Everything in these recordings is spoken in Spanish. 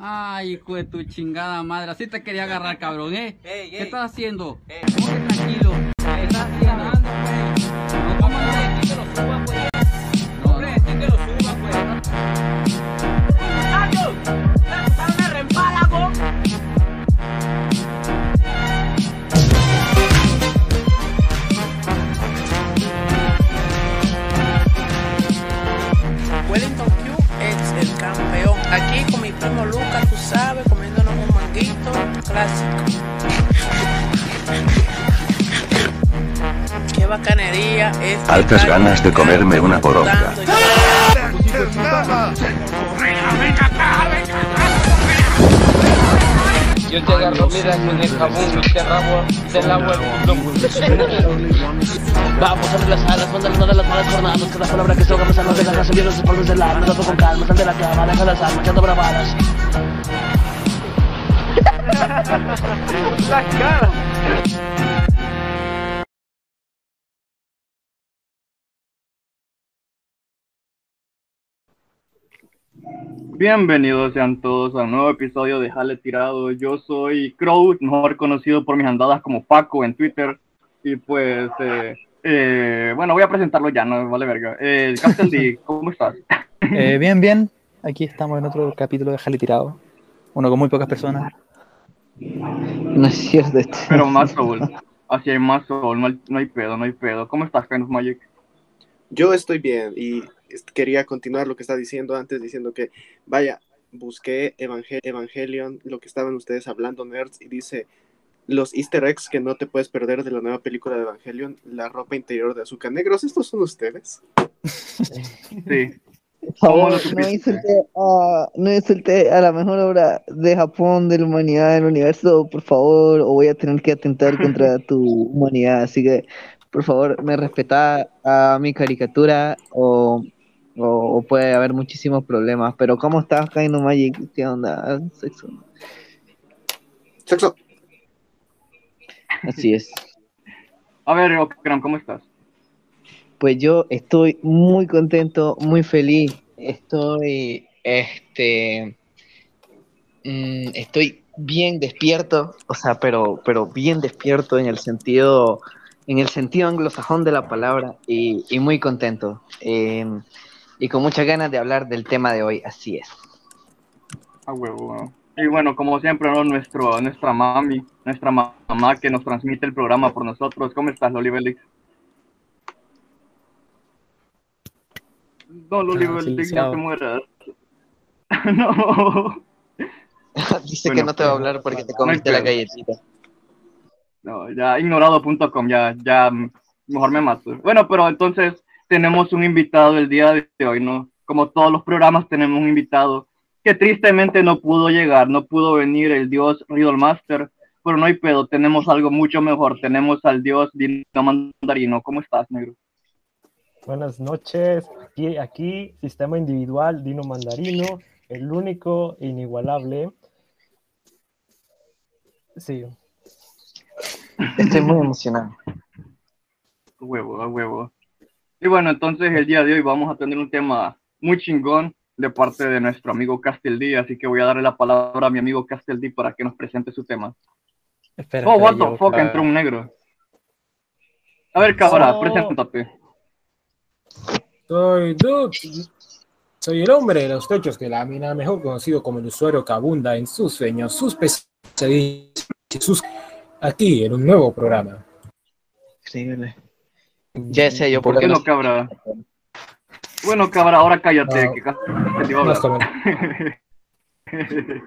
Ay, hijo de tu chingada madre. Así te quería agarrar, cabrón, ¿eh? Ey, ¿Qué ey. estás haciendo? Ey. ¿Cómo que tranquilo? Bacanería es. Altas ganas de comerme una poronga. Yo te agarro, mira, con el jabón y te rabo del agua Vamos a abrir las alas, mandar de las malas jornadas. Cada palabra que se ahoga me salva de ganas Envío los espaldos del alma, lo con calma Sal de la cama, deja las armas, echando bravadas Bienvenidos sean todos a un nuevo episodio de Jale Tirado. Yo soy Crow, mejor conocido por mis andadas como Paco en Twitter. Y pues, eh, eh, bueno, voy a presentarlo ya, no vale verga. Eh, Captain D, ¿cómo estás? Eh, bien, bien. Aquí estamos en otro capítulo de Jale Tirado. Uno con muy pocas personas. No es cierto. este. Pero más soul. Así hay más soul, no hay, no hay pedo, no hay pedo. ¿Cómo estás, of Magic? Yo estoy bien y quería continuar lo que está diciendo antes, diciendo que, vaya, busqué Evangel- Evangelion, lo que estaban ustedes hablando, nerds, y dice, los easter eggs que no te puedes perder de la nueva película de Evangelion, la ropa interior de azúcar negros, ¿estos son ustedes? Sí. Por ¿Cómo favor, lo no insulte, a, no insulte a la mejor obra de Japón, de la humanidad, del universo, por favor, o voy a tener que atentar contra tu humanidad. Así que, por favor, me respeta a mi caricatura o, o, o puede haber muchísimos problemas. Pero, ¿cómo estás, Kaino Magic? ¿Qué onda? Sexo. Sexo. Así es. A ver, Okram, ¿cómo estás? Pues yo estoy muy contento, muy feliz. Estoy, este, mm, estoy bien despierto, o sea, pero, pero bien despierto en el sentido, en el sentido anglosajón de la palabra y, y muy contento. Eh, y con muchas ganas de hablar del tema de hoy, así es. A huevo. Y bueno, como siempre, ¿no? Nuestro, nuestra mami, nuestra ma- mamá que nos transmite el programa por nosotros. ¿Cómo estás, Loli Belix? No, Loli Ah, Belix, no te mueras. no. Dice Bueno, que no te va a hablar porque te no comiste la galletita. No, ya ignorado.com, ya, ya, mejor me mato. Bueno, pero entonces tenemos un invitado el día de hoy, ¿no? Como todos los programas tenemos un invitado que tristemente no pudo llegar, no pudo venir el dios Riddle Master, pero no hay pedo, tenemos algo mucho mejor, tenemos al dios Dino Mandarino. ¿Cómo estás, negro? Buenas noches, aquí, aquí Sistema Individual Dino Mandarino, el único e inigualable. Sí, Estoy muy emocionado. A huevo, a huevo. Y bueno, entonces el día de hoy vamos a tener un tema muy chingón de parte de nuestro amigo Castel D, así que voy a darle la palabra a mi amigo Castel D para que nos presente su tema. Espera, Oh, what the fuck, buscar- entró un negro. A ver, cabra, Oh. preséntate. Soy Duke. Soy el hombre de los techos de lámina, mejor conocido como el usuario que abunda en sus sueños, sus pesadillas, sus... aquí en un nuevo programa. Increíble. Ya decía yo, ¿Por porque qué Bueno, cabra. Bueno, cabra, ahora cállate, No. que Castel D va a Más hablar. joven.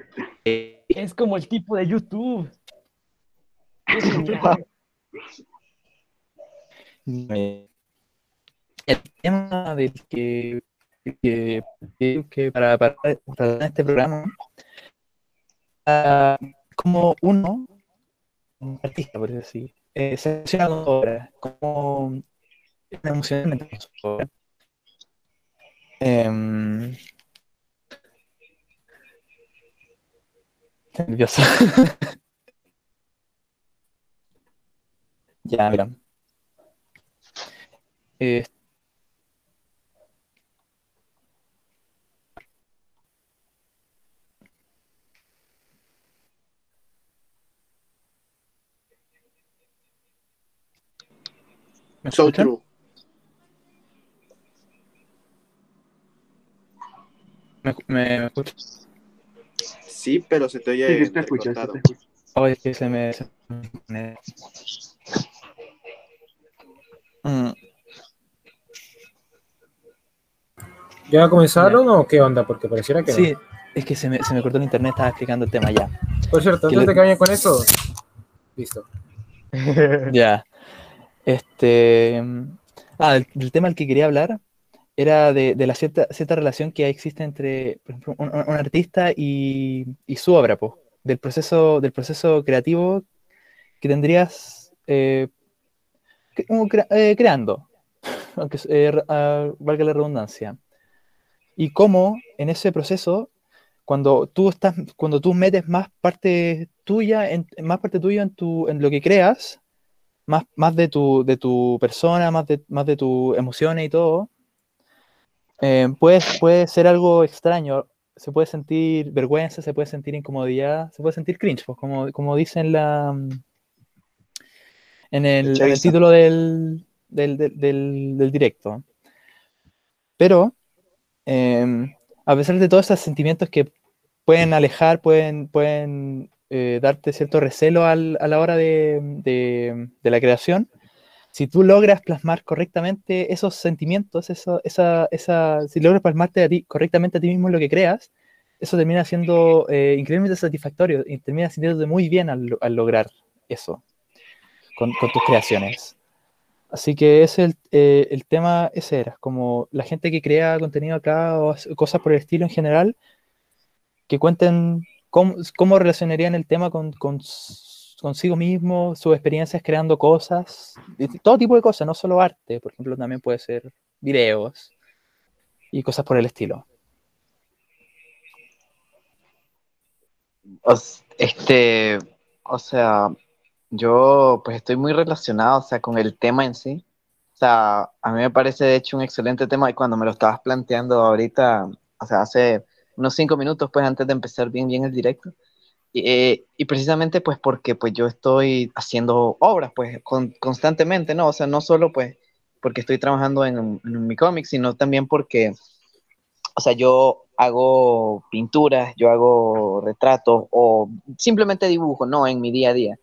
es como el tipo de YouTube. El tema del que, que, que- que para, para, para este programa, ah, como uno, un artista, por decir así, eh, se obra, como emocionalmente. Em, ya, mira. Eh, ¿Me so. ¿Me, me, me escuchan? Sí, pero se te oye Sí, te te que se me... se me- Mm, ¿Ya comenzaron o qué onda? Porque pareciera que sí, es que se me, se me cortó el internet, estaba explicando el tema ya. Por cierto, antes de que vayan con eso. Listo. Ya. Este. Ah, el, el tema al que quería hablar era de, de la cierta, cierta relación que existe entre, un, artista y, y su obra, po, del proceso, del proceso creativo que tendrías eh, crea- eh, creando, aunque eh, ah, valga la redundancia. Y cómo en ese proceso, cuando tú estás, cuando tú metes más parte tuya, en, más parte tuya en tu, en lo que creas, más, más de tu, de tu persona, más de, más de tus emociones y todo, eh, puede, puede ser algo extraño. Se puede sentir vergüenza, se puede sentir incomodidad, se puede sentir cringe, pues, como, como dice en la en el, en el título del, del, del, del- del directo. Pero, eh, a pesar de todos esos sentimientos que pueden alejar, pueden, pueden eh, darte cierto recelo al- a la hora de, de- de la creación, si tú logras plasmar correctamente esos sentimientos, eso, esa, esa, si logras plasmarte a ti, correctamente a ti mismo lo que creas, eso termina siendo eh, increíblemente satisfactorio y termina sintiéndote muy bien al, al lograr eso con, con tus creaciones. Así que ese el, eh, el tema, ese era, como la gente que crea contenido acá o cosas por el estilo en general, que cuenten cómo, cómo relacionarían el tema con, con consigo mismo, sus experiencias creando cosas, todo tipo de cosas, no solo arte, por ejemplo, también puede ser videos y cosas por el estilo. Este, o sea, yo pues estoy muy relacionado, o sea, con el tema en sí. O sea, a mí me parece de hecho un excelente tema y cuando me lo estabas planteando ahorita, o sea, hace unos cinco minutos pues antes de empezar bien bien el directo. Y, eh, y precisamente pues porque pues yo estoy haciendo obras pues con- constantemente, ¿no? O sea, no solo pues porque estoy trabajando en, en mi cómic, sino también porque o sea, yo hago pinturas, yo hago retratos o simplemente dibujo, ¿no? En mi día a día.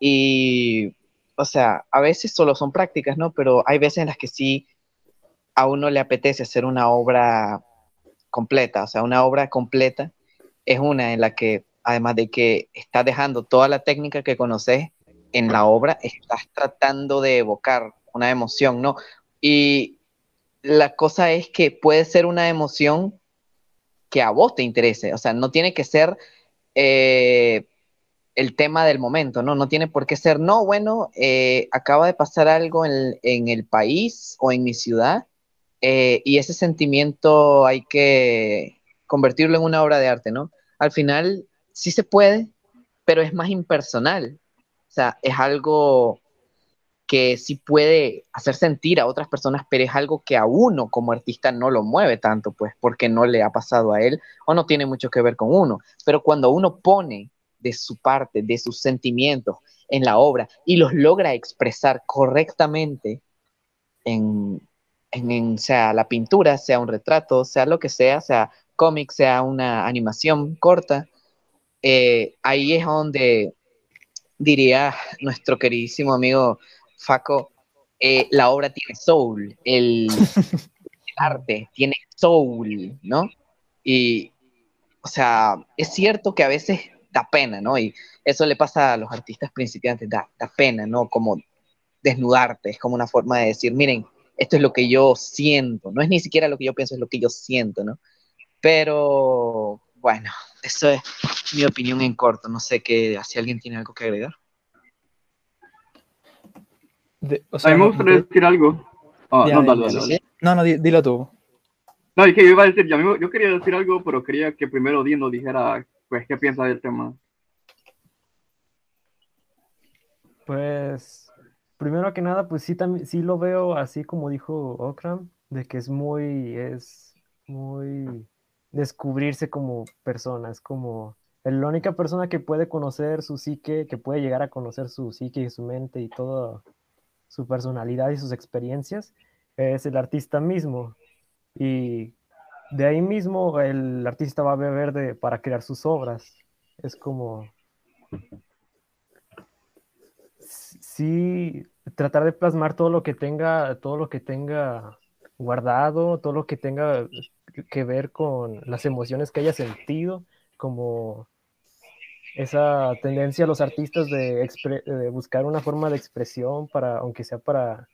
Y, o sea, a veces solo son prácticas, ¿no? Pero hay veces en las que sí a uno le apetece hacer una obra completa, o sea, una obra completa es una en la que, además de que estás dejando toda la técnica que conoces en la obra, estás tratando de evocar una emoción, ¿no? Y la cosa es que puede ser una emoción que a vos te interese, o sea, no tiene que ser eh, el tema del momento, ¿no? No tiene por qué ser, no, bueno, eh, acaba de pasar algo en, el país o en mi ciudad eh, y ese sentimiento hay que convertirlo en una obra de arte, ¿no? Al final sí se puede, pero es más impersonal, o sea, es algo que sí puede hacer sentir a otras personas, pero es algo que a uno como artista no lo mueve tanto, pues, porque no le ha pasado a él o no tiene mucho que ver con uno. Pero cuando uno pone de su parte, de sus sentimientos en la obra y los logra expresar correctamente en, en, en, sea la pintura, sea un retrato, sea lo que sea, sea cómic, sea una animación corta, eh, ahí es donde diría nuestro queridísimo amigo Faco, eh, la obra tiene soul, el, el, arte tiene soul, ¿no? Y, o sea, es cierto que a veces da pena, ¿no? Y eso le pasa a los artistas principiantes, da, da pena, ¿no? Como desnudarte, es como una forma de decir, miren, esto es lo que yo siento, no es ni siquiera lo que yo pienso, es lo que yo siento, ¿no? Pero, bueno, eso es mi opinión en corto, no sé qué, si alguien tiene algo que agregar. De, o sea, a mí me gustaría de- decir algo. Oh, Ya, no, dale, dale, dale. No, no, di- dilo tú. No, es que yo iba a decir, yo, mismo- yo quería decir algo, pero quería que primero Dino dijera, pues, qué piensa del tema. Pues, primero que nada, pues sí, también, sí lo veo así como dijo Okram, de que es muy, es muy descubrirse como persona, es como la única persona que puede conocer su psique, que puede llegar a conocer su psique y su mente y todo su personalidad y sus experiencias, es el artista mismo. Y de ahí mismo el artista va a beber de, para crear sus obras. Es como... Sí, tratar de plasmar todo lo que tenga, todo lo que tenga guardado, todo lo que tenga que ver con las emociones que haya sentido, como esa tendencia a los artistas de, buscar una forma de expresión para, aunque sea para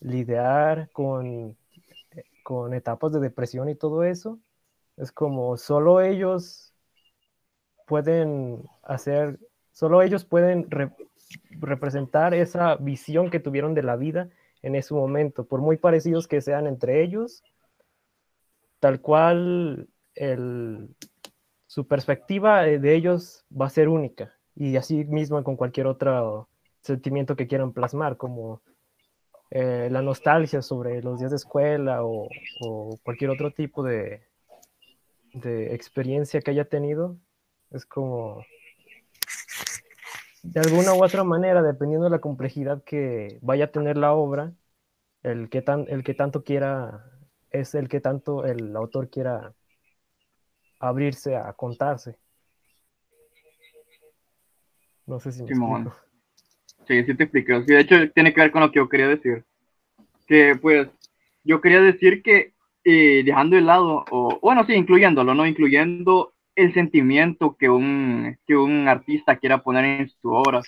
lidiar con, con etapas de depresión y todo eso. Es como solo ellos pueden hacer, solo ellos pueden representar esa visión que tuvieron de la vida en ese momento, por muy parecidos que sean entre ellos, tal cual su perspectiva de ellos va a ser única. Y así mismo con cualquier otro sentimiento que quieran plasmar, como eh, la nostalgia sobre los días de escuela o, cualquier otro tipo de, experiencia que haya tenido, es como de alguna u otra manera, dependiendo de la complejidad que vaya a tener la obra, el que tanto quiera, es el que tanto el autor quiera abrirse a contarse. No sé si me explico. Sí, sí te explico. de hecho, tiene que ver con lo que yo quería decir. Que pues, yo quería decir que eh, dejando de lado, o bueno, sí, incluyéndolo, ¿no? Incluyendo el sentimiento que un, que un artista quiera poner en su obra.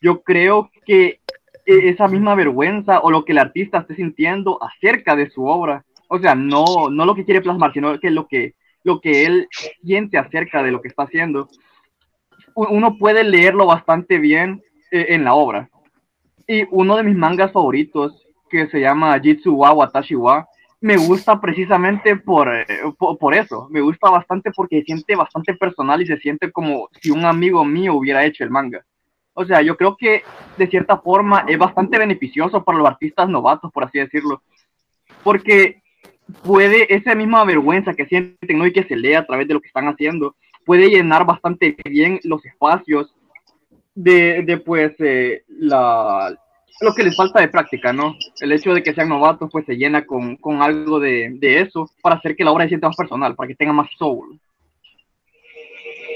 Yo creo que e, esa misma vergüenza o lo que el artista esté sintiendo acerca de su obra, o sea, no, no lo que quiere plasmar, sino que lo que lo que él siente acerca de lo que está haciendo, uno puede leerlo bastante bien eh, en la obra. Y uno de mis mangas favoritos, que se llama Jitsu wa me gusta precisamente por, eh, por, por, eso. Me gusta bastante porque se siente bastante personal y se siente como si un amigo mío hubiera hecho el manga. O sea, yo creo que de cierta forma es bastante beneficioso para los artistas novatos, por así decirlo. Porque puede, esa misma vergüenza que sienten ¿no? y que se lee a través de lo que están haciendo, puede llenar bastante bien los espacios de, de pues, eh, la, lo que les falta de práctica, ¿no? El hecho de que sean novatos, pues se llena con, con algo de, de, eso para hacer que la obra se sienta más personal, para que tenga más soul.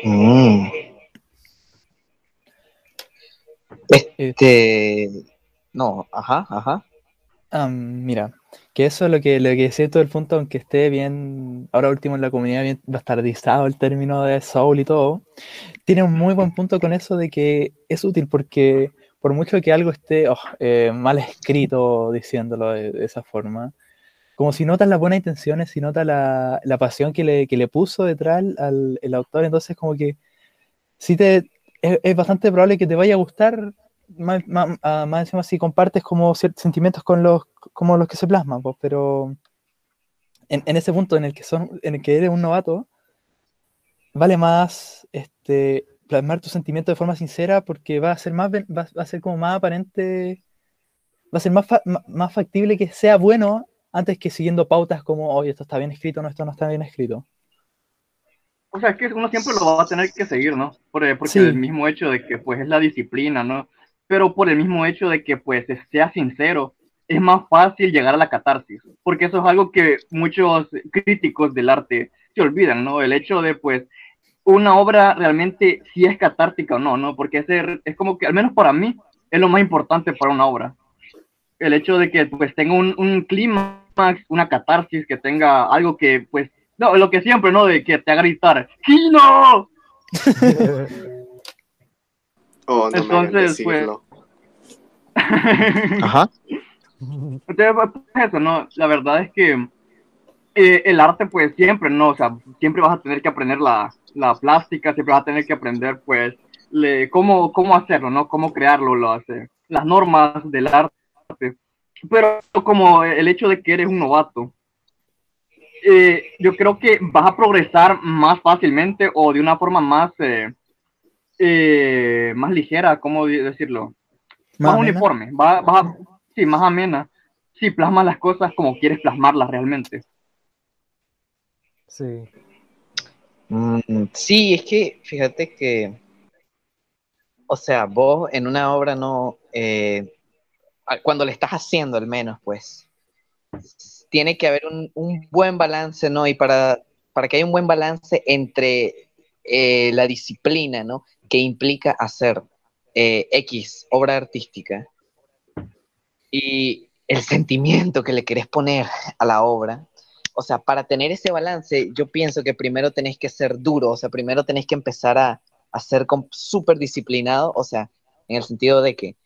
Mm. Este, no, ajá, ajá. Um, mira, que eso es lo que, lo que decía todo el punto, aunque esté bien, ahora último en la comunidad, bien bastardizado el término de soul y todo, tiene un muy buen punto con eso de que es útil porque por mucho que algo esté oh, eh, mal escrito diciéndolo de, esa forma, como si notas las buenas intenciones, si notas la, la pasión que le, que le, puso detrás al el autor, entonces como que si te, es, es bastante probable que te vaya a gustar más, más, ah, más encima si compartes como sentimientos con los, como los que se plasman, pues, pero en, en, ese punto en el que son, en el que eres un novato, vale más este, plasmar tus sentimientos de forma sincera porque va a ser más va, a ser como más aparente, va a ser más, fa, más factible que sea bueno antes que siguiendo pautas como, oye, esto está bien escrito, no, esto no está bien escrito. O sea, que uno siempre lo va a tener que seguir, ¿no? Porque, porque sí. el mismo hecho de que, pues, es la disciplina, ¿no? Pero por el mismo hecho de que pues sea sincero, es más fácil llegar a la catarsis, porque eso es algo que muchos críticos del arte se olvidan, ¿no? El hecho de pues una obra realmente si es catártica o no, ¿no? Porque es, es como que, al menos para mí, es lo más importante para una obra. El hecho de que pues tenga un, un clímax, una catarsis, que tenga algo que pues, no, lo que siempre, ¿no? De que te haga gritar, ¡Kino! Oh, no Entonces, pues. Ajá. Entonces, pues, eso, ¿no? La verdad es que eh, el arte, pues siempre, ¿no? O sea, siempre vas a tener que aprender la, la plástica, siempre vas a tener que aprender, pues, le, cómo, cómo hacerlo, ¿no? Cómo crearlo, lo hace, las normas del arte. Pero como el hecho de que eres un novato, eh, yo creo que vas a progresar más fácilmente o de una forma más. Eh, eh, más ligera, ¿cómo decirlo? Más, más uniforme, va, va, sí, más amena. Sí, plasma las cosas como quieres plasmarlas realmente. Sí. Mm, sí, es que fíjate que, o sea, vos en una obra no, eh, cuando le estás haciendo al menos, pues, tiene que haber un, un buen balance, ¿no? Y para, para que haya un buen balance entre eh, la disciplina, ¿no? Que implica hacer eh, X obra artística y el sentimiento que le querés poner a la obra. O sea, para tener ese balance, yo pienso que primero tenés que ser duro, o sea, primero tenés que empezar a, a ser súper disciplinado, o sea, en el sentido de que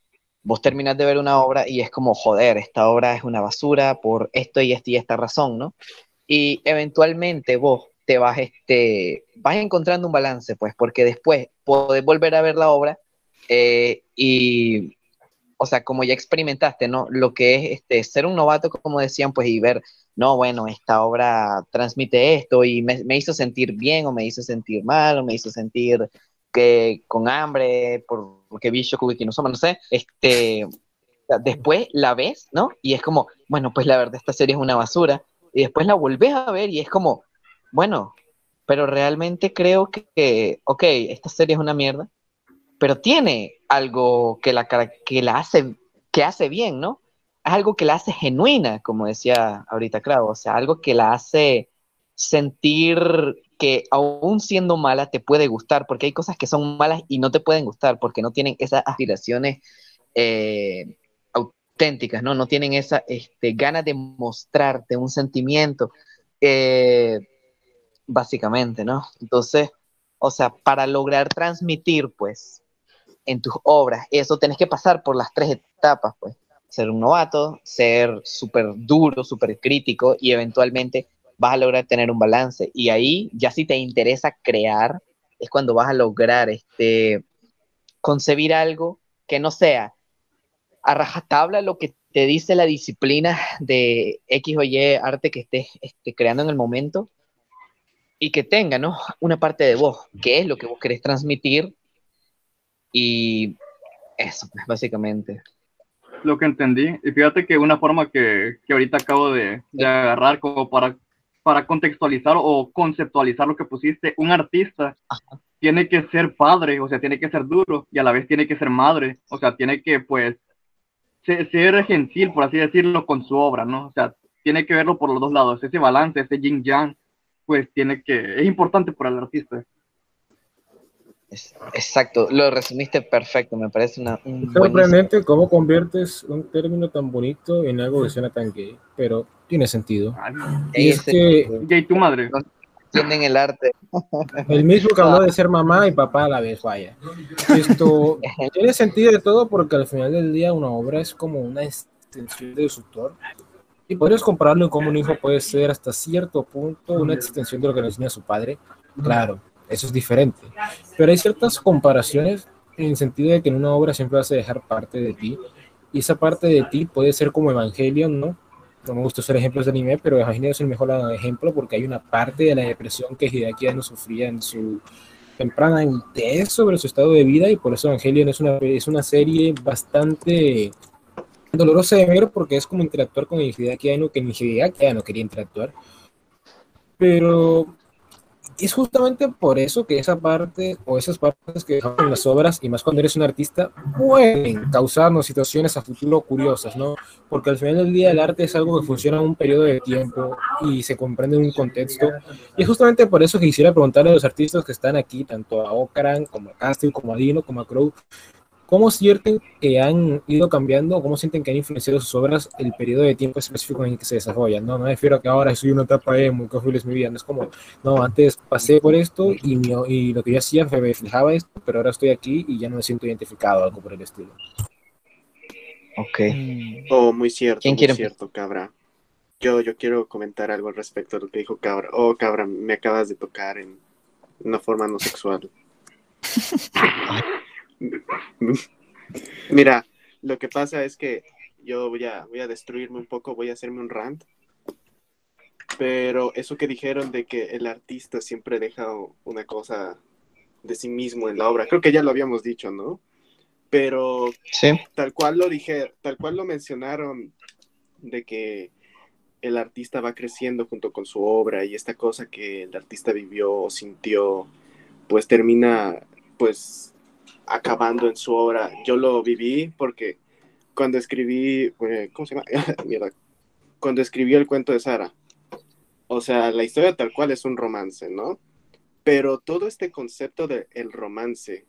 vos terminás de ver una obra y es como, joder, esta obra es una basura por esto y esta y esta razón, ¿no? Y eventualmente vos te vas, este, vas encontrando un balance, pues, porque después podés volver a ver la obra eh, y, o sea, como ya experimentaste, ¿no? Lo que es este, ser un novato, como decían, pues, y ver, no, bueno, esta obra transmite esto y me, hizo sentir bien o me hizo sentir mal o me hizo sentir que con hambre por- porque vi Shokugeki no no sé, este, después la ves, ¿no? Y es como, bueno, pues la verdad esta serie es una basura y después la volvés a ver y es como, bueno, pero realmente creo que, que, ok, esta serie es una mierda, pero tiene algo que la, que la hace, que hace bien, ¿no? Es algo que la hace genuina, como decía ahorita Cravo, o sea, algo que la hace sentir que aún siendo mala te puede gustar, porque hay cosas que son malas y no te pueden gustar, porque no tienen esas aspiraciones eh, auténticas, ¿no? No tienen esa este, ganas de mostrarte un sentimiento, eh, básicamente, ¿no? Entonces, o sea, para lograr transmitir, pues, en tus obras, eso tenés que pasar por las tres etapas, pues, ser un novato, ser súper duro, súper crítico y eventualmente vas a lograr tener un balance. Y ahí, ya si te interesa crear, es cuando vas a lograr este, concebir algo que no sea a rajatabla lo que te dice la disciplina de X o Y arte que estés este, creando en el momento y que tenga, ¿no? Una parte de vos, que es lo que vos querés transmitir y eso, pues, básicamente. lo que entendí. Y fíjate que una forma que, que ahorita acabo de, de agarrar como para, para contextualizar o conceptualizar lo que pusiste, un artista tiene que ser padre, o sea, tiene que ser duro y a la vez tiene que ser madre, o sea, tiene que pues ser, ser gentil, por así decirlo, con su obra, ¿no? O sea, tiene que verlo por los dos lados, ese balance, ese yin yang, pues tiene que, es importante para el artista. Exacto, lo resumiste perfecto, me parece una, un buenísimo- Sorprendente cómo conviertes un término tan bonito en algo que suena tan gay, pero tiene sentido. Y es que Gay tu madre. entienden el arte. el mismo que habló de ser mamá y papá a la vez, vaya. Esto tiene sentido de todo porque al final del día una obra es como una extensión de su autor. Y podrías compararlo en cómo un hijo puede ser hasta cierto punto una extensión de lo que le enseña su padre. Claro, eso es diferente. Pero hay ciertas comparaciones en el sentido de que en una obra siempre vas a dejar parte de ti. Y esa parte de ti puede ser como Evangelion, ¿no? No me gusta usar ejemplos de anime, pero Evangelion es el mejor ejemplo porque hay una parte de la depresión que Hideaki Anno sufría en su temprana interés sobre su estado de vida y por eso Evangelion es una, es una serie bastante dolorosa de ver porque es como interactuar con el Hideaki Anno que ni Hideaki Anno quería interactuar. Pero es justamente por eso que esa parte o esas partes que en las obras, y más cuando eres un artista, pueden causarnos situaciones a futuro curiosas, ¿no? Porque al final del día el arte es algo que funciona en un periodo de tiempo y se comprende en un contexto. Y es justamente por eso que quisiera preguntarle a los artistas que están aquí, tanto a Okran, como a Castle, como a Dino, como a Crow, ¿Cómo sienten que han ido cambiando, cómo sienten que han influenciado sus obras el periodo de tiempo específico en el que se desarrollan? No, no me refiero a que ahora soy una etapa emo, que es mi vida, no es como, no, antes pasé por esto y, mi- y lo que yo hacía me reflejaba esto, pero ahora estoy aquí y ya no me siento identificado, algo por el estilo. Ok. Oh, muy cierto, ¿Quién muy quiere cierto, Cabra. Yo, yo quiero comentar algo al respecto de lo que dijo Cabra. Oh, Cabra, me acabas de tocar en una forma no sexual. Mira, lo que pasa es que yo voy a, voy a destruirme un poco, voy a hacerme un rant. Pero eso que dijeron de que el artista siempre deja una cosa de sí mismo en la obra, creo que ya lo habíamos dicho, ¿no? Pero Sí. tal cual lo dije, tal cual lo mencionaron de que el artista va creciendo junto con su obra y esta cosa que el artista vivió o sintió, pues termina pues acabando en su obra. Yo lo viví porque cuando escribí, eh, ¿cómo se llama? Mierda. Cuando escribí el cuento de Sara. O sea, la historia tal cual es un romance, ¿no? Pero todo este concepto del el romance,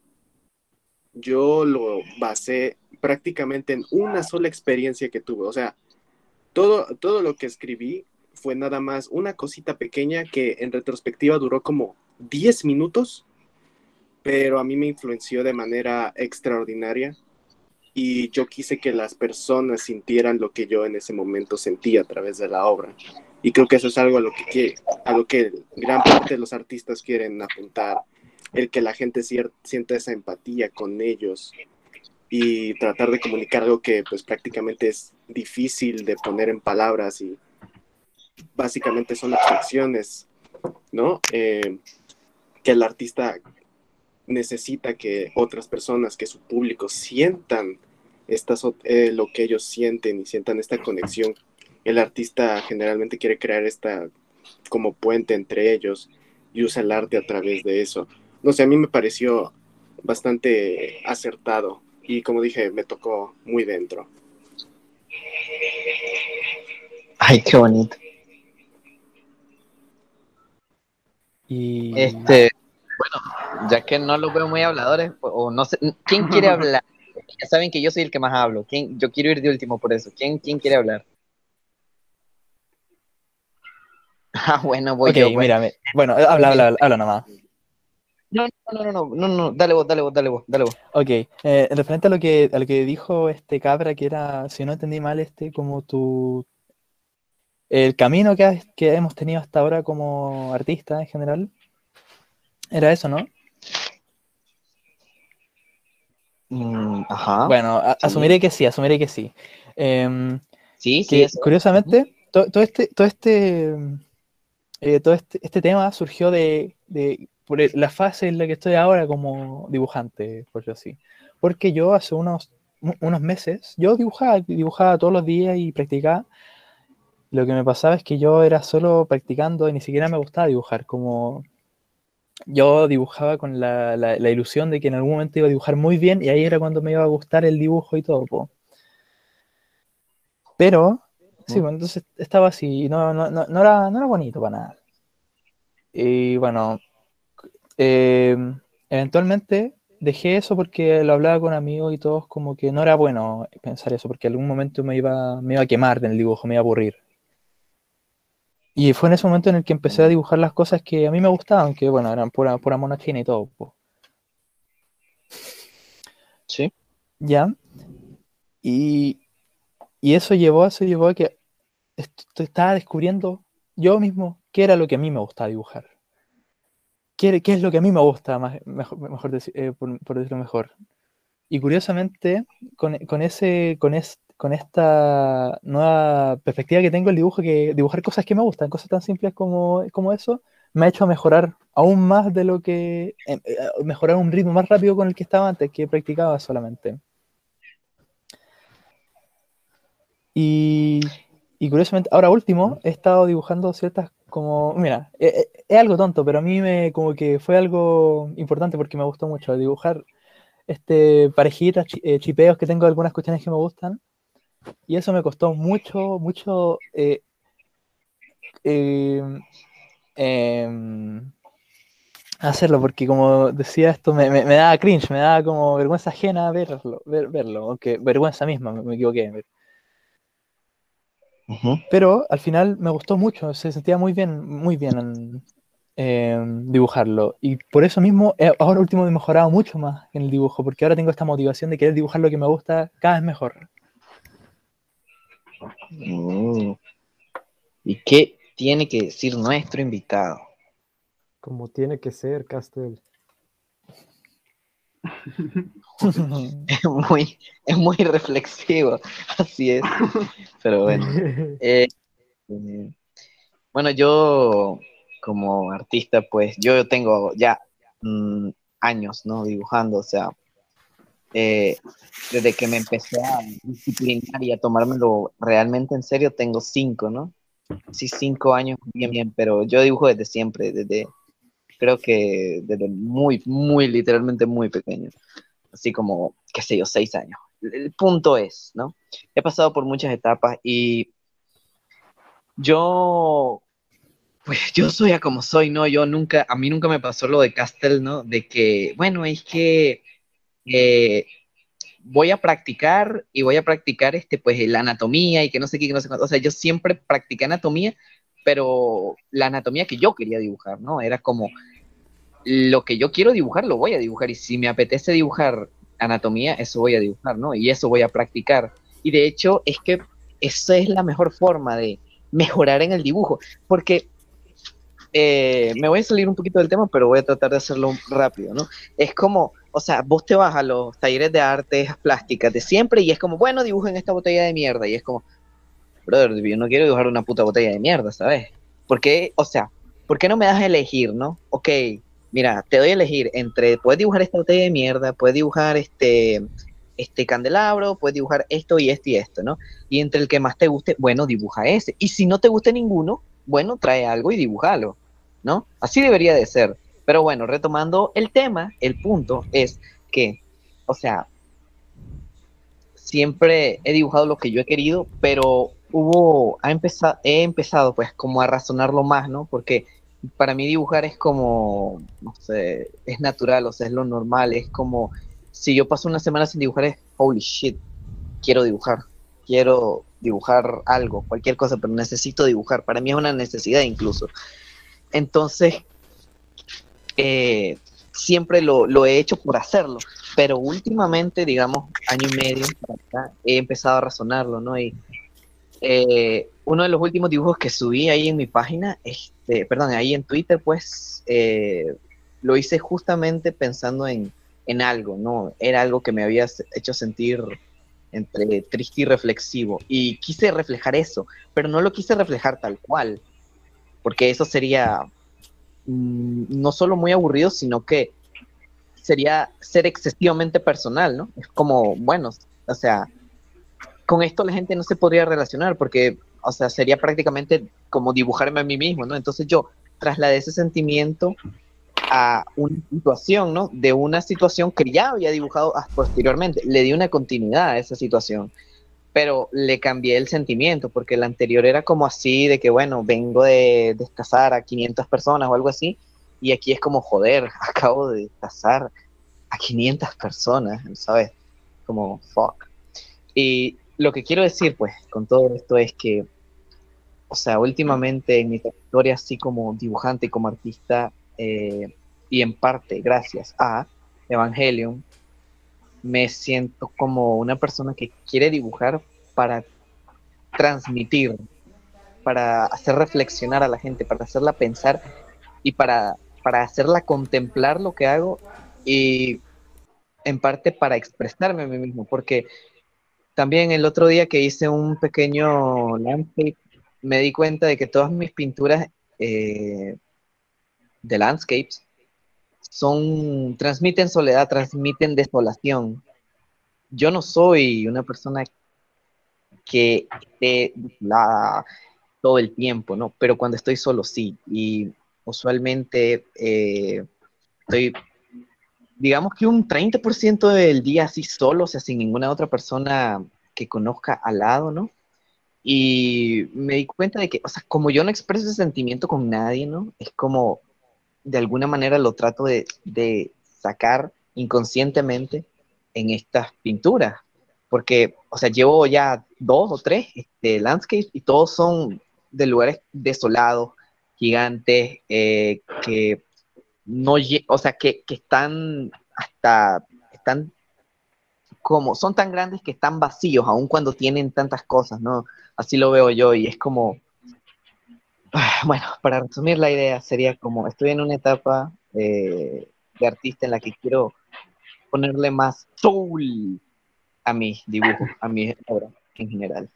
yo lo basé prácticamente en una sola experiencia que tuve. O sea, todo, todo lo que escribí fue nada más una cosita pequeña que en retrospectiva duró como 10 minutos, pero a mí me influenció de manera extraordinaria y yo quise que las personas sintieran lo que yo en ese momento sentía a través de la obra. Y creo que eso es algo a lo que, a que gran parte de los artistas quieren apuntar, el que la gente sienta esa empatía con ellos y tratar de comunicar algo que pues prácticamente es difícil de poner en palabras y básicamente son abstracciones, ¿no? Eh, que el artista necesita que otras personas, que su público sientan estas, eh, lo que ellos sienten y sientan esta conexión. El artista generalmente quiere crear esta como puente entre ellos y usa el arte a través de eso. No sé, a mí me pareció bastante acertado y como dije, me tocó muy dentro. Ay, qué bonito. Y Este, bueno, ya que no los veo muy habladores, o no sé, ¿quién quiere hablar? Ya saben que yo soy el que más hablo. ¿Quién, yo quiero ir de último por eso. ¿Quién, quién quiere hablar? Ah, bueno, voy Ok, yo. Bueno. mira, me- bueno, habla, habla, habla nomás. No, no, no, no, no, no, dale vos, dale vos, dale vos, dale vos. Ok, eh, referente a lo que a lo que dijo este cabra, que era, si no entendí mal, este, como tu el camino que, has- que hemos tenido hasta ahora como artista en general, era eso, ¿no? Mm, ajá. Bueno, sí. asumiré que sí, asumiré que sí. Em, Sí, sí, que eso. curiosamente, to- todo este, todo este, eh, todo este, este tema surgió de, de- por la fase en la que estoy ahora como dibujante, por decirlo así. Porque yo hace unos, unos meses, yo dibujaba, dibujaba todos los días y practicaba. Lo que me pasaba es que yo era solo practicando y ni siquiera me gustaba dibujar, como yo dibujaba con la, la- la ilusión de que en algún momento iba a dibujar muy bien y ahí era cuando me iba a gustar el dibujo y todo. po. Pero, sí, bueno, entonces estaba así, y no, no, no, no era, no era bonito para nada. Y bueno, eh, eventualmente dejé eso porque lo hablaba con amigos y todos como que no era bueno pensar eso, porque en algún momento me iba, me iba a quemar del dibujo, me iba a aburrir. Y fue en ese momento en el que empecé a dibujar las cosas que a mí me gustaban, que bueno, eran pura, pura mona china y todo. po. Sí. ¿Ya? Y, y eso llevó, eso llevó a que est- estaba descubriendo yo mismo qué era lo que a mí me gustaba dibujar. ¿Qué, qué es lo que a mí me gusta, más, mejor, mejor eh, por, por decirlo mejor? Y curiosamente, con, con ese, con, es- con esta nueva perspectiva que tengo el dibujo, que dibujar cosas que me gustan, cosas tan simples como, como eso, me ha hecho mejorar aún más de lo que, eh, eh, mejorar un ritmo más rápido con el que estaba antes, que practicaba solamente. Y, y curiosamente, ahora último, he estado dibujando ciertas como, mira, eh, eh, es algo tonto, pero a mí me como que fue algo importante porque me gustó mucho dibujar este parejitas, eh, chipeos que tengo algunas cuestiones que me gustan. Y eso me costó mucho, mucho eh, eh, em, hacerlo, porque como decía esto, me, me, me daba cringe, me daba como vergüenza ajena verlo, ver- verlo, aunque vergüenza misma, me, me equivoqué. Pero al final me gustó mucho, se sentía muy bien, muy bien en, em, dibujarlo. Y por eso mismo, eh, ahora último he mejorado mucho más en el dibujo, porque ahora tengo esta motivación de querer dibujar lo que me gusta cada vez mejor. Mm. ¿Y qué tiene que decir nuestro invitado? Como tiene que ser, Castel. Es muy, es muy reflexivo, así es. Pero bueno. Eh, eh, bueno, yo como artista, pues yo tengo ya mm, años, ¿no? Dibujando, o sea, eh, desde que me empecé a disciplinar y a tomármelo realmente en serio, tengo cinco, ¿no? Sí, cinco años, bien, bien, pero yo dibujo desde siempre, desde, creo que desde muy, muy, literalmente muy pequeño, así como, qué sé yo, seis años. el punto es, ¿no? He pasado por muchas etapas y yo, pues yo soy a como soy, ¿no? Yo nunca, a mí nunca me pasó lo de Castel, ¿no? De que, bueno, es que eh, voy a practicar y voy a practicar, este, pues, la anatomía y que no sé qué, que no sé cuánto. O sea, yo siempre practiqué anatomía, pero la anatomía que yo quería dibujar, ¿no? Era como, lo que yo quiero dibujar, lo voy a dibujar. Y si me apetece dibujar anatomía, eso voy a dibujar, ¿no? Y eso voy a practicar. Y de hecho, es que esa es la mejor forma de mejorar en el dibujo. Porque eh, me voy a salir un poquito del tema, pero voy a tratar de hacerlo rápido, ¿no? Es como, o sea, vos te vas a los talleres de artes plásticas de siempre y es como, bueno, dibujen esta botella de mierda. Y es como, brother, yo no quiero dibujar una puta botella de mierda, ¿sabes? Porque, o sea, ¿por qué no me das a elegir, no? Ok, mira, te doy a elegir entre, puedes dibujar esta botella de mierda, puedes dibujar este, este candelabro, puedes dibujar esto y esto y esto, ¿no? Y entre el que más te guste, bueno, dibuja ese. Y si no te guste ninguno, bueno, trae algo y dibújalo, ¿no? Así debería de ser. Pero bueno, retomando el tema, el punto es que, o sea, siempre he dibujado lo que yo he querido, pero hubo, ha empezado, he empezado pues como a razonarlo más, ¿no? Porque para mí dibujar es como, no sé, es natural, o sea, es lo normal, es como, si yo paso una semana sin dibujar es, holy shit, quiero dibujar, quiero dibujar algo, cualquier cosa, pero necesito dibujar, para mí es una necesidad incluso. Entonces, eh, siempre lo, he hecho por hacerlo, pero últimamente, digamos, año y medio he empezado a razonarlo, ¿no? Y eh, uno de los últimos dibujos que subí ahí en mi página, este, perdón, ahí en Twitter, pues eh, lo hice justamente pensando en, en, algo, ¿no? Era algo que me había hecho sentir entre triste y reflexivo. Y quise reflejar eso, pero no lo quise reflejar tal cual, porque eso sería mmm, no solo muy aburrido, sino que sería ser excesivamente personal, ¿no? Es como, bueno, o sea, con esto la gente no se podría relacionar porque, o sea, sería prácticamente como dibujarme a mí mismo, ¿no? Entonces yo trasladé ese sentimiento a una situación, ¿no? De una situación que ya había dibujado posteriormente. Le di una continuidad a esa situación, pero le cambié el sentimiento porque el anterior era como así, de que, bueno, vengo de descasar a 500 personas o algo así, y aquí es como, joder, acabo de descasar a 500 personas, ¿sabes? Como, fuck. Y lo que quiero decir, pues, con todo esto es que, o sea, últimamente en mi trayectoria, así como dibujante y como artista, eh, y en parte gracias a Evangelion, me siento como una persona que quiere dibujar para transmitir, para hacer reflexionar a la gente, para hacerla pensar y para, para hacerla contemplar lo que hago y en parte para expresarme a mí mismo, porque también el otro día que hice un pequeño landscape, me di cuenta de que todas mis pinturas eh, de landscapes son, transmiten soledad, transmiten desolación. Yo no soy una persona que esté desolada todo el tiempo, ¿no? Pero cuando estoy solo, sí. Y usualmente eh, estoy digamos que un 30% del día así solo, o sea, sin ninguna otra persona que conozca al lado, ¿no? Y me di cuenta de que, o sea, como yo no expreso ese sentimiento con nadie, ¿no? Es como, de alguna manera lo trato de, de sacar inconscientemente en estas pinturas, porque, o sea, llevo ya dos o tres este, landscapes y todos son de lugares desolados, gigantes, eh, que no, o sea, que, que están hasta, están como, son tan grandes que están vacíos, aun cuando tienen tantas cosas, ¿no? Así lo veo yo y es como, bueno, para resumir la idea sería como, estoy en una etapa eh, de artista en la que quiero ponerle más soul a mi dibujo, a mi obra en general.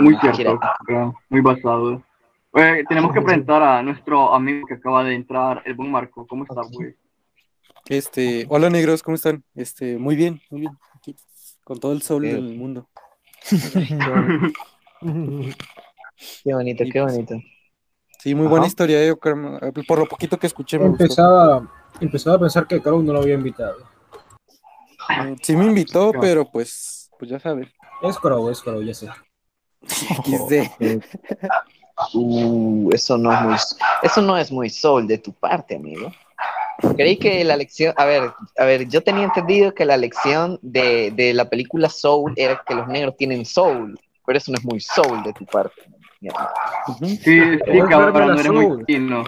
Muy cierto, muy basado. Oye, tenemos que presentar a nuestro amigo que acaba de entrar, el buen Marco. ¿Cómo estás, güey? Este, hola negros, ¿cómo están? Este, muy bien, muy bien. Aquí, con todo el sol del mundo. qué bonito, qué bonito. Sí, muy buena historia, eh, por lo poquito que escuché. Me empezaba, empezaba a pensar que Carlos no lo había invitado. Eh, Sí me invitó, pero pues, pues ya sabes. Es Crow, es Crow, ya sé. XD. Uh, eso no es muy, eso no es muy soul de tu parte, amigo. Creí que la lección, a ver, a ver, yo tenía entendido que la lección de, de la película Soul era que los negros tienen soul, pero eso no es muy soul de tu parte. mi. Sí, sí, cabrón, no eres muy chino.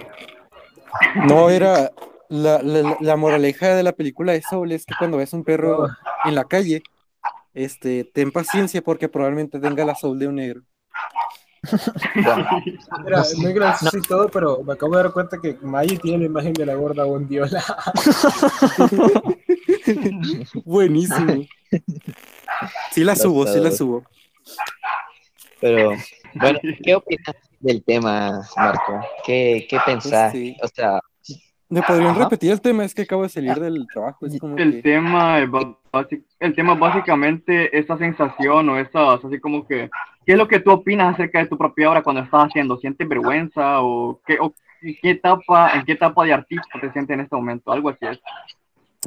No, era la, la, la moraleja de la película de Soul es que cuando ves un perro en la calle, este, ten paciencia porque probablemente tenga la soul de un negro. Mira, muy gracioso y todo, pero me acabo de dar cuenta que Maggie tiene la imagen de la gorda bondiola. Buenísimo. Sí la subo, sí la subo. Pero, bueno, ¿qué opinas del tema, Marco? ¿Qué, qué pensás? Sí. O sea, ¿Me podrían Ajá. repetir el tema? Es que acabo de salir del trabajo. Es como El que... tema, es el tema básicamente esa sensación o esas, así como que, ¿qué es lo que tú opinas acerca de tu propia obra cuando estás haciendo? ¿Sientes vergüenza o qué, o en qué etapa, en qué etapa de artista te sientes en este momento? Algo así es.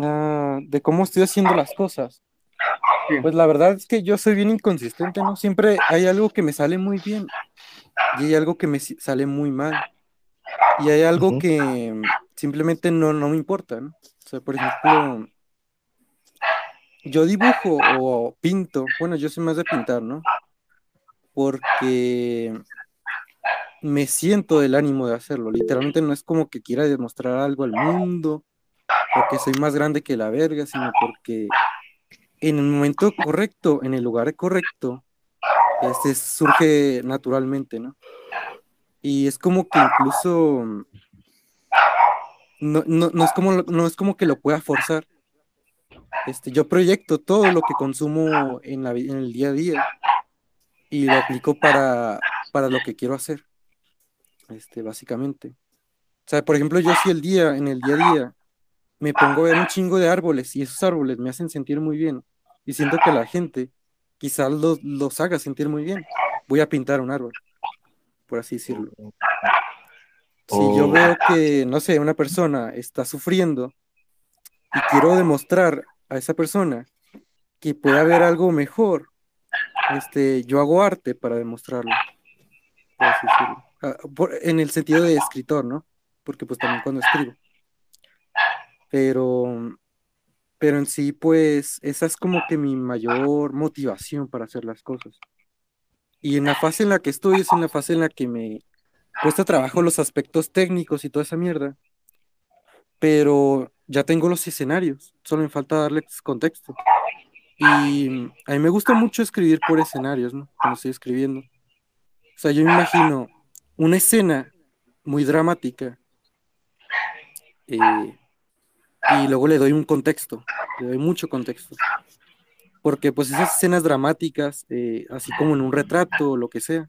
Ah, de cómo estoy haciendo las cosas. Pues la verdad es que yo soy bien inconsistente, ¿no? Siempre hay algo que me sale muy bien y hay algo que me sale muy mal. Y hay algo que simplemente no, no me importa, ¿no? O sea, por ejemplo, yo dibujo o pinto, bueno, yo soy más de pintar, ¿no? Porque me siento del ánimo de hacerlo. Literalmente no es como que quiera demostrar algo al mundo o que soy más grande que la verga, sino porque en el momento correcto, en el lugar correcto, este surge naturalmente, ¿no? Y es como que incluso mm, no, no, no es como, no es como que lo pueda forzar. Este, yo proyecto todo lo que consumo en, la, en el día a día y lo aplico para, para lo que quiero hacer, este, básicamente. O sea, por ejemplo, yo si el día, en el día a día, me pongo a ver un chingo de árboles y esos árboles me hacen sentir muy bien y siento que la gente quizás los, los haga sentir muy bien, voy a pintar un árbol, por así decirlo. Si yo Oh. veo que, no sé, una persona está sufriendo y quiero demostrar a esa persona que puede haber algo mejor, este, yo hago arte para demostrarlo, por así decirlo. Ah, por- en el sentido de escritor, ¿no? Porque pues también cuando escribo. Pero, pero en sí, pues, esa es como que mi mayor motivación para hacer las cosas. Y en la fase en la que estoy es en la fase en la que me cuesta trabajo los aspectos técnicos y toda esa mierda. Pero ya tengo los escenarios, solo me falta darles contexto. Y a mí me gusta mucho escribir por escenarios, ¿no? Cuando estoy escribiendo. O sea, yo me imagino una escena muy dramática eh, y luego le doy un contexto, le doy mucho contexto. Porque pues esas escenas dramáticas, eh, así como en un retrato o lo que sea,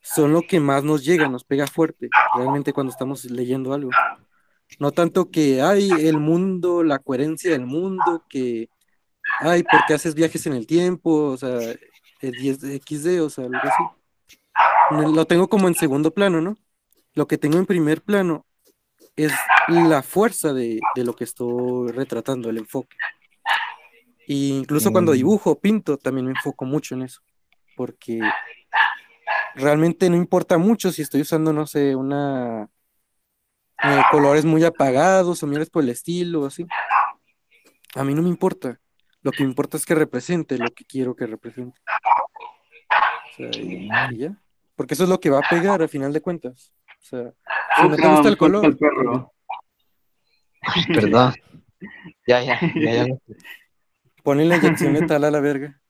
son lo que más nos llega, nos pega fuerte, realmente cuando estamos leyendo algo. No tanto que hay el mundo, la coherencia del mundo, que ay, ¿por qué haces viajes en el tiempo? O sea, el 10 de XD, o sea, algo así. Lo tengo como en segundo plano, ¿no? Lo que tengo en primer plano es la fuerza de, de lo que estoy retratando, el enfoque. Y incluso cuando Mm. dibujo, pinto, también me enfoco mucho en eso, porque realmente no importa mucho si estoy usando, no sé, una eh, colores muy apagados o mierdas por el estilo o así. A mí no me importa. Lo que me importa es que represente lo que quiero que represente. O sea, y, y ya. Porque eso es lo que va a pegar al final de cuentas. O sea, si no te gusta el color. Perdón. Ya, ya, ya, ya. ponle la inyección letal a la verga.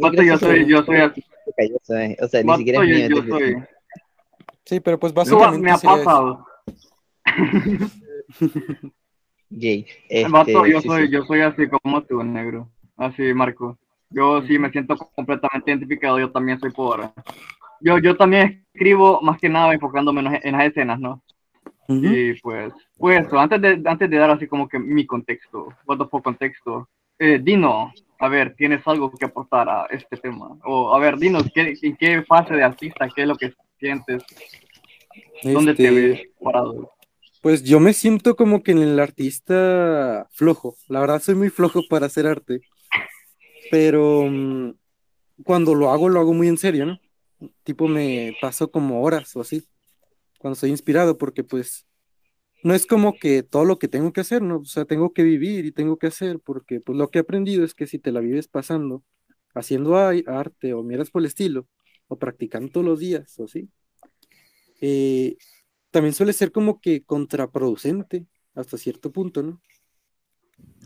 Vato, yo soy, yo soy así. Yo soy- O sea, ni Vato, siquiera es yo, mío. yo soy. Sí, pero pues No, básicamente me ha pasado. Gay. Este, Vato, yo sí, soy, sí. yo soy así como tú, negro. Así, Marco. Yo sí me siento completamente identificado, yo también soy pobre. Yo, yo también escribo más que nada enfocándome en, en las escenas, ¿no? Y pues, pues eso, antes de, antes de dar así como que mi contexto, the fuck contexto, eh, Dino, a ver, ¿tienes algo que aportar a este tema? O a ver, dinos, ¿qué, ¿en qué fase de artista, qué es lo que sientes? ¿Dónde te Este, ves parado? Pues yo me siento como que en el artista flojo. La verdad soy muy flojo para hacer arte. Pero mm, cuando lo hago, lo hago muy en serio, ¿no? Tipo me paso como horas o así. Cuando estoy inspirado, porque pues no es como que todo lo que tengo que hacer, ¿no? O sea, tengo que vivir y tengo que hacer, porque pues lo que he aprendido es que si te la vives pasando, haciendo arte o miras por el estilo, o practicando todos los días, o así, eh, también suele ser como que contraproducente hasta cierto punto, ¿no?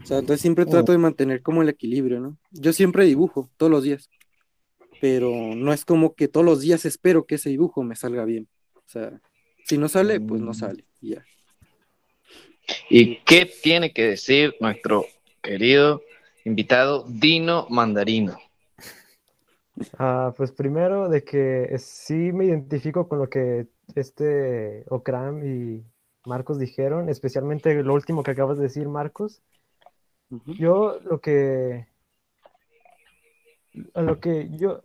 O sea, entonces siempre trato de mantener como el equilibrio, ¿no? Yo siempre dibujo todos los días, pero no es como que todos los días espero que ese dibujo me salga bien. O sea, si no sale, pues no sale, y ya. ¿Y qué tiene que decir nuestro querido invitado Dino Mandarino? Ah, pues primero de que sí me identifico con lo que este Okram y Marcos dijeron, especialmente lo último que acabas de decir, Marcos. Yo lo que a lo que yo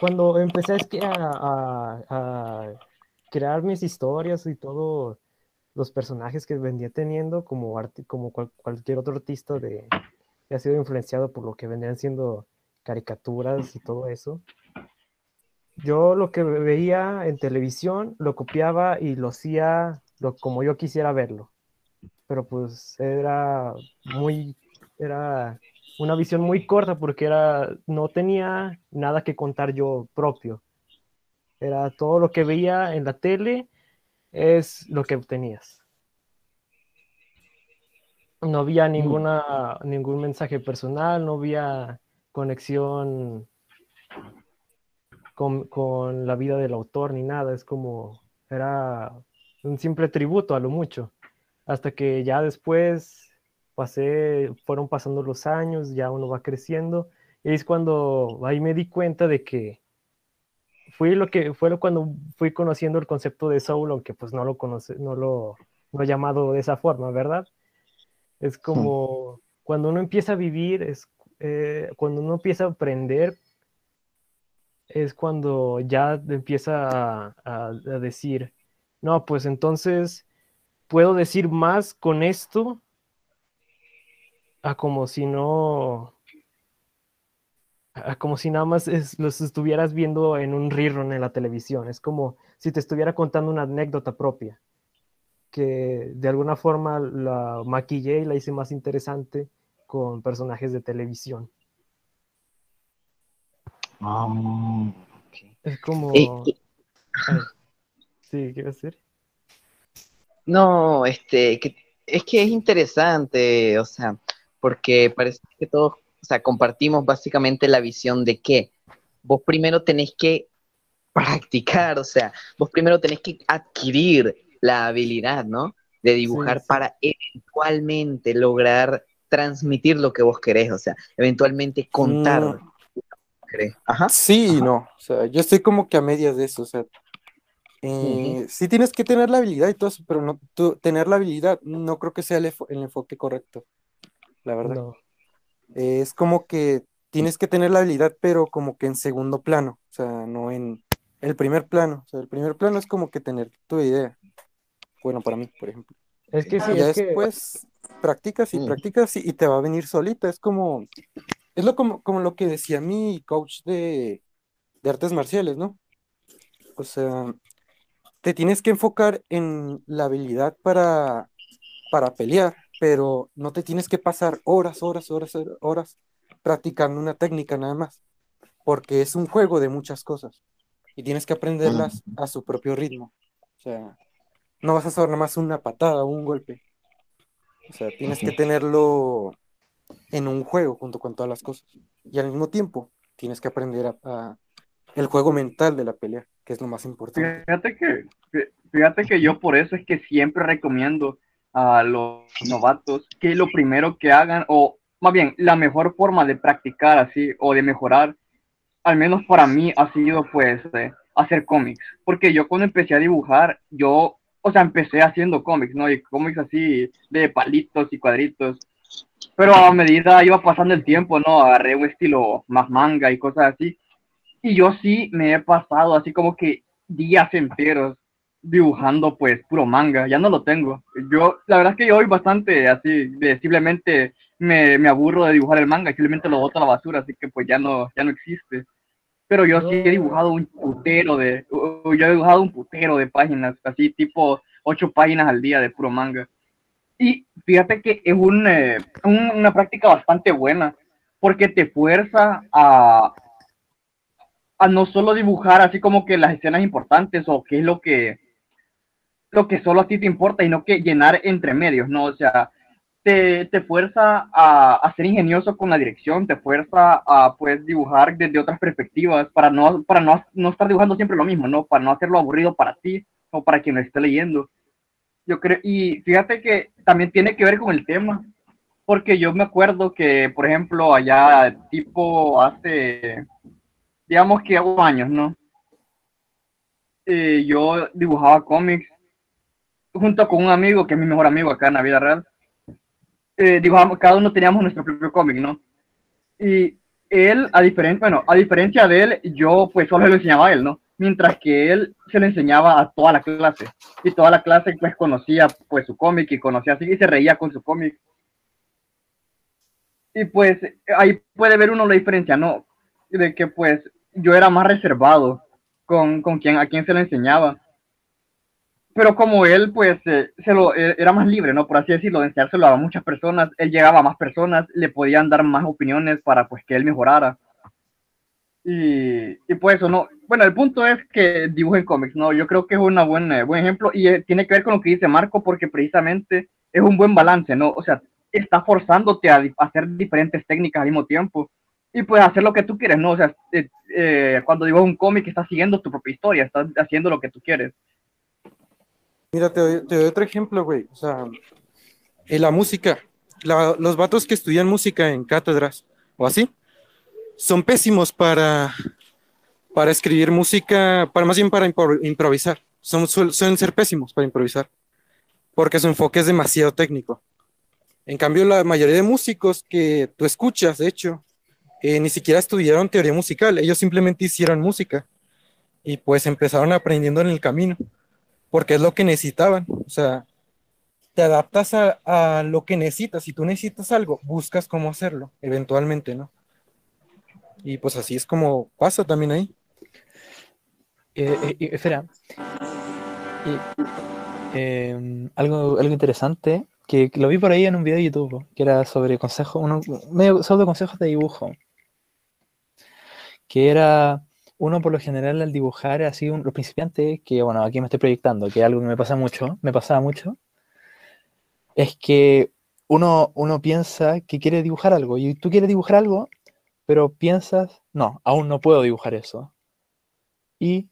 cuando empecé a, a- a crear mis historias y todo los personajes que venía teniendo como como cual- cualquier otro artista de que ha sido influenciado por lo que vendrían siendo caricaturas y todo eso. Yo lo que veía en televisión lo copiaba y lo hacía lo, como yo quisiera verlo. Pero pues era muy, era una visión muy corta porque era, no tenía nada que contar yo propio. Era todo lo que veía en la tele es lo que obtenías. No había ninguna, ningún mensaje personal, no había conexión con, con la vida del autor ni nada. Es como, era un simple tributo a lo mucho. Hasta que ya después pasé, fueron pasando los años, ya uno va creciendo. Y es cuando ahí me di cuenta de que fui lo que fue lo cuando fui conociendo el concepto de soul, aunque pues no lo conoce, no lo no he llamado de esa forma, ¿verdad? Es como cuando uno empieza a vivir, es eh, cuando uno empieza a aprender, es cuando ya empieza a, a- a decir, no, pues entonces puedo decir más con esto a como si no, a como si nada más es- los estuvieras viendo en un rerun en la televisión. Es como si te estuviera contando una anécdota propia, que de alguna forma la maquillé y la hice más interesante con personajes de televisión. Es como... Eh, sí, ¿qué iba a decir? No, este, que, es que es interesante, o sea, porque parece que todos, o sea, compartimos básicamente la visión de que vos primero tenés que practicar, o sea, vos primero tenés que adquirir la habilidad, ¿no? De dibujar sí. para eventualmente lograr transmitir lo que vos querés, o sea, eventualmente contar. Mm. lo que vos querés. Ajá. Sí no. O sea, yo estoy como que a medias de eso. O sea, eh, sí tienes que tener la habilidad y todo eso, pero no, tú- tener la habilidad no creo que sea el enfoque correcto. La verdad. No. Eh, es como que tienes que tener la habilidad, pero como que en segundo plano. O sea, no en el primer plano. O sea, el primer plano es como que tener tu idea. Bueno, para mí, por ejemplo. Es que sí, Y ya es que... después practicas y Mm. practicas y, y te va a venir solita. Es como, es lo como, como lo que decía mi coach de, de artes marciales, ¿no? O sea, te tienes que enfocar en la habilidad para, para pelear, pero no te tienes que pasar horas, horas, horas, horas practicando una técnica nada más, porque es un juego de muchas cosas y tienes que aprenderlas a su propio ritmo. O sea, no vas a saber nada más una patada o un golpe. O sea, tienes que tenerlo en un juego junto con todas las cosas. Y al mismo tiempo tienes que aprender a, a- el juego mental de la pelea, que es lo más importante. Fíjate que, fí- fíjate que yo por eso es que siempre recomiendo a los novatos que lo primero que hagan, o más bien, la mejor forma de practicar así, o de mejorar, al menos para mí ha sido pues eh, hacer cómics. Porque yo cuando empecé a dibujar, yo, o sea, empecé haciendo cómics, ¿no? Y cómics así de palitos y cuadritos. Pero a medida iba pasando el tiempo, ¿no? Agarré un estilo más manga y cosas así. Y yo sí me he pasado así como que días enteros dibujando pues puro manga, ya no lo tengo. Yo, la verdad es que yo hoy bastante así, de simplemente me, me aburro de dibujar el manga simplemente lo boto a la basura, así que pues ya no, ya no existe. Pero yo sí he dibujado un putero de, yo he dibujado un putero de páginas, así tipo ocho páginas al día de puro manga. Y fíjate que es eh, un- una práctica bastante buena, porque te fuerza a, a no solo dibujar así como que las escenas importantes o qué es lo que lo que solo a ti te importa y no que llenar entre medios, ¿no? O sea, te, te fuerza a, a ser ingenioso con la dirección, te fuerza a pues dibujar desde otras perspectivas para no, para no, no estar dibujando siempre lo mismo, ¿no? Para no hacerlo aburrido para ti o para quien lo esté leyendo. Yo creo, y fíjate que también tiene que ver con el tema, porque yo me acuerdo que, por ejemplo, allá tipo hace, digamos que hago años, ¿no? Eh, yo dibujaba cómics junto con un amigo que es mi mejor amigo acá en la vida real. Eh, cada uno teníamos nuestro propio cómic, ¿no? Y él, a diferencia, bueno, a diferencia de él, yo pues solo le enseñaba a él, ¿no? Mientras que él se lo enseñaba a toda la clase. Y toda la clase pues conocía pues su cómic y conocía así y se reía con su cómic. Y pues ahí puede ver uno la diferencia, ¿no? De que pues yo era más reservado con, con quien, a quien se lo enseñaba. Pero como él, pues, eh, se lo, eh, era más libre, ¿no? Por así decirlo, de enseñárselo a muchas personas, él llegaba a más personas, le podían dar más opiniones para, pues, que él mejorara. Y, y pues eso, ¿no? Bueno, el punto es que dibujen cómics, ¿no? Yo creo que es un buen, eh, buen ejemplo y eh, tiene que ver con lo que dice Marco porque precisamente es un buen balance, ¿no? O sea, está forzándote a, a hacer diferentes técnicas al mismo tiempo y pues hacer lo que tú quieres, ¿no? O sea, eh, eh, cuando dibujas un cómic estás siguiendo tu propia historia, estás haciendo lo que tú quieres. Mira, te doy, otro ejemplo, güey. O sea, en la música, los vatos que estudian música en cátedras o así, son pésimos para, para escribir música, para más bien para impro- improvisar. Son, suel- suelen ser pésimos para improvisar, porque su enfoque es demasiado técnico. En cambio, la mayoría de músicos que tú escuchas, de hecho, eh, ni siquiera estudiaron teoría musical, ellos simplemente hicieron música y pues empezaron aprendiendo en el camino porque es lo que necesitaban. O sea, te adaptas a, a lo que necesitas. Si tú necesitas algo, buscas cómo hacerlo, eventualmente, ¿no? Y pues así es como pasa también ahí. Eh, eh, espera. Eh, algo, algo interesante que, lo vi por ahí en un video de YouTube, que era sobre consejos, medio sobre consejos de dibujo. Que era uno por lo general al dibujar así un, los principiantes, que bueno, aquí me estoy proyectando, que es algo que me pasa mucho, me pasaba mucho, es que uno, uno piensa que quiere dibujar algo y tú quieres dibujar algo, pero piensas, no, aún no puedo dibujar eso. Y,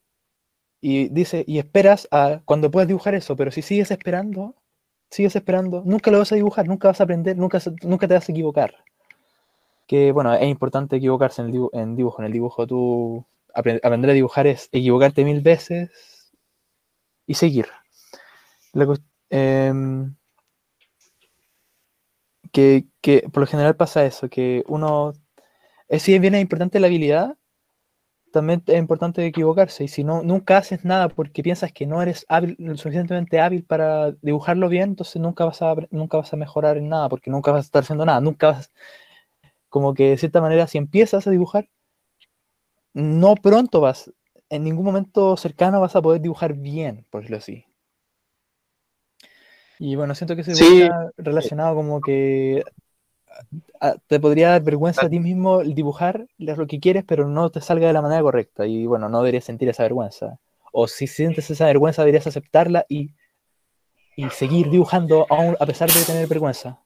y dice, y esperas a cuando puedas dibujar eso, pero si sigues esperando, sigues esperando, nunca lo vas a dibujar, nunca vas a aprender, nunca, nunca te vas a equivocar. Que bueno, es importante equivocarse en el dibu- en dibujo. En el dibujo tú aprender a dibujar es equivocarte mil veces y seguir. La em, que, que por lo general pasa eso, que uno, es, si bien es importante la habilidad, también es importante equivocarse. Y si no, nunca haces nada porque piensas que no eres hábil, suficientemente hábil para dibujarlo bien, entonces nunca vas a, nunca vas a mejorar en nada, porque nunca vas a estar haciendo nada. Nunca vas, como que de cierta manera, si empiezas a dibujar, no pronto vas, en ningún momento cercano vas a poder dibujar bien, por decirlo así. Y bueno, siento que eso Sí. está relacionado como que te podría dar vergüenza a ti mismo el dibujar lo que quieres, pero no te salga de la manera correcta. Y bueno, no deberías sentir esa vergüenza. O si sientes esa vergüenza, deberías aceptarla y, y seguir dibujando aún a pesar de tener vergüenza.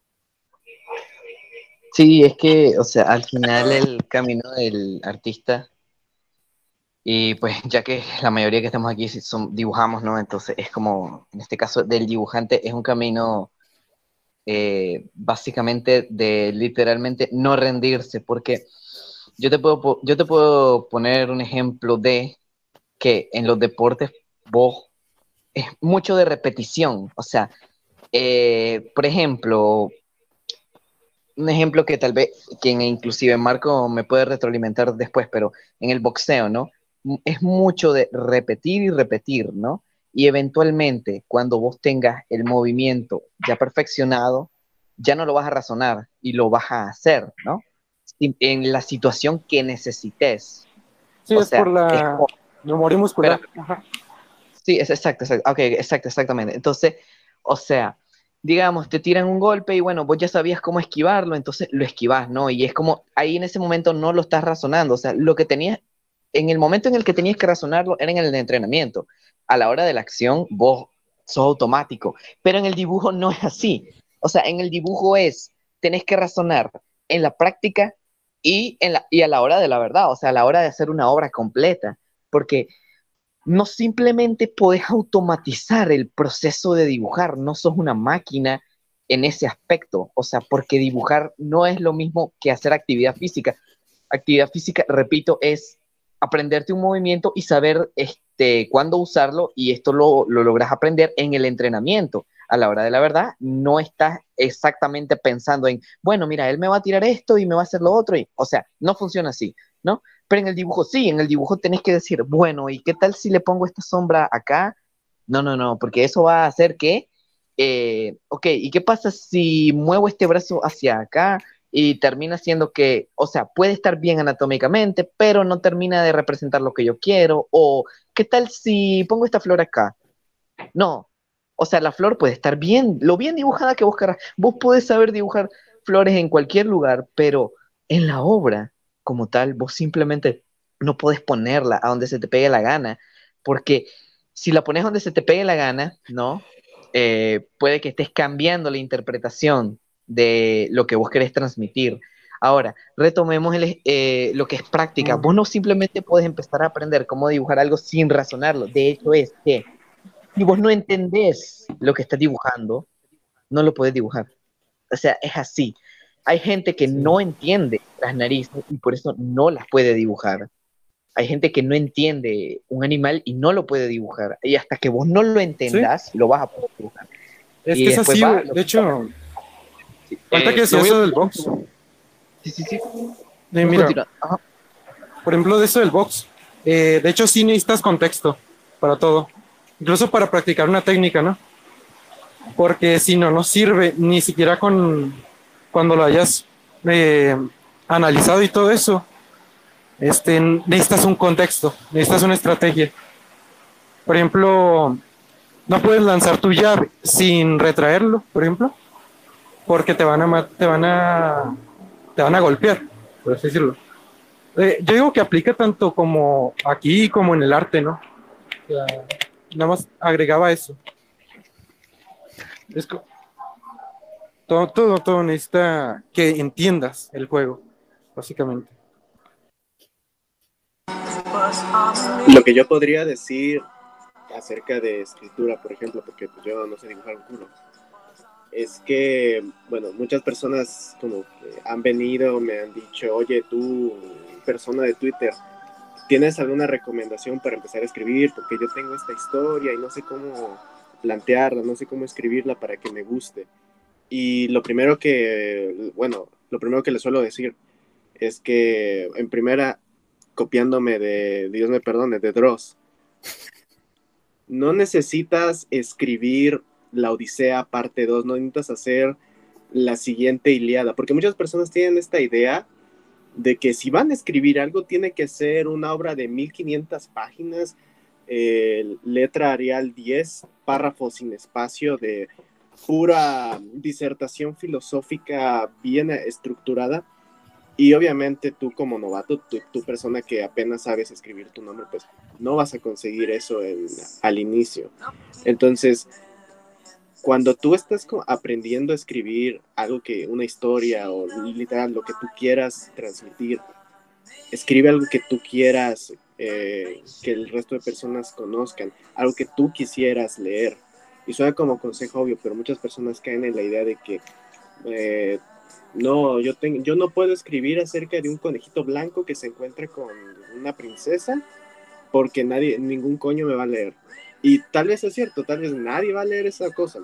Sí, es que, o sea, al final el camino del artista, y pues ya que la mayoría que estamos aquí son, dibujamos, ¿no? Entonces es como, en este caso del dibujante, es un camino eh, básicamente de literalmente no rendirse, porque yo te puedo, yo te puedo poner un ejemplo de que en los deportes vos es mucho de repetición, o sea, eh, por ejemplo, un ejemplo que tal vez, quien inclusive Marco me puede retroalimentar después, pero en el boxeo, ¿no? Es mucho de repetir y repetir, ¿no? Y eventualmente, cuando vos tengas el movimiento ya perfeccionado, ya no lo vas a razonar y lo vas a hacer, ¿no? En- la situación que necesites. Sí, O es sea, por la es como- memoria muscular. Ajá. Sí, es exacto, exacto. Ok, exacto, exactamente. Entonces, o sea, digamos, te tiran un golpe y bueno, vos ya sabías cómo esquivarlo, entonces lo esquivas, ¿no? Y es como, ahí en ese momento no lo estás razonando, o sea, lo que tenías, en el momento en el que tenías que razonarlo era en el entrenamiento. A la hora de la acción, vos sos automático, pero en el dibujo no es así. O sea, en el dibujo es, tenés que razonar en la práctica y, en la, y a la hora de la verdad, o sea, a la hora de hacer una obra completa, porque no simplemente podés automatizar el proceso de dibujar, no sos una máquina en ese aspecto, o sea, porque dibujar no es lo mismo que hacer actividad física. Actividad física, repito, es aprenderte un movimiento y saber este, cuándo usarlo y esto lo, lo logras aprender en el entrenamiento. A la hora de la verdad, no estás exactamente pensando en, bueno, mira, él me va a tirar esto y me va a hacer lo otro, y, o sea, no funciona así, ¿no? Pero en el dibujo sí, en el dibujo tenés que decir, bueno, ¿y qué tal si le pongo esta sombra acá? No, no, no, porque eso va a hacer que, eh, ok, ¿y qué pasa si muevo este brazo hacia acá y termina siendo que, o sea, puede estar bien anatómicamente, pero no termina de representar lo que yo quiero? O, ¿qué tal si pongo esta flor acá? No, o sea, la flor puede estar bien, lo bien dibujada que vos querrás. Vos podés saber dibujar flores en cualquier lugar, pero en la obra como tal, vos simplemente no podés ponerla a donde se te pegue la gana, porque si la pones donde se te pegue la gana, ¿no? Eh, puede que estés cambiando la interpretación de lo que vos querés transmitir. Ahora, retomemos el, eh, lo que es práctica. Vos no simplemente podés empezar a aprender cómo dibujar algo sin razonarlo. De hecho, es que si vos no entendés lo que estás dibujando, no lo puedes dibujar. O sea, es así. Hay gente que no entiende las narices y por eso no las puede dibujar. Hay gente que no entiende un animal y no lo puede dibujar. Y hasta que vos no lo entendas, lo vas a poder dibujar. Es Y que es así, va De hecho, ahorita Eh, que lo decía voy a- eso del box. Sí, sí, sí. Eh, mira. Ajá. por ejemplo, de eso del box. eh, de hecho, sí necesitas contexto para todo. Incluso para practicar una técnica, ¿no? Porque si no, no sirve ni siquiera con cuando lo hayas eh, analizado y todo eso. Este, necesitas un contexto, necesitas una estrategia. Por ejemplo, no puedes lanzar tu llave sin retraerlo, por ejemplo, porque te van a te van a te van a golpear, por así decirlo. Eh, yo digo que aplica tanto como aquí como en el arte, ¿no? O sea, nada más agregaba eso. Es todo, todo, todo necesita que entiendas el juego, básicamente. Lo que yo podría decir acerca de escritura, por ejemplo, porque pues, yo no sé dibujar un culo, es que, bueno, muchas personas como han venido, me han dicho, oye, tú, persona de Twitter, ¿tienes alguna recomendación para empezar a escribir? Porque yo tengo esta historia y no sé cómo plantearla, no sé cómo escribirla para que me guste. Y lo primero que, bueno, lo primero que les suelo decir es que en primera, copiándome de, Dios me perdone, de Dross, no necesitas escribir la Odisea parte 2, no necesitas hacer la siguiente Iliada, porque muchas personas tienen esta idea de que si van a escribir algo tiene que ser una obra de 1500 páginas, eh, letra Arial 10, párrafos sin espacio de pura disertación filosófica bien estructurada. Y obviamente tú como novato, tú, persona que apenas sabes escribir tu nombre, pues no vas a conseguir eso al inicio. Entonces, cuando tú estás aprendiendo a escribir algo que, una historia o literal lo que tú quieras transmitir, escribe algo que tú quieras eh, que el resto de personas conozcan, algo que tú quisieras leer. Y suena como consejo obvio, pero muchas personas caen en la idea de que eh, no, yo, tengo, yo no puedo escribir acerca de un conejito blanco que se encuentra con una princesa porque nadie, ningún coño me va a leer. Y tal vez es cierto, tal vez nadie va a leer esa cosa,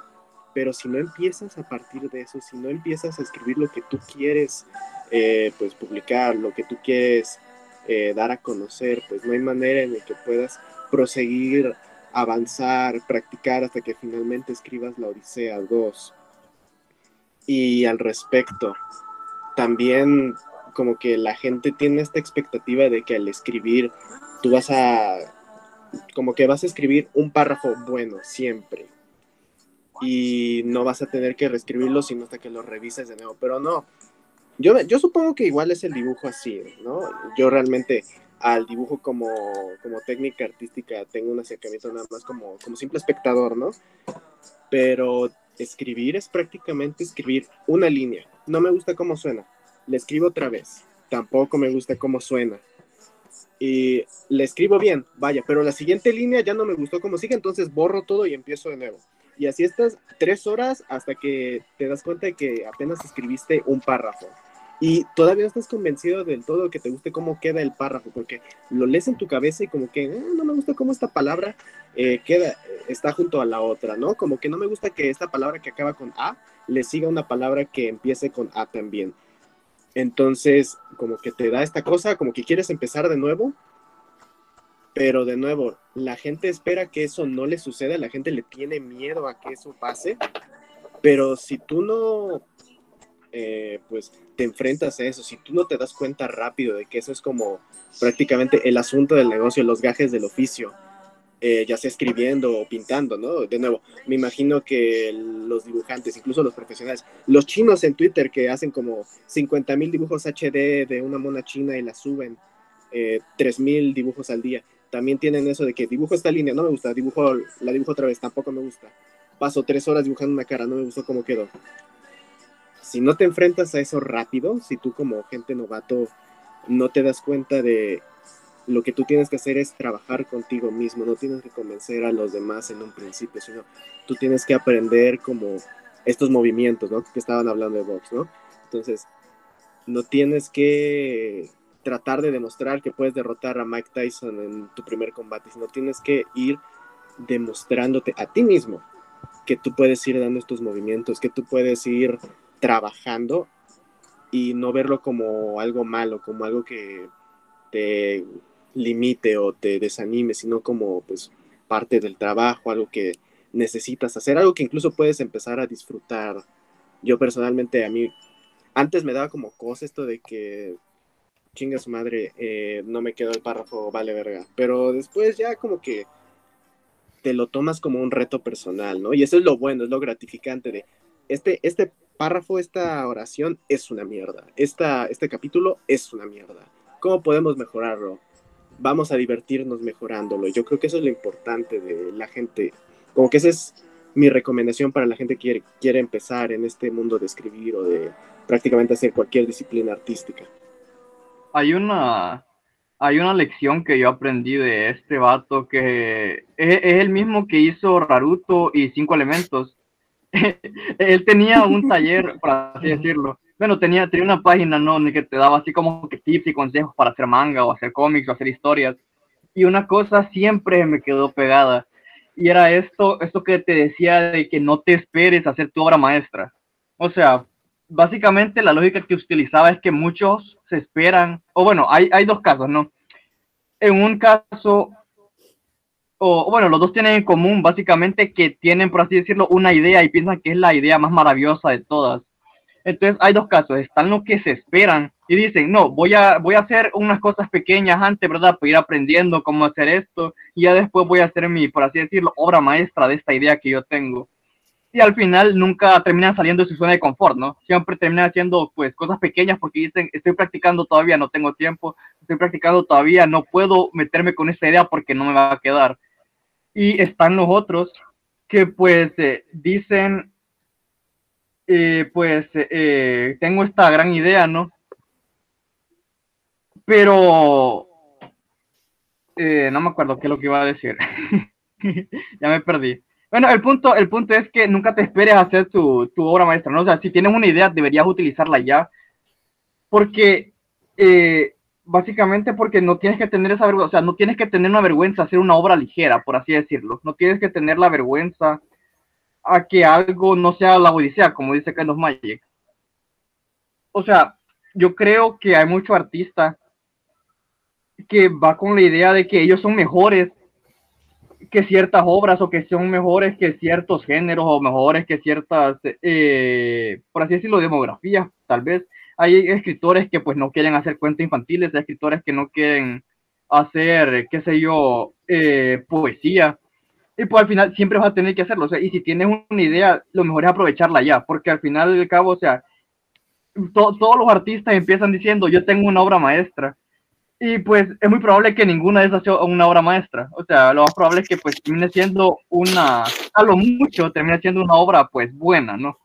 pero si no empiezas a partir de eso, si no empiezas a escribir lo que tú quieres, eh, pues publicar, lo que tú quieres eh, dar a conocer, pues no hay manera en la que puedas proseguir avanzar, practicar hasta que finalmente escribas la Odisea 2. Y al respecto, también como que la gente tiene esta expectativa de que al escribir tú vas a, como que vas a escribir un párrafo bueno siempre. Y no vas a tener que reescribirlo sino hasta que lo revises de nuevo. Pero no, yo, yo supongo que igual es el dibujo así, ¿no? Yo realmente al dibujo como, como técnica artística tengo un acercamiento nada más como, como simple espectador, ¿no? Pero escribir es prácticamente escribir una línea. No me gusta cómo suena. Le escribo otra vez. Tampoco me gusta cómo suena. Y le escribo bien, vaya, pero la siguiente línea ya no me gustó cómo sigue, entonces borro todo y empiezo de nuevo. Y así estás tres horas hasta que te das cuenta de que apenas escribiste un párrafo y todavía estás convencido del todo que te guste cómo queda el párrafo, porque lo lees en tu cabeza y como que eh, no me gusta cómo esta palabra eh, queda, está junto a la otra, ¿no? Como que no me gusta que esta palabra que acaba con A le siga una palabra que empiece con A también. Entonces, como que te da esta cosa, como que quieres empezar de nuevo, pero de nuevo, la gente espera que eso no le suceda, la gente le tiene miedo a que eso pase, pero si tú no eh, pues te enfrentas a eso, si tú no te das cuenta rápido de que eso es como prácticamente el asunto del negocio, los gajes del oficio, eh, ya sea escribiendo o pintando, ¿no? De nuevo, me imagino que los dibujantes, incluso los profesionales, los chinos en Twitter que hacen como 50 mil dibujos HD de una mona china y la suben, eh, 3 mil dibujos al día, también tienen eso de que dibujo esta línea, no me gusta, dibujo, la dibujo otra vez, tampoco me gusta. Paso tres horas dibujando una cara, no me gustó cómo quedó si no te enfrentas a eso rápido, si tú como gente novato no te das cuenta de lo que tú tienes que hacer es trabajar contigo mismo, no tienes que convencer a los demás en un principio, sino tú tienes que aprender como estos movimientos, ¿no? Que estaban hablando de box, ¿no? Entonces, no tienes que tratar de demostrar que puedes derrotar a Mike Tyson en tu primer combate, sino tienes que ir demostrándote a ti mismo que tú puedes ir dando estos movimientos, que tú puedes ir trabajando y no verlo como algo malo, como algo que te limite o te desanime, sino como pues parte del trabajo, algo que necesitas hacer, algo que incluso puedes empezar a disfrutar. Yo personalmente a mí antes me daba como cosa esto de que chinga su madre, eh, no me quedó el párrafo, vale verga, pero después ya como que te lo tomas como un reto personal, ¿no? Y eso es lo bueno, es lo gratificante de este, este párrafo, esta oración es una mierda. Esta, este capítulo es una mierda. ¿Cómo podemos mejorarlo? Vamos a divertirnos mejorándolo. Yo creo que eso es lo importante de la gente. Como que esa es mi recomendación para la gente que quiere, quiere empezar en este mundo de escribir o de prácticamente hacer cualquier disciplina artística. Hay una, hay una lección que yo aprendí de este vato que es, es el mismo que hizo Raruto y Cinco Elementos él tenía un taller, por así decirlo. Bueno, tenía, tenía una página, ¿no? que te daba así como que tips y consejos para hacer manga o hacer cómics o hacer historias. Y una cosa siempre me quedó pegada. Y era esto, esto que te decía de que no te esperes a hacer tu obra maestra. O sea, básicamente la lógica que utilizaba es que muchos se esperan, o bueno, hay, hay dos casos, ¿no? En un caso, o bueno, los dos tienen en común básicamente que tienen, por así decirlo, una idea y piensan que es la idea más maravillosa de todas. Entonces hay dos casos, están los que se esperan y dicen, no, voy a, voy a hacer unas cosas pequeñas antes, ¿verdad? Para ir aprendiendo cómo hacer esto y ya después voy a hacer mi, por así decirlo, obra maestra de esta idea que yo tengo. Y al final nunca terminan saliendo de su zona de confort, ¿no? Siempre terminan haciendo pues cosas pequeñas porque dicen, estoy practicando todavía, no tengo tiempo, estoy practicando todavía, no puedo meterme con esa idea porque no me va a quedar. Y están los otros que pues eh, dicen, eh, pues eh, tengo esta gran idea, ¿no? Pero no me acuerdo qué es lo que iba a decir. ya me perdí. Bueno, el punto, el punto es que nunca te esperes a hacer tu, tu, obra maestra. O sea, si tienes una idea, deberías utilizarla ya. Porque básicamente porque no tienes que tener esa vergüenza, o sea, no tienes que tener una vergüenza hacer una obra ligera, por así decirlo. No tienes que tener la vergüenza a que algo no sea la odisea, como dice Carlos Magic. O sea, yo creo que hay mucho artista que va con la idea de que ellos son mejores que ciertas obras o que son mejores que ciertos géneros o mejores que ciertas, eh, por así decirlo, demografías, tal vez. Hay escritores que pues no quieren hacer cuentos infantiles, hay escritores que no quieren hacer, qué sé yo, eh, poesía. Y pues al final siempre vas a tener que hacerlo. O sea, y si tienes una idea, lo mejor es aprovecharla ya, porque al final del cabo, o sea, to- todos los artistas empiezan diciendo, yo tengo una obra maestra. Y pues es muy probable que ninguna de esas sea una obra maestra. O sea, lo más probable es que pues termine siendo una, a lo mucho, termine siendo una obra pues buena, ¿no?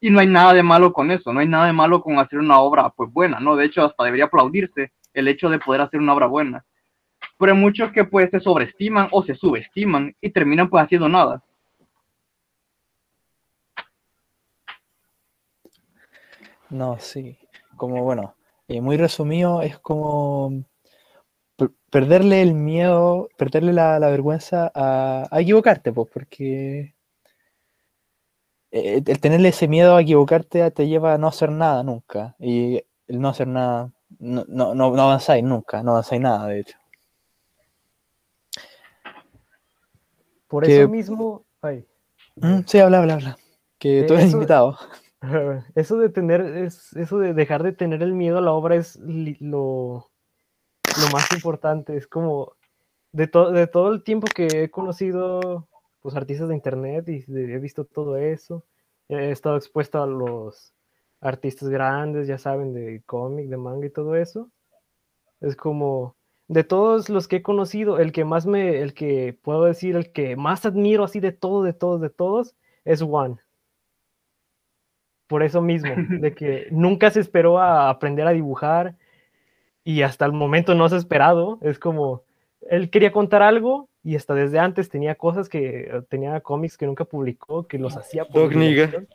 Y no hay nada de malo con eso, no hay nada de malo con hacer una obra pues buena, ¿no? De hecho, hasta debería aplaudirse el hecho de poder hacer una obra buena. Pero hay muchos que pues se sobreestiman o se subestiman y terminan pues haciendo nada. No, sí. Como bueno, eh, muy resumido, es como per- perderle el miedo, perderle la, vergüenza a, equivocarte, pues, porque eh, el tenerle ese miedo a equivocarte te lleva a no hacer nada nunca. Y el no hacer nada, no, no, no, no avanzáis nunca, no avanzáis nada, de hecho. Por Que- eso mismo, ay, Mm, sí, habla, habla, habla. Que Eh, tú eres eso- invitado. Eso de tener, es, eso de dejar de tener el miedo a la obra es li- lo, lo más importante. Es como de, to- de todo el tiempo que he conocido pues, artistas de internet y de- he visto todo eso. He estado expuesto a los artistas grandes, ya saben, de cómic, de manga y todo eso. Es como de todos los que he conocido, el que más me, el que puedo decir, el que más admiro así de todo, de todos, de todos, es One por eso mismo, de que nunca se esperó a aprender a dibujar y hasta el momento no se ha esperado. Es como, él quería contar algo y hasta desde antes tenía cosas que, tenía cómics que nunca publicó, que los hacía por Dog diversión.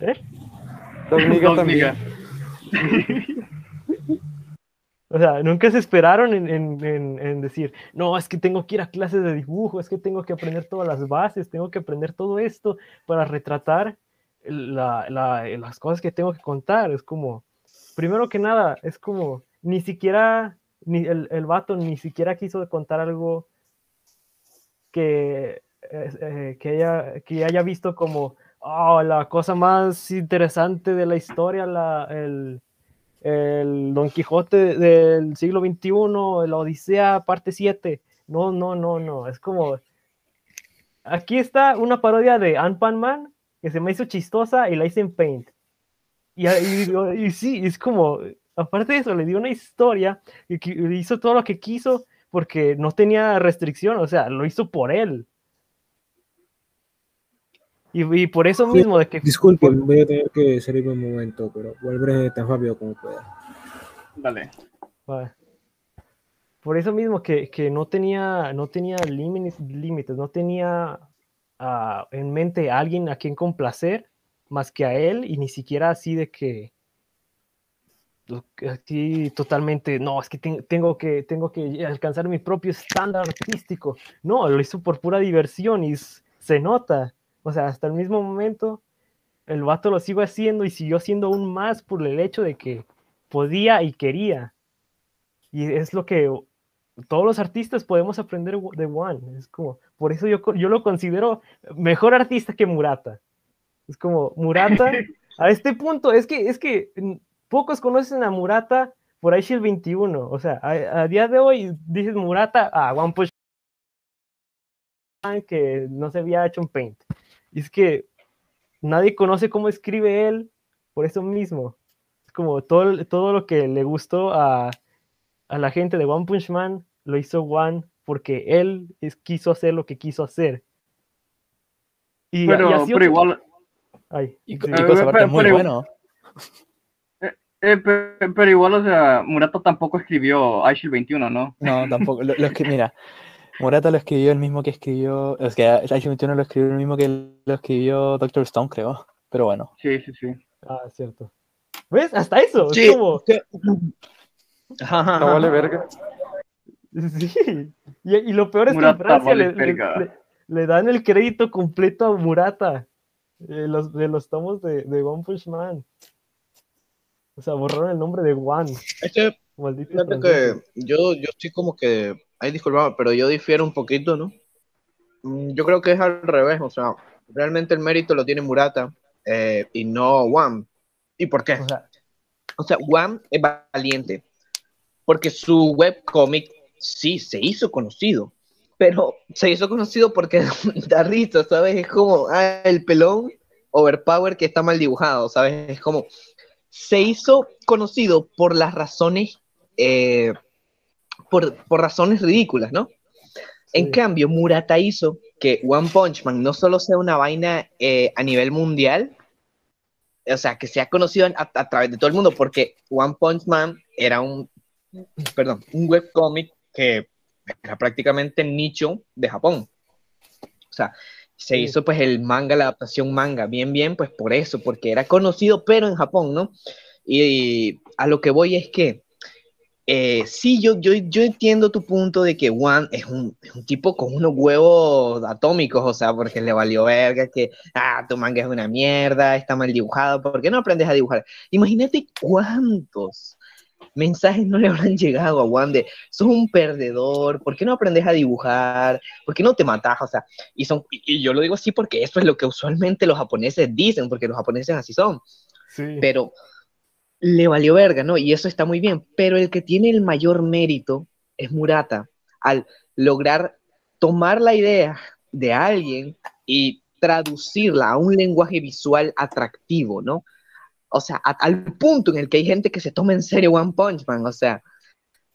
¿Eh? Dog también. O sea, nunca se esperaron en, en- en- decir, no, es que tengo que ir a clases de dibujo, es que tengo que aprender todas las bases, tengo que aprender todo esto para retratar la- la- las cosas que tengo que contar. Es como, primero que nada, es como, ni siquiera, ni el, el vato ni siquiera quiso contar algo que, eh, que, haya, que haya visto como, oh, la cosa más interesante de la historia, la, el, el Don Quijote del siglo XXI, la Odisea, parte 7. No, no, no, no. Es como. Aquí está una parodia de Ant-Man Man que se me hizo chistosa y la hice en Paint. Y, y- y sí, es como. Aparte de eso, le dio una historia y hizo todo lo que quiso porque no tenía restricción, o sea, lo hizo por él. Y, y por eso Sí, mismo, de que Disculpen, voy a tener que salirme un momento, pero volveré tan rápido como pueda. Dale. Va. Por eso mismo que, que no tenía, no tenía límites, límites, no tenía ah, en mente a alguien a quien complacer más que a él y ni siquiera así de que aquí totalmente, no, es que ten- tengo que tengo que alcanzar mi propio estándar artístico. No, lo hizo por pura diversión y se nota. O sea, hasta el mismo momento el vato lo sigo haciendo y siguió haciendo aún más por el hecho de que podía y quería. Y es lo que todos los artistas podemos aprender de One. Es como, por eso yo, yo lo considero mejor artista que Murata. Es como, Murata, a este punto, es que, es que pocos conocen a Murata por Aishi el 21. O sea, a, a día de hoy dices Murata, a One Punch que no se había hecho en Paint. Y es que nadie conoce cómo escribe él por eso mismo. Es como todo, todo lo que le gustó a, a la gente de One Punch Man lo hizo One porque él es- quiso hacer lo que quiso hacer. Y, Pero- y así pero otro- igual- Ay, Y, sí. co- y cosa aparte pero- muy pero- bueno. Eh, pero, pero igual, o sea, Murata tampoco escribió Aishi 21, ¿no? No, tampoco. Lo, lo escri- mira, Murata lo escribió el mismo que escribió. Es que Aishi 21 lo escribió el mismo que lo escribió Doctor Stone, creo. Pero bueno. Sí, sí, sí. Ah, cierto. ¿Ves? Hasta eso. Sí, Es como... No vale verga. Sí. Y, y lo peor es que en Francia vale le, le- verga. le- le dan el crédito completo a Murata de los, de los tomos de, de One Punch Man. O sea, borraron el nombre de One. Es fíjate franceses. que yo, yo estoy como que, ay, disculpame, pero yo difiero un poquito, ¿no? mm, yo creo que es al revés, o sea, realmente el mérito lo tiene Murata eh, y no Wam. ¿Y por qué? O sea, O sea, Wam es valiente, porque su webcomic sí se hizo conocido, pero se hizo conocido porque da risa, ¿sabes? Es como, ah, el pelón overpower que está mal dibujado, ¿sabes? Es como, se hizo conocido por las razones, eh, por, por razones ridículas, ¿no? En cambio, Murata hizo que One Punch Man no solo sea una vaina eh, a nivel mundial, o sea, que sea conocido a, a través de todo el mundo, porque One Punch Man era un, perdón, un webcomic que era prácticamente nicho de Japón. O sea, se Sí. hizo pues el manga, la adaptación manga, bien, bien, pues por eso, porque era conocido, pero en Japón, ¿no? Y, a lo que voy es que eh, sí, yo, yo, yo entiendo tu punto de que Juan es un, es un tipo con unos huevos atómicos, o sea, porque le valió verga, que, ah, tu manga es una mierda, está mal dibujado, ¿por qué no aprendes a dibujar? Imagínate cuántos mensajes no le habrán llegado a Juan de, sos un perdedor, ¿por qué no aprendes a dibujar? ¿Por qué no te matas? O sea, y, son, y yo lo digo así porque eso es lo que usualmente los japoneses dicen, porque los japoneses así son sí. pero le valió verga, ¿no? Y eso está muy bien, pero el que tiene el mayor mérito es Murata, al lograr tomar la idea de alguien y traducirla a un lenguaje visual atractivo, ¿no? O sea, a- al punto en el que hay gente que se toma en serio One Punch Man, o sea,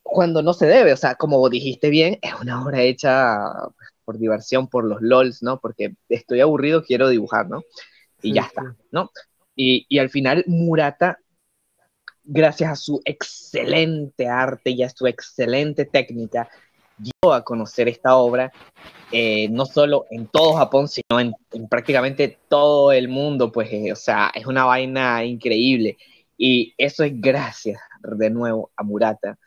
cuando no se debe, o sea, como dijiste bien, es una obra hecha pues, por diversión, por los LOLs, ¿no? Porque estoy aburrido, quiero dibujar, ¿no? Y Sí, ya sí. está, ¿no? Y, y al final Murata, gracias a su excelente arte y a su excelente técnica, dio a conocer esta obra, eh, no solo en todo Japón, sino en, en prácticamente todo el mundo, pues, eh, o sea, es una vaina increíble. Y eso es gracias, de nuevo, a Murata.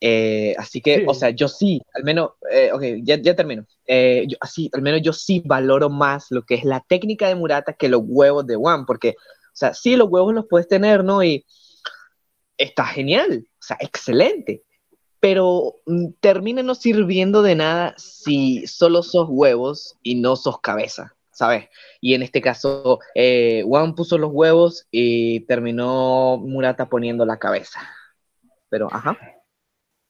Eh, así que, Sí. o sea, yo sí, al menos, eh, ok, ya, ya termino. Eh, yo, así, al menos yo sí valoro más lo que es la técnica de Murata que los huevos de One, porque, o sea, sí, los huevos los puedes tener, ¿no? Y está genial, o sea, excelente. Pero mm, termina no sirviendo de nada si solo sos huevos y no sos cabeza, ¿sabes? Y en este caso, eh, One puso los huevos y terminó Murata poniendo la cabeza. Pero, ajá.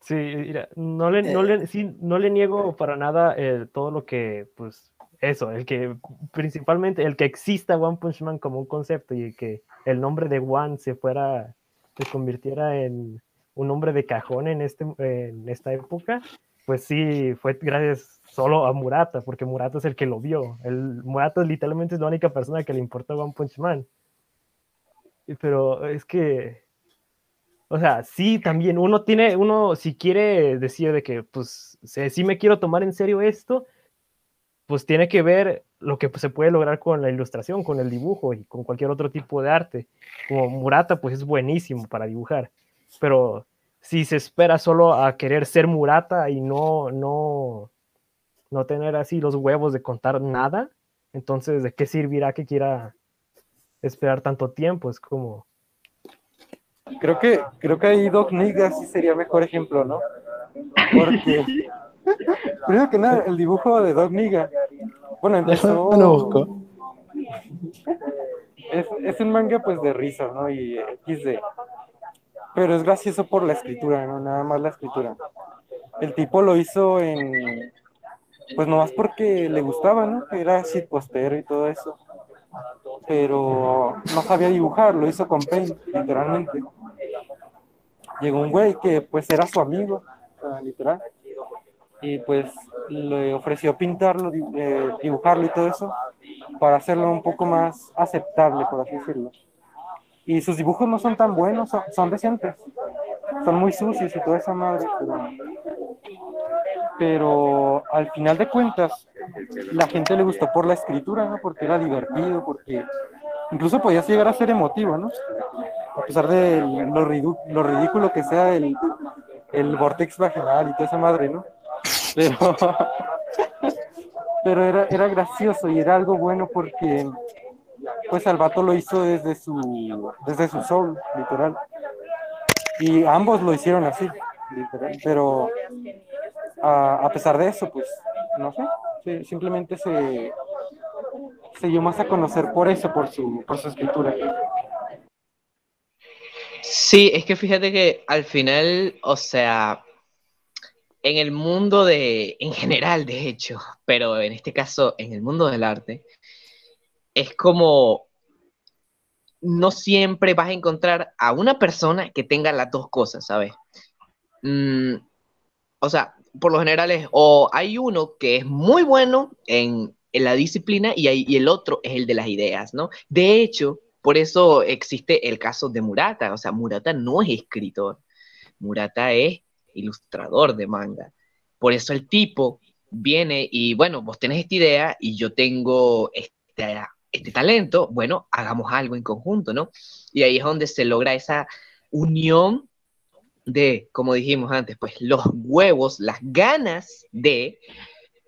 Sí, mira, no le, no le, sí, no le niego para nada eh, todo lo que, pues, eso, el que, principalmente, el que exista One Punch Man como un concepto y que el nombre de One se fuera, se convirtiera en un nombre de cajón en, este, en esta época, pues sí, fue gracias solo a Murata, porque Murata es el que lo vio. El, Murata literalmente es la única persona que le importa One Punch Man. Pero es que, o sea, sí, también uno tiene, uno si quiere decir de que, pues, sí me quiero tomar en serio esto, pues tiene que ver lo que se puede lograr con la ilustración, con el dibujo y con cualquier otro tipo de arte. Como Murata, pues es buenísimo para dibujar, pero si se espera solo a querer ser Murata y no, no, no tener así los huevos de contar nada, entonces, ¿de qué servirá que quiera esperar tanto tiempo? Es como... Creo que, creo que ahí Doc Nigga sí sería mejor ejemplo, ¿no? Porque, primero que nada, el dibujo de Doc Nigga, bueno, empezó... No busco. Es, es un manga pues de risa, ¿no? Y XD. Pero es gracioso por la escritura, ¿no? Nada más la escritura. El tipo lo hizo en... Pues nomás porque le gustaba, ¿no? Era shitpostero y todo eso. Pero no sabía dibujar, lo hizo con paint, literalmente. Llegó un güey que pues era su amigo, literal. Y pues le ofreció pintarlo, eh, dibujarlo y todo eso, para hacerlo un poco más aceptable, por así decirlo. Y sus dibujos no son tan buenos, son, decentes. Son muy sucios y toda esa madre, pero, al final de cuentas, la gente le gustó por la escritura, ¿no? Porque era divertido, porque incluso podías llegar a ser emotivo, ¿no? A pesar de lo ridículo que sea el, el vortex vaginal y toda esa madre, ¿no? Pero, pero era, era gracioso y era algo bueno porque pues al vato lo hizo desde su desde su soul, literal. Y ambos lo hicieron así, literal. Pero a, a pesar de eso, pues, no sé, Sí, simplemente se, se dio más a conocer por eso, por su, por su escritura. Sí, es que fíjate que al final, o sea, en el mundo de, en general, de hecho, pero en este caso, en el mundo del arte, es como no siempre vas a encontrar a una persona que tenga las dos cosas, ¿sabes? Mm, o sea, por lo general es, o hay uno que es muy bueno en, en la disciplina y, hay, y el otro es el de las ideas, ¿no? De hecho, por eso existe el caso de Murata, o sea, Murata no es escritor, Murata es ilustrador de manga. Por eso el tipo viene y, bueno, vos tenés esta idea y yo tengo este, este talento, bueno, hagamos algo en conjunto, ¿no? Y ahí es donde se logra esa unión de, como dijimos antes, pues los huevos, las ganas de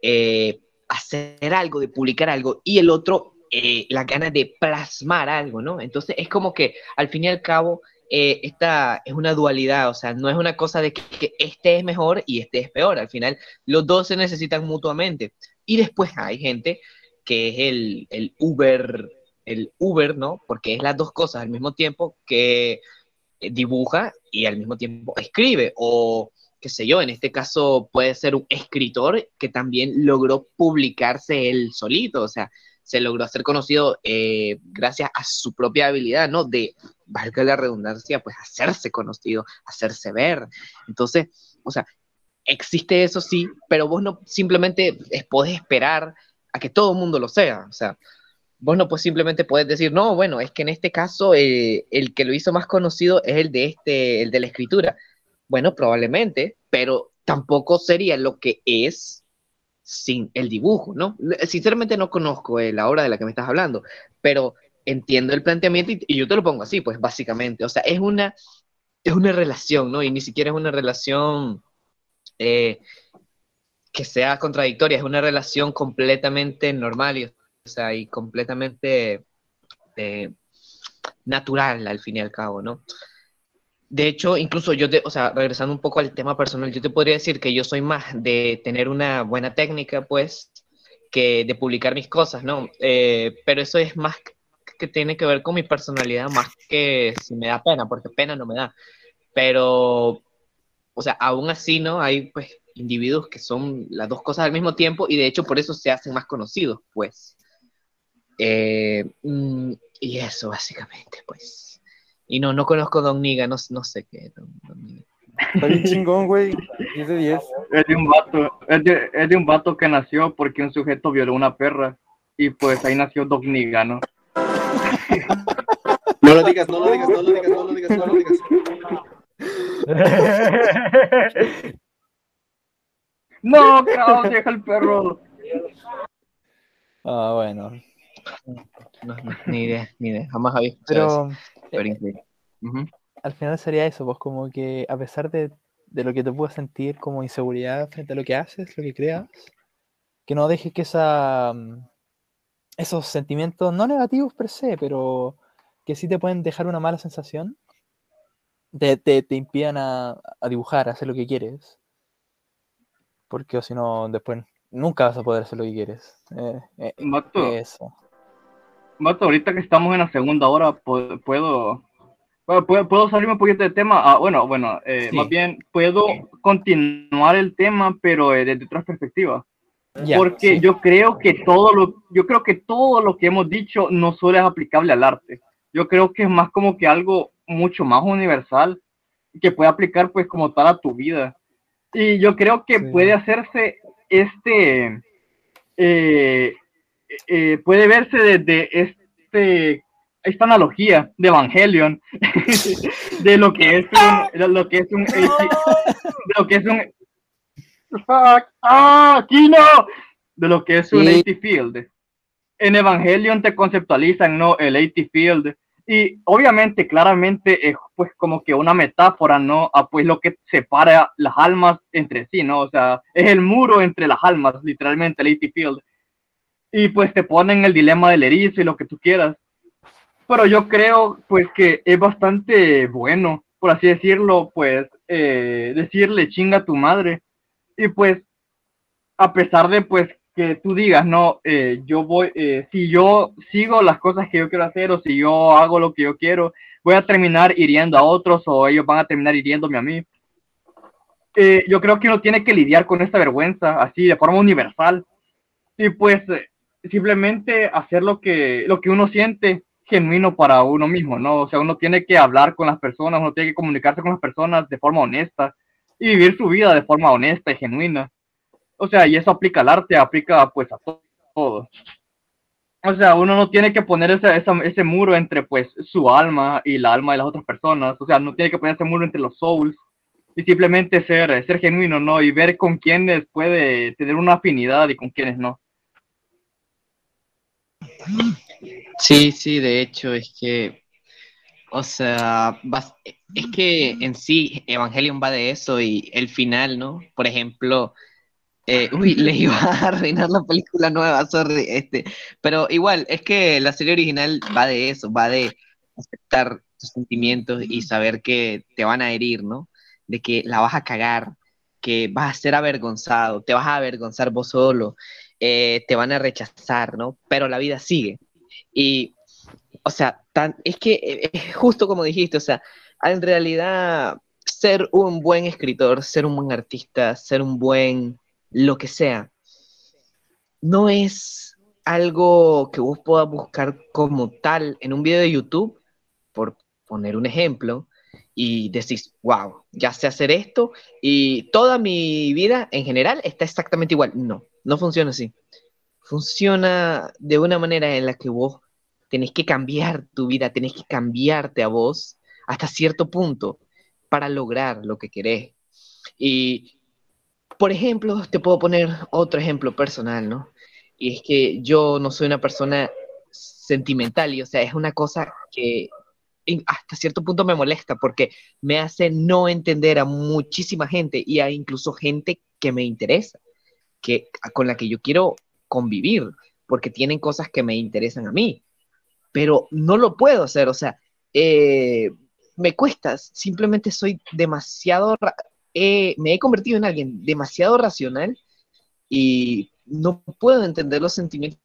eh, hacer algo, de publicar algo, y el otro, eh, las ganas de plasmar algo, ¿no? Entonces es como que al fin y al cabo, eh, esta es una dualidad, o sea, no es una cosa de que, que, este es mejor y este es peor, al final los dos se necesitan mutuamente. Y después hay gente que es el, el Uber, el Uber, ¿no? Porque es las dos cosas al mismo tiempo que dibuja y al mismo tiempo escribe, o qué sé yo, en este caso puede ser un escritor que también logró publicarse él solito, o sea, se logró hacer conocido eh, gracias a su propia habilidad, ¿no? De, valga la redundancia, pues hacerse conocido, hacerse ver. Entonces, o sea, existe eso sí, pero vos no simplemente podés esperar a que todo el mundo lo sea, o sea, vos no pues simplemente puedes decir, no, bueno, es que en este caso eh, el que lo hizo más conocido es el de este, el de la escritura. Bueno, probablemente, pero tampoco sería lo que es sin el dibujo, ¿no? Sinceramente no conozco eh, la obra de la que me estás hablando, pero entiendo el planteamiento y, yo te lo pongo así, pues básicamente, o sea, es una, es una relación, ¿no? Y ni siquiera es una relación eh, que sea contradictoria, es una relación completamente normal y, o sea, y completamente eh, natural al fin y al cabo, ¿no? De hecho, incluso yo, te, o sea, regresando un poco al tema personal, yo te podría decir que yo soy más de tener una buena técnica, pues, que de publicar mis cosas, ¿no? Eh, pero eso es más que tiene que ver con mi personalidad, más que si me da pena, porque pena no me da. Pero, o sea, aún así, ¿no? Hay, pues, individuos que son las dos cosas al mismo tiempo y de hecho por eso se hacen más conocidos, pues. Eh, mm, y eso, básicamente, pues. Y no, no conozco a Don Niga, no, no sé qué. Don, don Niga. Está bien chingón, güey. 10 de 10. Es de, un vato, es, de, es de un vato que nació porque un sujeto violó una perra. Y pues ahí nació Don Niga, ¿no? No lo digas, no lo digas, no lo digas, no lo digas, no lo digas. No, cabrón, deja el perro. Ah, bueno. No, no, ni idea, ni idea. Jamás había escuchado Pero, eso. Pero increíble. Al final sería eso, pues como que a pesar de, de lo que te puedas sentir como inseguridad frente a lo que haces, lo que creas, que no dejes que esa, mm, esos sentimientos, no negativos per se, pero que sí te pueden dejar una mala sensación, te, te, te impidan a, a dibujar, a hacer lo que quieres. Porque si no, después nunca vas a poder hacer lo que quieres. Eh, eh, Mato, eso. Mato, ahorita que estamos en la segunda hora, puedo, puedo, puedo, puedo salirme un poquito del tema. Ah, bueno, bueno, eh, Sí. más bien puedo continuar el tema, pero eh, desde otras perspectivas. Ya, Porque sí. yo creo que todo lo, yo creo que todo lo que hemos dicho no solo es aplicable al arte. Yo creo que es más como que algo mucho más universal que puede aplicar pues como tal a tu vida. Y yo creo que Sí. puede hacerse este, eh, eh, puede verse desde este, esta analogía de Evangelion, de lo que es un, de lo que es un, de lo que es un, fuck, ah, Kino, de lo que es un Sí. AT Field. En Evangelion te conceptualizan, ¿no? El AT Field. Y obviamente, claramente, es pues como que una metáfora, ¿no? A pues lo que separa las almas entre sí, ¿no? O sea, es el muro entre las almas, literalmente, el AT Field. Y pues te ponen el dilema del erizo y lo que tú quieras. Pero yo creo, pues, que es bastante bueno, por así decirlo, pues, eh, decirle chinga a tu madre. Y pues, a pesar de, pues, que tú digas, no, eh, yo voy, eh, si yo sigo las cosas que yo quiero hacer o si yo hago lo que yo quiero, voy a terminar hiriendo a otros o ellos van a terminar hiriéndome a mí. Eh, yo creo que uno tiene que lidiar con esta vergüenza así de forma universal y pues eh, simplemente hacer lo que, lo que uno siente genuino para uno mismo, ¿no? O sea, uno tiene que hablar con las personas, uno tiene que comunicarse con las personas de forma honesta y vivir su vida de forma honesta y genuina. O sea, y eso aplica al arte, aplica pues a to- todo. O sea, uno no tiene que poner ese, esa- ese muro entre pues su alma y la alma de las otras personas. O sea, no tiene que poner ese muro entre los souls y simplemente ser, ser genuino, ¿no? Y ver con quiénes puede tener una afinidad y con quiénes no. Sí, sí, de hecho, es que, o sea, es que en sí Evangelion va de eso y el final, ¿no? Por ejemplo, eh, uy, le iba a arruinar la película nueva, sorry, este, pero igual, es que la serie original va de eso, va de aceptar tus sentimientos y saber que te van a herir, ¿no? De que la vas a cagar, que vas a ser avergonzado, te vas a avergonzar vos solo, eh, te van a rechazar, ¿no? Pero la vida sigue. Y, o sea, es que eh, es justo como dijiste, o sea, en realidad ser un buen escritor, ser un buen artista, ser un buen lo que sea, no es algo que vos puedas buscar como tal en un video de YouTube, por poner un ejemplo, y decís, wow, ya sé hacer esto y toda mi vida en general está exactamente igual. No, no funciona así. Funciona de una manera en la que vos tenés que cambiar tu vida, tenés que cambiarte a vos hasta cierto punto para lograr lo que querés. Y, por ejemplo, te puedo poner otro ejemplo personal, ¿no? Y es que yo no soy una persona sentimental, y o sea, es una cosa que hasta cierto punto me molesta porque me hace no entender a muchísima gente y a incluso gente que me interesa, que, con la que yo quiero convivir, porque tienen cosas que me interesan a mí, pero no lo puedo hacer, o sea, eh, me cuesta, simplemente soy demasiado, eh, me he convertido en alguien demasiado racional y no puedo entender los sentimientos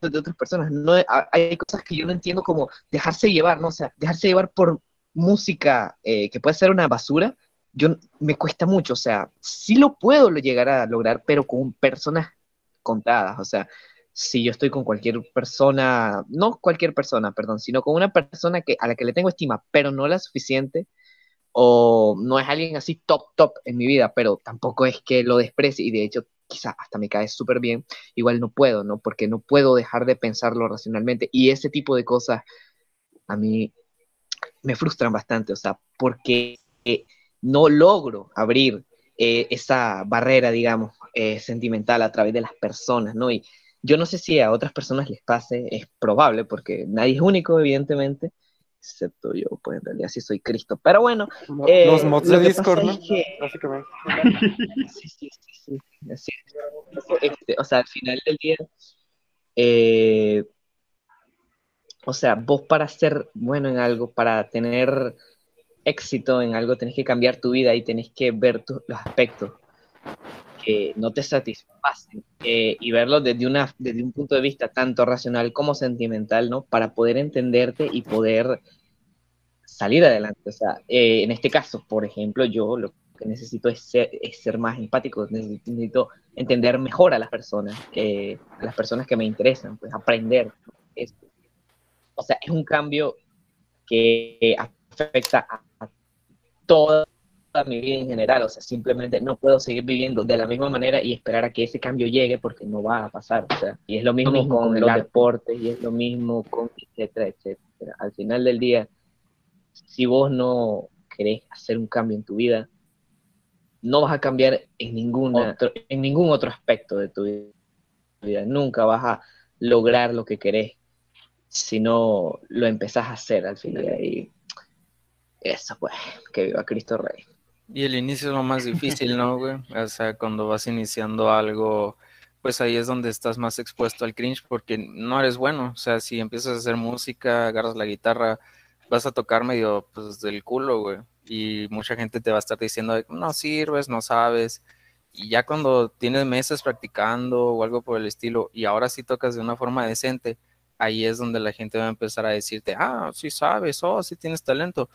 de otras personas. No, ha- hay cosas que yo no entiendo como dejarse llevar, ¿no? O sea, dejarse llevar por música eh, que puede ser una basura, yo me cuesta mucho, o sea, sí lo puedo llegar a lograr, pero con personas contadas, o sea, si yo estoy con cualquier persona, no cualquier persona, perdón, sino con una persona que, a la que le tengo estima, pero no la suficiente, o no es alguien así top, top en mi vida, pero tampoco es que lo desprecie y de hecho quizá hasta me cae súper bien, igual no puedo, ¿no? Porque no puedo dejar de pensarlo racionalmente y ese tipo de cosas a mí me frustran bastante, o sea, porque eh, no logro abrir eh, esa barrera, digamos, eh, sentimental a través de las personas, ¿no? Y yo no sé si a otras personas les pase, es probable, porque nadie es único, evidentemente, excepto yo, pues en realidad sí soy Cristo. Pero bueno, eh, los mods de Discord, ¿no? es que- Básicamente. Sí, sí, sí, sí. Este, o sea, al final del día, eh, o sea, vos para ser bueno en algo, para tener éxito en algo, tenés que cambiar tu vida y tenés que ver tu- los aspectos no te satisfacen eh, y verlos desde, una, desde un punto de vista tanto racional como sentimental, ¿no? Para poder entenderte y poder salir adelante. O sea, eh, en este caso, por ejemplo, yo lo que necesito es ser, es ser más empático, necesito, entender mejor a las personas, eh, a las personas que me interesan, pues aprender. Es- o sea, es un cambio que afecta a, a mi vida en general, o sea, simplemente no puedo seguir viviendo de la misma manera y esperar a que ese cambio llegue porque no va a pasar, o sea, y es lo mismo, mismo con, los deportes y es lo mismo con etcétera, etcétera. Al final del día, si vos no querés hacer un cambio en tu vida, no vas a cambiar en, ninguna, en ningún otro aspecto de tu vida. Nunca vas a lograr lo que querés si no lo empezás a hacer al final. Y eso, pues, que viva Cristo Rey. Y el inicio es lo más difícil, ¿no, güey? O sea, cuando vas iniciando algo, pues ahí es donde estás más expuesto al cringe porque no eres bueno. O sea, si empiezas a hacer música, agarras la guitarra, vas a tocar medio, pues, del culo, güey. Y mucha gente te va a estar diciendo, no sirves, no sabes. Y ya cuando tienes meses practicando o algo por el estilo y ahora sí tocas de una forma decente, ahí es donde la gente va a empezar a decirte, ah, sí sabes, oh, sí tienes talento.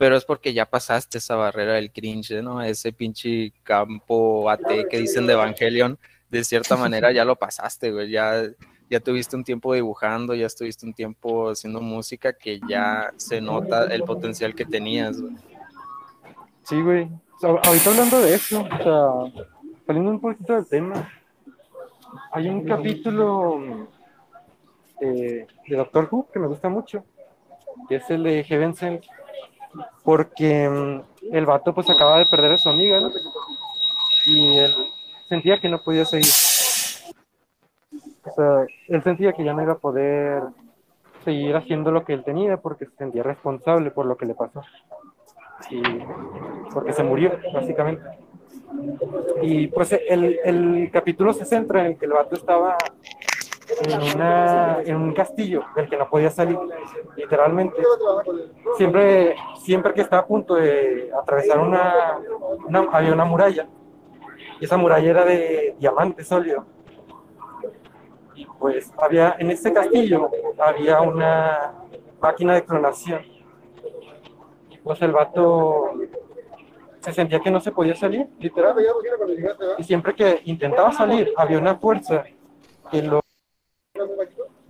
Pero es porque ya pasaste esa barrera del cringe, ¿no? Ese pinche campo AT que dicen de Evangelion, de cierta manera ya lo pasaste, güey. Ya, ya tuviste un tiempo dibujando, ya estuviste un tiempo haciendo música que ya se nota el potencial que tenías, güey. Sí, güey. Ahorita hablando de eso, o sea, saliendo un poquito del tema, hay un capítulo eh, de Doctor Who que me gusta mucho, que es el de Heaven Sent, porque mm, el vato pues acaba de perder a su amiga. Y él sentía que no podía seguir. O sea, él sentía que ya no iba a poder seguir haciendo lo que él tenía porque se sentía responsable por lo que le pasó. Y porque se murió, básicamente. Y pues el, el capítulo se centra en que el vato estaba en, una, en un castillo del que no podía salir, literalmente. Siempre, siempre que estaba a punto de atravesar una, una había una muralla, y esa muralla era de diamante sólido. Y pues había, en ese castillo había una máquina de clonación. Y pues el vato se sentía que no se podía salir, literal. Y siempre que intentaba salir, había una fuerza que lo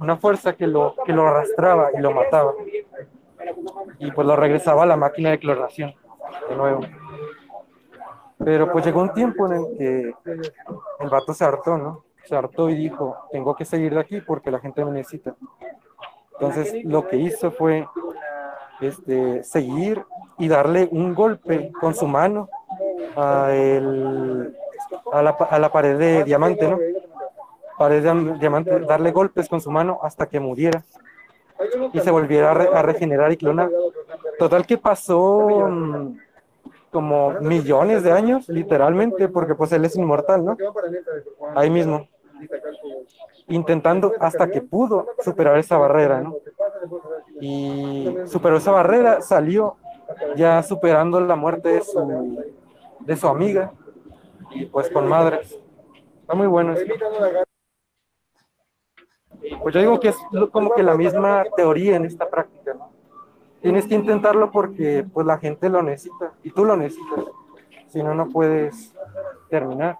una fuerza que lo, que lo arrastraba y lo mataba. Y pues lo regresaba a la máquina de clonación de nuevo. Pero pues llegó un tiempo en el que el vato se hartó, ¿no? Se hartó y dijo, tengo que seguir de aquí porque la gente me necesita. Entonces lo que hizo fue este, seguir y darle un golpe con su mano a, el, a, la, a la pared de diamante, ¿no? Pared darle golpes con su mano hasta que muriera y se volviera a, regenerar y clonar. Total que pasó mm, como millones de años, literalmente, porque pues él es inmortal, ¿no? Ahí mismo. Intentando hasta que pudo superar esa barrera, ¿no? Y superó esa barrera, salió ya superando la muerte de su, de su amiga y pues con madres. Está muy bueno. Eso. Pues yo digo que es como que la misma teoría en esta práctica, ¿no? Tienes que intentarlo porque pues la gente lo necesita y tú lo necesitas. Si no, no puedes terminar.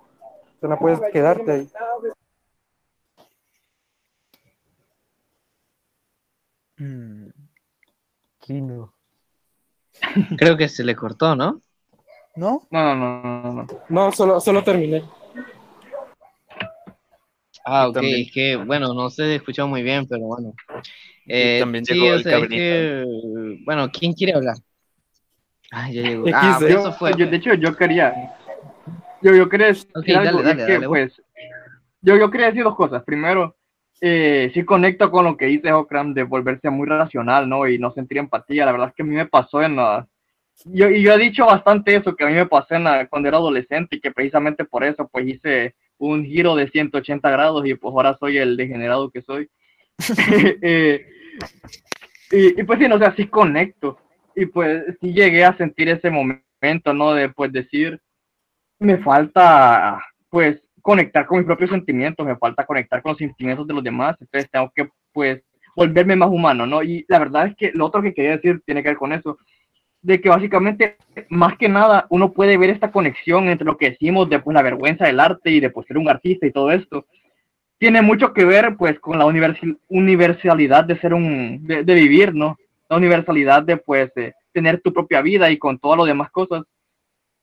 O no puedes quedarte ahí. Kino. Creo que se le cortó, ¿no? ¿No? No, no, no, no. No, no solo, solo terminé. Ah, ok, es que, bueno, no se escuchó muy bien, pero bueno. Eh, también sí, llegó o el sea, es que, bueno, ¿quién quiere hablar? Ah, ya llegó. Ah, pues yo- eso fue. yo- de hecho, yo quería. Yo, yo quería decir Ok, algo, dale, dale, que, dale, pues, yo, yo quería decir dos cosas. Primero, eh, sí conecto con lo que dice Okram de volverse muy racional, ¿no? Y no sentir empatía. La verdad es que a mí me pasó en la. Yo, y yo he dicho bastante eso, que a mí me pasó en la, cuando era adolescente y que precisamente por eso, pues hice un giro de 180 grados y pues ahora soy el degenerado que soy. Eh, y, y pues sí, no, o sea, conecto. Y pues sí llegué a sentir ese momento, ¿no? De pues decir, me falta, pues, conectar con mis propios sentimientos, me falta conectar con los sentimientos de los demás, entonces tengo que, pues, volverme más humano, ¿no? Y la verdad es que lo otro que quería decir tiene que ver con eso, de que básicamente, más que nada, uno puede ver esta conexión entre lo que decimos de pues, la vergüenza del arte y de pues, ser un artista y todo esto. Tiene mucho que ver, pues, con la universal- universalidad de ser un, de, vivir, ¿no? La universalidad de, pues, de tener tu propia vida y con todas las demás cosas.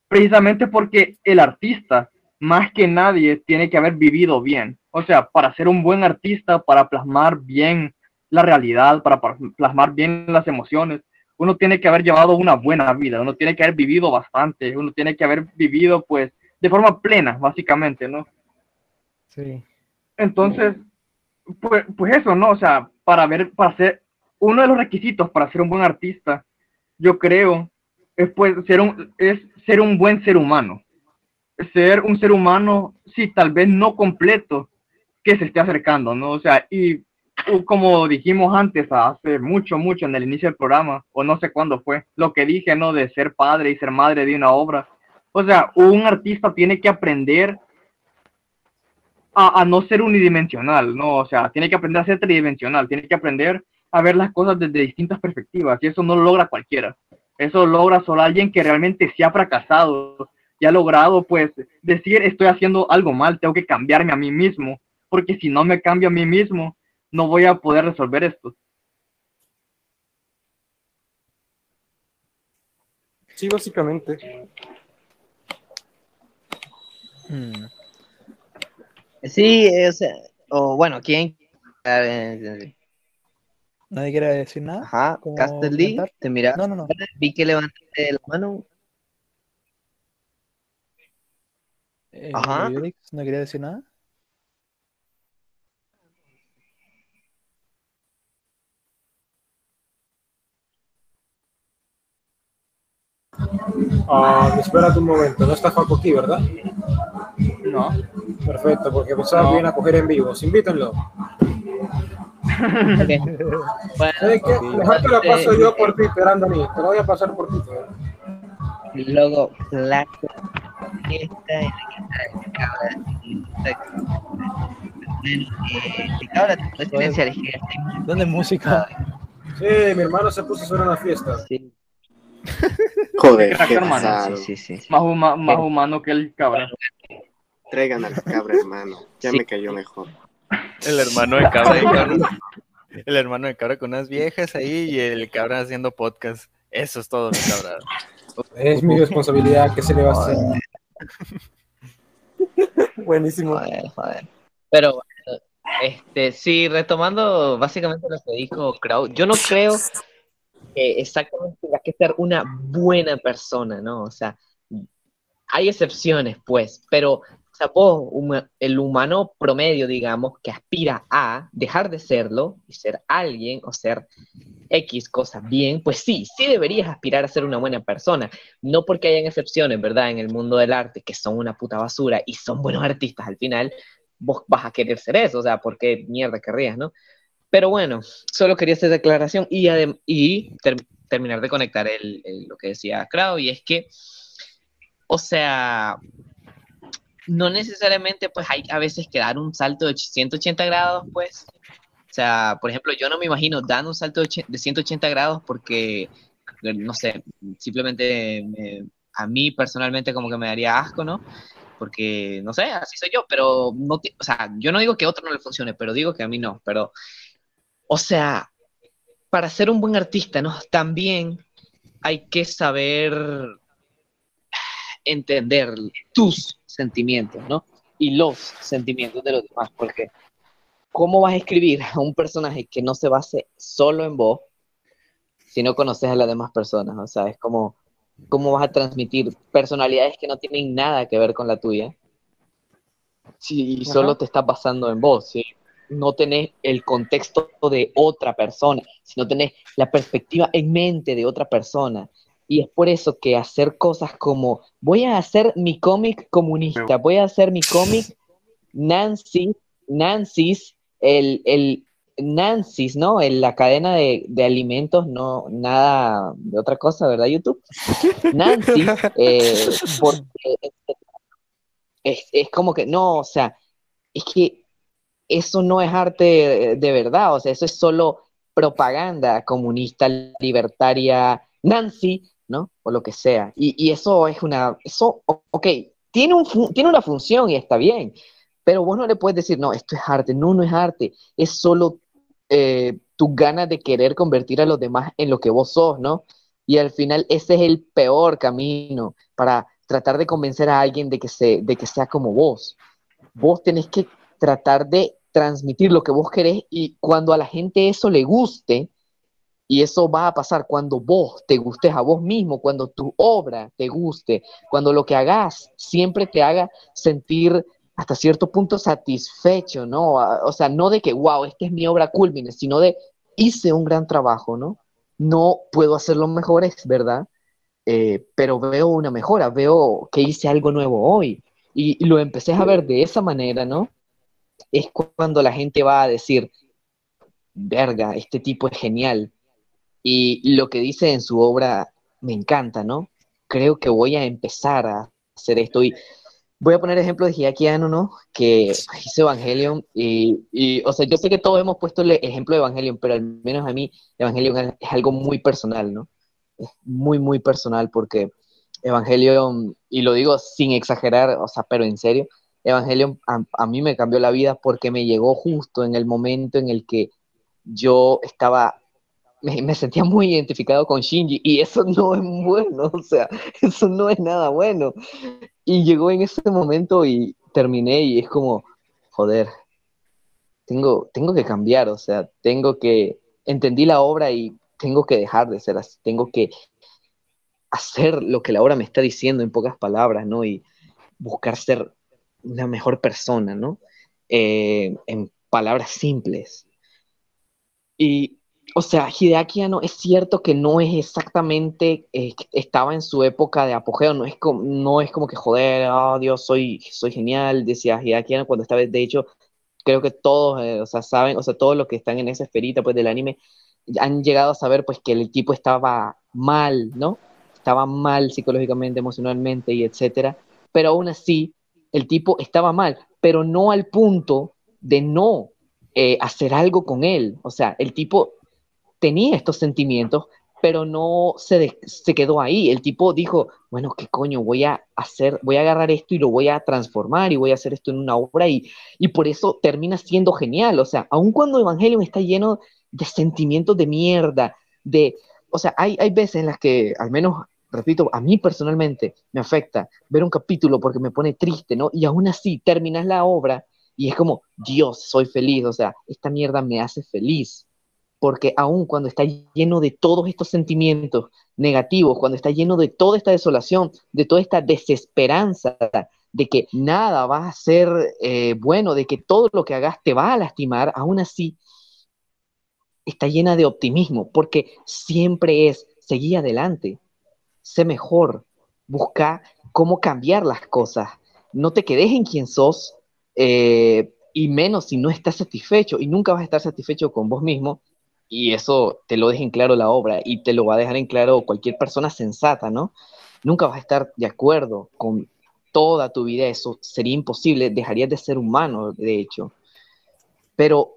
Precisamente porque el artista, más que nadie, tiene que haber vivido bien. O sea, para ser un buen artista, para plasmar bien la realidad, para pa- plasmar bien las emociones, uno tiene que haber llevado una buena vida, uno tiene que haber vivido bastante, uno tiene que haber vivido, pues, de forma plena, básicamente, ¿no? Sí. Entonces, pues, pues eso, ¿no? O sea, para ver, para ser uno de los requisitos para ser un buen artista, yo creo, es pues ser un, es ser un buen ser humano. Ser un ser humano, sí, tal vez no completo, que se esté acercando, ¿no? O sea, y como dijimos antes, hace mucho, mucho en el inicio del programa, o no sé cuándo fue, lo que dije, ¿no? De ser padre y ser madre de una obra, O sea, un artista tiene que aprender a, no ser unidimensional, ¿no? O sea, tiene que aprender a ser tridimensional, tiene que aprender a ver las cosas desde distintas perspectivas y eso no lo logra cualquiera. Eso lo logra solo alguien que realmente se ha fracasado y ha logrado, pues, decir, estoy haciendo algo mal, tengo que cambiarme a mí mismo, porque si no me cambio a mí mismo, no voy a poder resolver esto. Sí, básicamente. Mm. Sí, o sea, o bueno, ¿quién? A ver, ¿Nadie quiere decir nada? Ajá, ¿Cómo Castelli, te mira. No, no, no. Vi que levantaste la mano. Eh, Ajá. Yurix, ¿No quería decir nada? Ah, espérate un momento, no está Faco aquí, ¿verdad? No. Perfecto, porque pensaba No. que iban a coger en vivo. Invítenlo. Bueno, ¿Sabes qué? Mejor te lo paso yo por Twitter, Anthony. Te lo voy a pasar por Twitter. Luego, Black esta y la cabra. Este cabra te puedes silenciar, es que estoy muy ¿Dónde es música? Sí, mi hermano se puso a hacer una fiesta. Sí. Joder, Crack, qué hermano. pesado. Sí, sí, sí. Más, huma- más humano que el cabra. Traigan al cabra, hermano. Ya Sí. me cayó mejor. El hermano de cabra, cabra- el hermano de cabra con unas viejas ahí y el cabra haciendo podcast. Eso es todo, mi cabra. Es mi responsabilidad, que se le va a hacer? Buenísimo. Joder, joder. Pero bueno, este, sí, retomando básicamente lo que dijo Kraut, yo no creo que exactamente tengas que ser una buena persona, ¿no? O sea, hay excepciones, pues, pero, o sea, vos, el humano promedio, digamos, que aspira a dejar de serlo y ser alguien o ser X cosas bien, pues sí, sí deberías aspirar a ser una buena persona. No porque hayan excepciones, ¿verdad? En el mundo del arte que son una puta basura y son buenos artistas al final, vos vas a querer ser eso, o sea, ¿por qué mierda querrías, no? Pero bueno, solo quería hacer declaración y, y ter- terminar de conectar el- el- lo que decía Krau, y es que, o sea, no necesariamente pues hay a veces que dar un salto de 180 grados, pues. O sea, por ejemplo, yo no me imagino dando un salto de och- de 180 grados porque, no sé, simplemente me- a mí personalmente como que me daría asco, ¿no? Porque, no sé, así soy yo, pero no, o sea, yo no digo que a otro no le funcione, pero digo que a mí no, pero, o sea, para ser un buen artista, ¿no? También hay que saber entender tus sentimientos, ¿no? Y los sentimientos de los demás, porque ¿cómo vas a escribir a un personaje que no se base solo en vos si no conoces a las demás personas? O sea, es como, ¿cómo vas a transmitir personalidades que no tienen nada que ver con la tuya? Si Ajá. solo te estás basando en vos, si no tenés el contexto de otra persona, si no tenés la perspectiva en mente de otra persona. Y es por eso que hacer cosas como, voy a hacer mi cómic comunista, voy a hacer mi cómic Nancy, Nancy's, el, el Nancy's, ¿no? En la cadena de, de alimentos, no, nada de otra cosa, ¿verdad, YouTube? Nancy, eh, porque es, es como que, no, o sea, es que eso no es arte de verdad, o sea, eso es solo propaganda comunista, libertaria, Nancy, ¿no? O lo que sea. Y, eso es una, eso, ok, tiene, un tiene una función y está bien, pero vos no le puedes decir, no, esto es arte, no, no es arte, es solo eh, tu ganas de querer convertir a los demás en lo que vos sos, ¿no? Y al final ese es el peor camino para tratar de convencer a alguien de que, se, de que sea como vos. Vos tenés que tratar de transmitir lo que vos querés y cuando a la gente eso le guste, y eso va a pasar cuando vos te gustes a vos mismo, cuando tu obra te guste, cuando lo que hagas siempre te haga sentir hasta cierto punto satisfecho, ¿no? O sea, no de que, wow, esta es mi obra culmine, sino de, hice un gran trabajo, ¿no? No puedo hacerlo mejor, es verdad, eh, pero veo una mejora, veo que hice algo nuevo hoy. Y lo empecé a ver de esa manera, ¿no? Es cu- cuando la gente va a decir, verga, este tipo es genial. Y lo que dice en su obra me encanta, ¿no? Creo que voy a empezar a hacer esto. Y voy a poner ejemplo de Hideaki ¿no? Que hizo Evangelion y, y, o sea, yo sé que todos hemos puesto el ejemplo de Evangelion, pero al menos a mí Evangelion es algo muy personal, ¿no? Es muy, muy personal porque Evangelion, y lo digo sin exagerar, o sea, pero en serio, Evangelion a, mí me cambió la vida porque me llegó justo en el momento en el que yo estaba me, me, sentía muy identificado con Shinji y eso no es bueno, o sea, eso no es nada bueno. Y llegó en ese momento y terminé y es como, joder, tengo, tengo que cambiar, o sea, tengo que, entendí la obra y tengo que dejar de ser así, tengo que hacer lo que la obra me está diciendo en pocas palabras, ¿no? Y buscar ser una mejor persona, ¿no? Eh, en palabras simples. Y o sea, Hideaki Anno es cierto que no es exactamente, eh, estaba en su época de apogeo, no es como, no es como que joder, oh Dios, soy, soy genial, decía Hideaki Anno cuando estaba, de hecho, creo que todos, eh, o sea, saben, o sea, todos los que están en esa esferita, pues, del anime, han llegado a saber, pues, que el tipo estaba mal, ¿no? Estaba mal psicológicamente, emocionalmente y etcétera, pero aún así, el tipo estaba mal, pero no al punto de no eh, hacer algo con él, o sea, el tipo tenía estos sentimientos, pero no se, se quedó ahí. El tipo dijo, bueno, ¿qué coño? Voy a hacer, voy a agarrar esto y lo voy a transformar y voy a hacer esto en una obra y, y por eso termina siendo genial. O sea, aun cuando Evangelion está lleno de sentimientos de mierda, de, o sea, hay, hay veces en las que, al menos, repito, a mí personalmente me afecta ver un capítulo porque me pone triste, ¿no? Y aún así terminas la obra y es como, Dios, soy feliz, o sea, esta mierda me hace feliz porque aun cuando está lleno de todos estos sentimientos negativos, cuando está lleno de toda esta desolación, de toda esta desesperanza, de que nada va a ser eh, bueno, de que todo lo que hagas te va a lastimar, aún así está llena de optimismo, porque siempre es seguir adelante, sé mejor, busca cómo cambiar las cosas, no te quedes en quien sos, eh, y menos si no estás satisfecho, y nunca vas a estar satisfecho con vos mismo, y eso te lo deja en claro la obra y te lo va a dejar en claro cualquier persona sensata, ¿no? Nunca vas a estar de acuerdo con toda tu vida, eso sería imposible, dejarías de ser humano, de hecho. Pero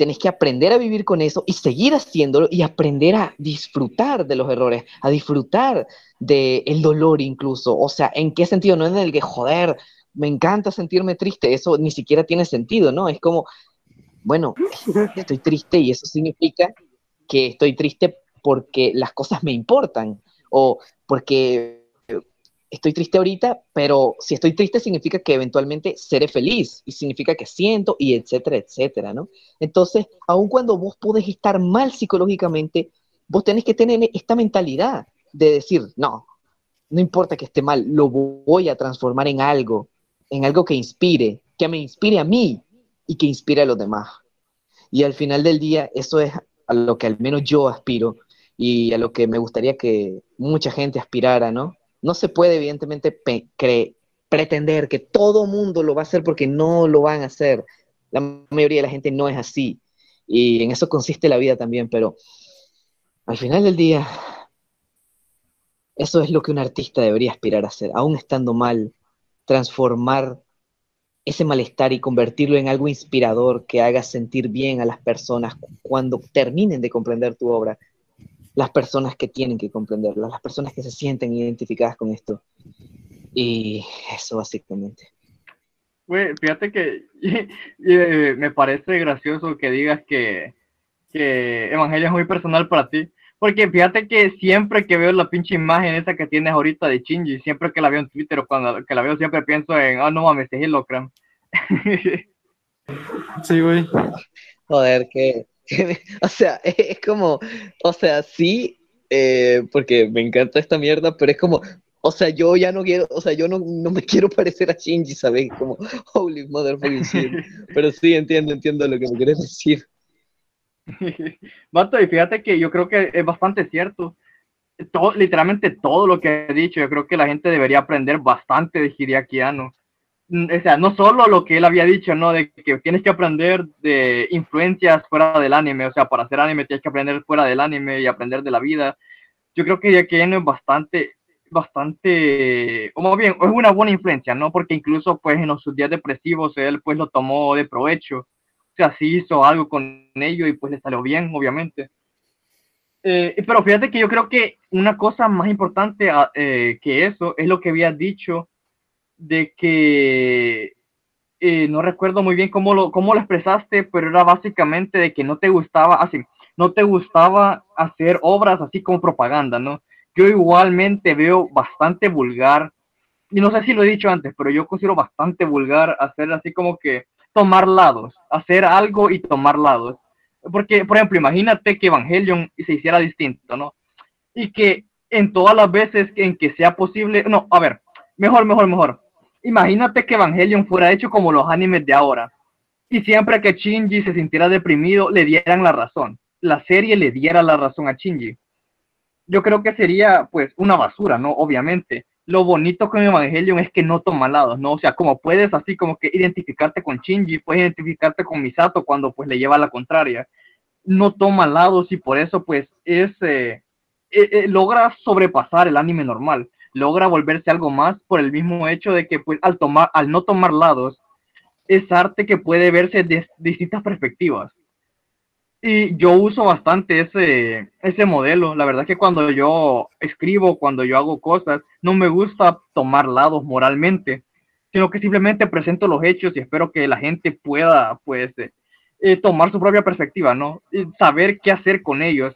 tenés que aprender a vivir con eso y seguir haciéndolo y aprender a disfrutar de los errores, a disfrutar del el dolor incluso. O sea, ¿en qué sentido? No en el que, joder, me encanta sentirme triste, eso ni siquiera tiene sentido, ¿no? Es como, bueno, estoy triste y eso significa que estoy triste porque las cosas me importan o porque estoy triste ahorita, pero si estoy triste significa que eventualmente seré feliz y significa que siento y etcétera, etcétera, ¿no? Entonces, aun cuando vos podés estar mal psicológicamente, vos tenés que tener esta mentalidad de decir, no, no importa que esté mal, lo voy a transformar en algo, en algo que inspire, que me inspire a mí, y que inspire a los demás. Y al final del día, eso es a lo que al menos yo aspiro y a lo que me gustaría que mucha gente aspirara, ¿no? No se puede, evidentemente, pretender que todo mundo lo va a hacer porque no lo van a hacer. La mayoría de la gente no es así. Y en eso consiste la vida también, pero al final del día, eso es lo que un artista debería aspirar a hacer, aún estando mal, transformar ese malestar y convertirlo en algo inspirador que haga sentir bien a las personas cuando terminen de comprender tu obra, las personas que tienen que comprenderla, las personas que se sienten identificadas con esto. Y eso básicamente. Güey, fíjate que eh, me parece gracioso que digas que, que Evangelio es muy personal para ti. Porque fíjate que siempre que veo la pinche imagen esa que tienes ahorita de Shinji, siempre que la veo en Twitter o cuando que la veo siempre pienso en, ah, oh, no mames, es Holocram. sí, güey. Joder, que, que, o sea, es como, o sea, sí, eh, porque me encanta esta mierda, pero es como, o sea, yo ya no quiero, o sea, yo no, no me quiero parecer a Shinji, ¿sabes? Como, holy motherfucking shit. Pero sí, entiendo, entiendo lo que me quieres decir. Vato, y fíjate que yo creo que es bastante cierto. Todo, literalmente todo lo que he dicho, yo creo que la gente debería aprender bastante de Hideaki Anno. O sea, no solo lo que él había dicho, ¿no? De que tienes que aprender de influencias fuera del anime, o sea, para hacer anime tienes que aprender fuera del anime y aprender de la vida. Yo creo que Hideaki Anno es bastante, bastante, o más bien, es una buena influencia, ¿no? Porque incluso pues en sus días depresivos él pues lo tomó de provecho, o sea, sí hizo algo con ello y pues le salió bien, obviamente. Eh, pero fíjate que yo creo que una cosa más importante ah, eh, que eso es lo que había dicho de que eh, no recuerdo muy bien cómo lo, cómo lo expresaste, pero era básicamente de que no te gustaba, así, no te gustaba hacer obras así como propaganda, ¿no? Yo igualmente veo bastante vulgar, y no sé si lo he dicho antes, pero yo considero bastante vulgar hacer así como que tomar lados, hacer algo y tomar lados. Porque, por ejemplo, imagínate que Evangelion se hiciera distinto, ¿no? Y que en todas las veces en que sea posible, no, a ver, mejor, mejor, mejor. Imagínate que Evangelion fuera hecho como los animes de ahora. Y siempre que Shinji se sintiera deprimido, le dieran la razón. La serie le diera la razón a Shinji. Yo creo que sería, pues, una basura, ¿no? Obviamente. Lo bonito con Evangelion es que no toma lados, ¿no? O sea, como puedes así como que identificarte con Shinji, puedes identificarte con Misato cuando pues le lleva la contraria. No toma lados y por eso pues es, eh, eh, eh, logra sobrepasar el anime normal logra volverse algo más por el mismo hecho de que pues al tomar al no tomar lados es arte que puede verse de distintas perspectivas. Y yo uso bastante ese ese modelo. La verdad que cuando yo escribo cuando yo hago cosas no me gusta tomar lados moralmente sino que simplemente presento los hechos y espero que la gente pueda pues eh, eh, tomar su propia perspectiva no y saber qué hacer con ellos.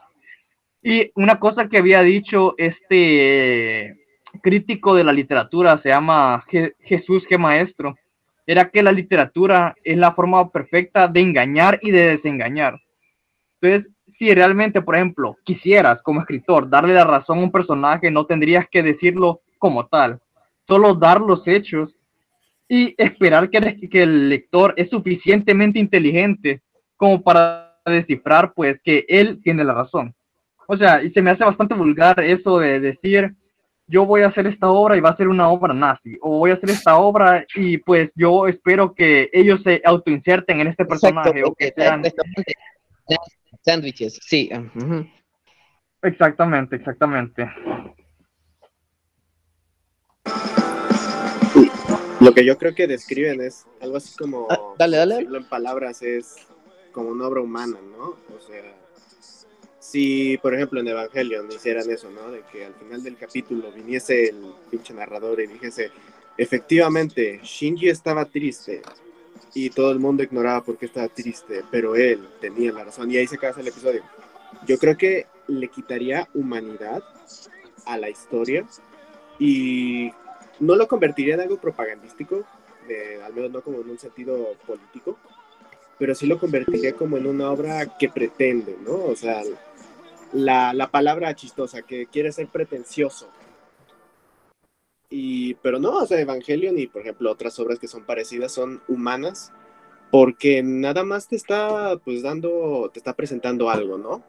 Y una cosa que había dicho este crítico de la literatura, se llama Jesús que Maestro, era que la literatura es la forma perfecta de engañar y de desengañar. Entonces, si realmente, por ejemplo, quisieras como escritor darle la razón a un personaje, no tendrías que decirlo como tal, solo dar los hechos y esperar que, que el lector es suficientemente inteligente como para descifrar pues que él tiene la razón. O sea, y se me hace bastante vulgar eso de decir, yo voy a hacer esta obra y va a ser una obra nazi, o voy a hacer esta obra y pues yo espero que ellos se autoinserten en este personaje o que sean... Sándwiches, sí. Exactamente, exactamente. Lo que yo creo que describen es algo así como... Ah, dale, dale. En palabras es como una obra humana, ¿no? O sea si, por ejemplo, en Evangelion hicieran eso, ¿no? De que al final del capítulo viniese el pinche narrador y dijese, efectivamente, Shinji estaba triste y todo el mundo ignoraba por qué estaba triste, pero él tenía la razón y ahí se acaba el episodio. Yo creo que le quitaría humanidad a la historia y no lo convertiría en algo propagandístico, al menos no como en un sentido político, pero sí lo convertiría como en una obra que pretende, ¿no? O sea, la, palabra chistosa, que quiere ser pretencioso. Y, pero no, o sea, Evangelion y por ejemplo otras obras que son parecidas son humanas porque nada más te está pues dando, te está presentando algo, ¿no?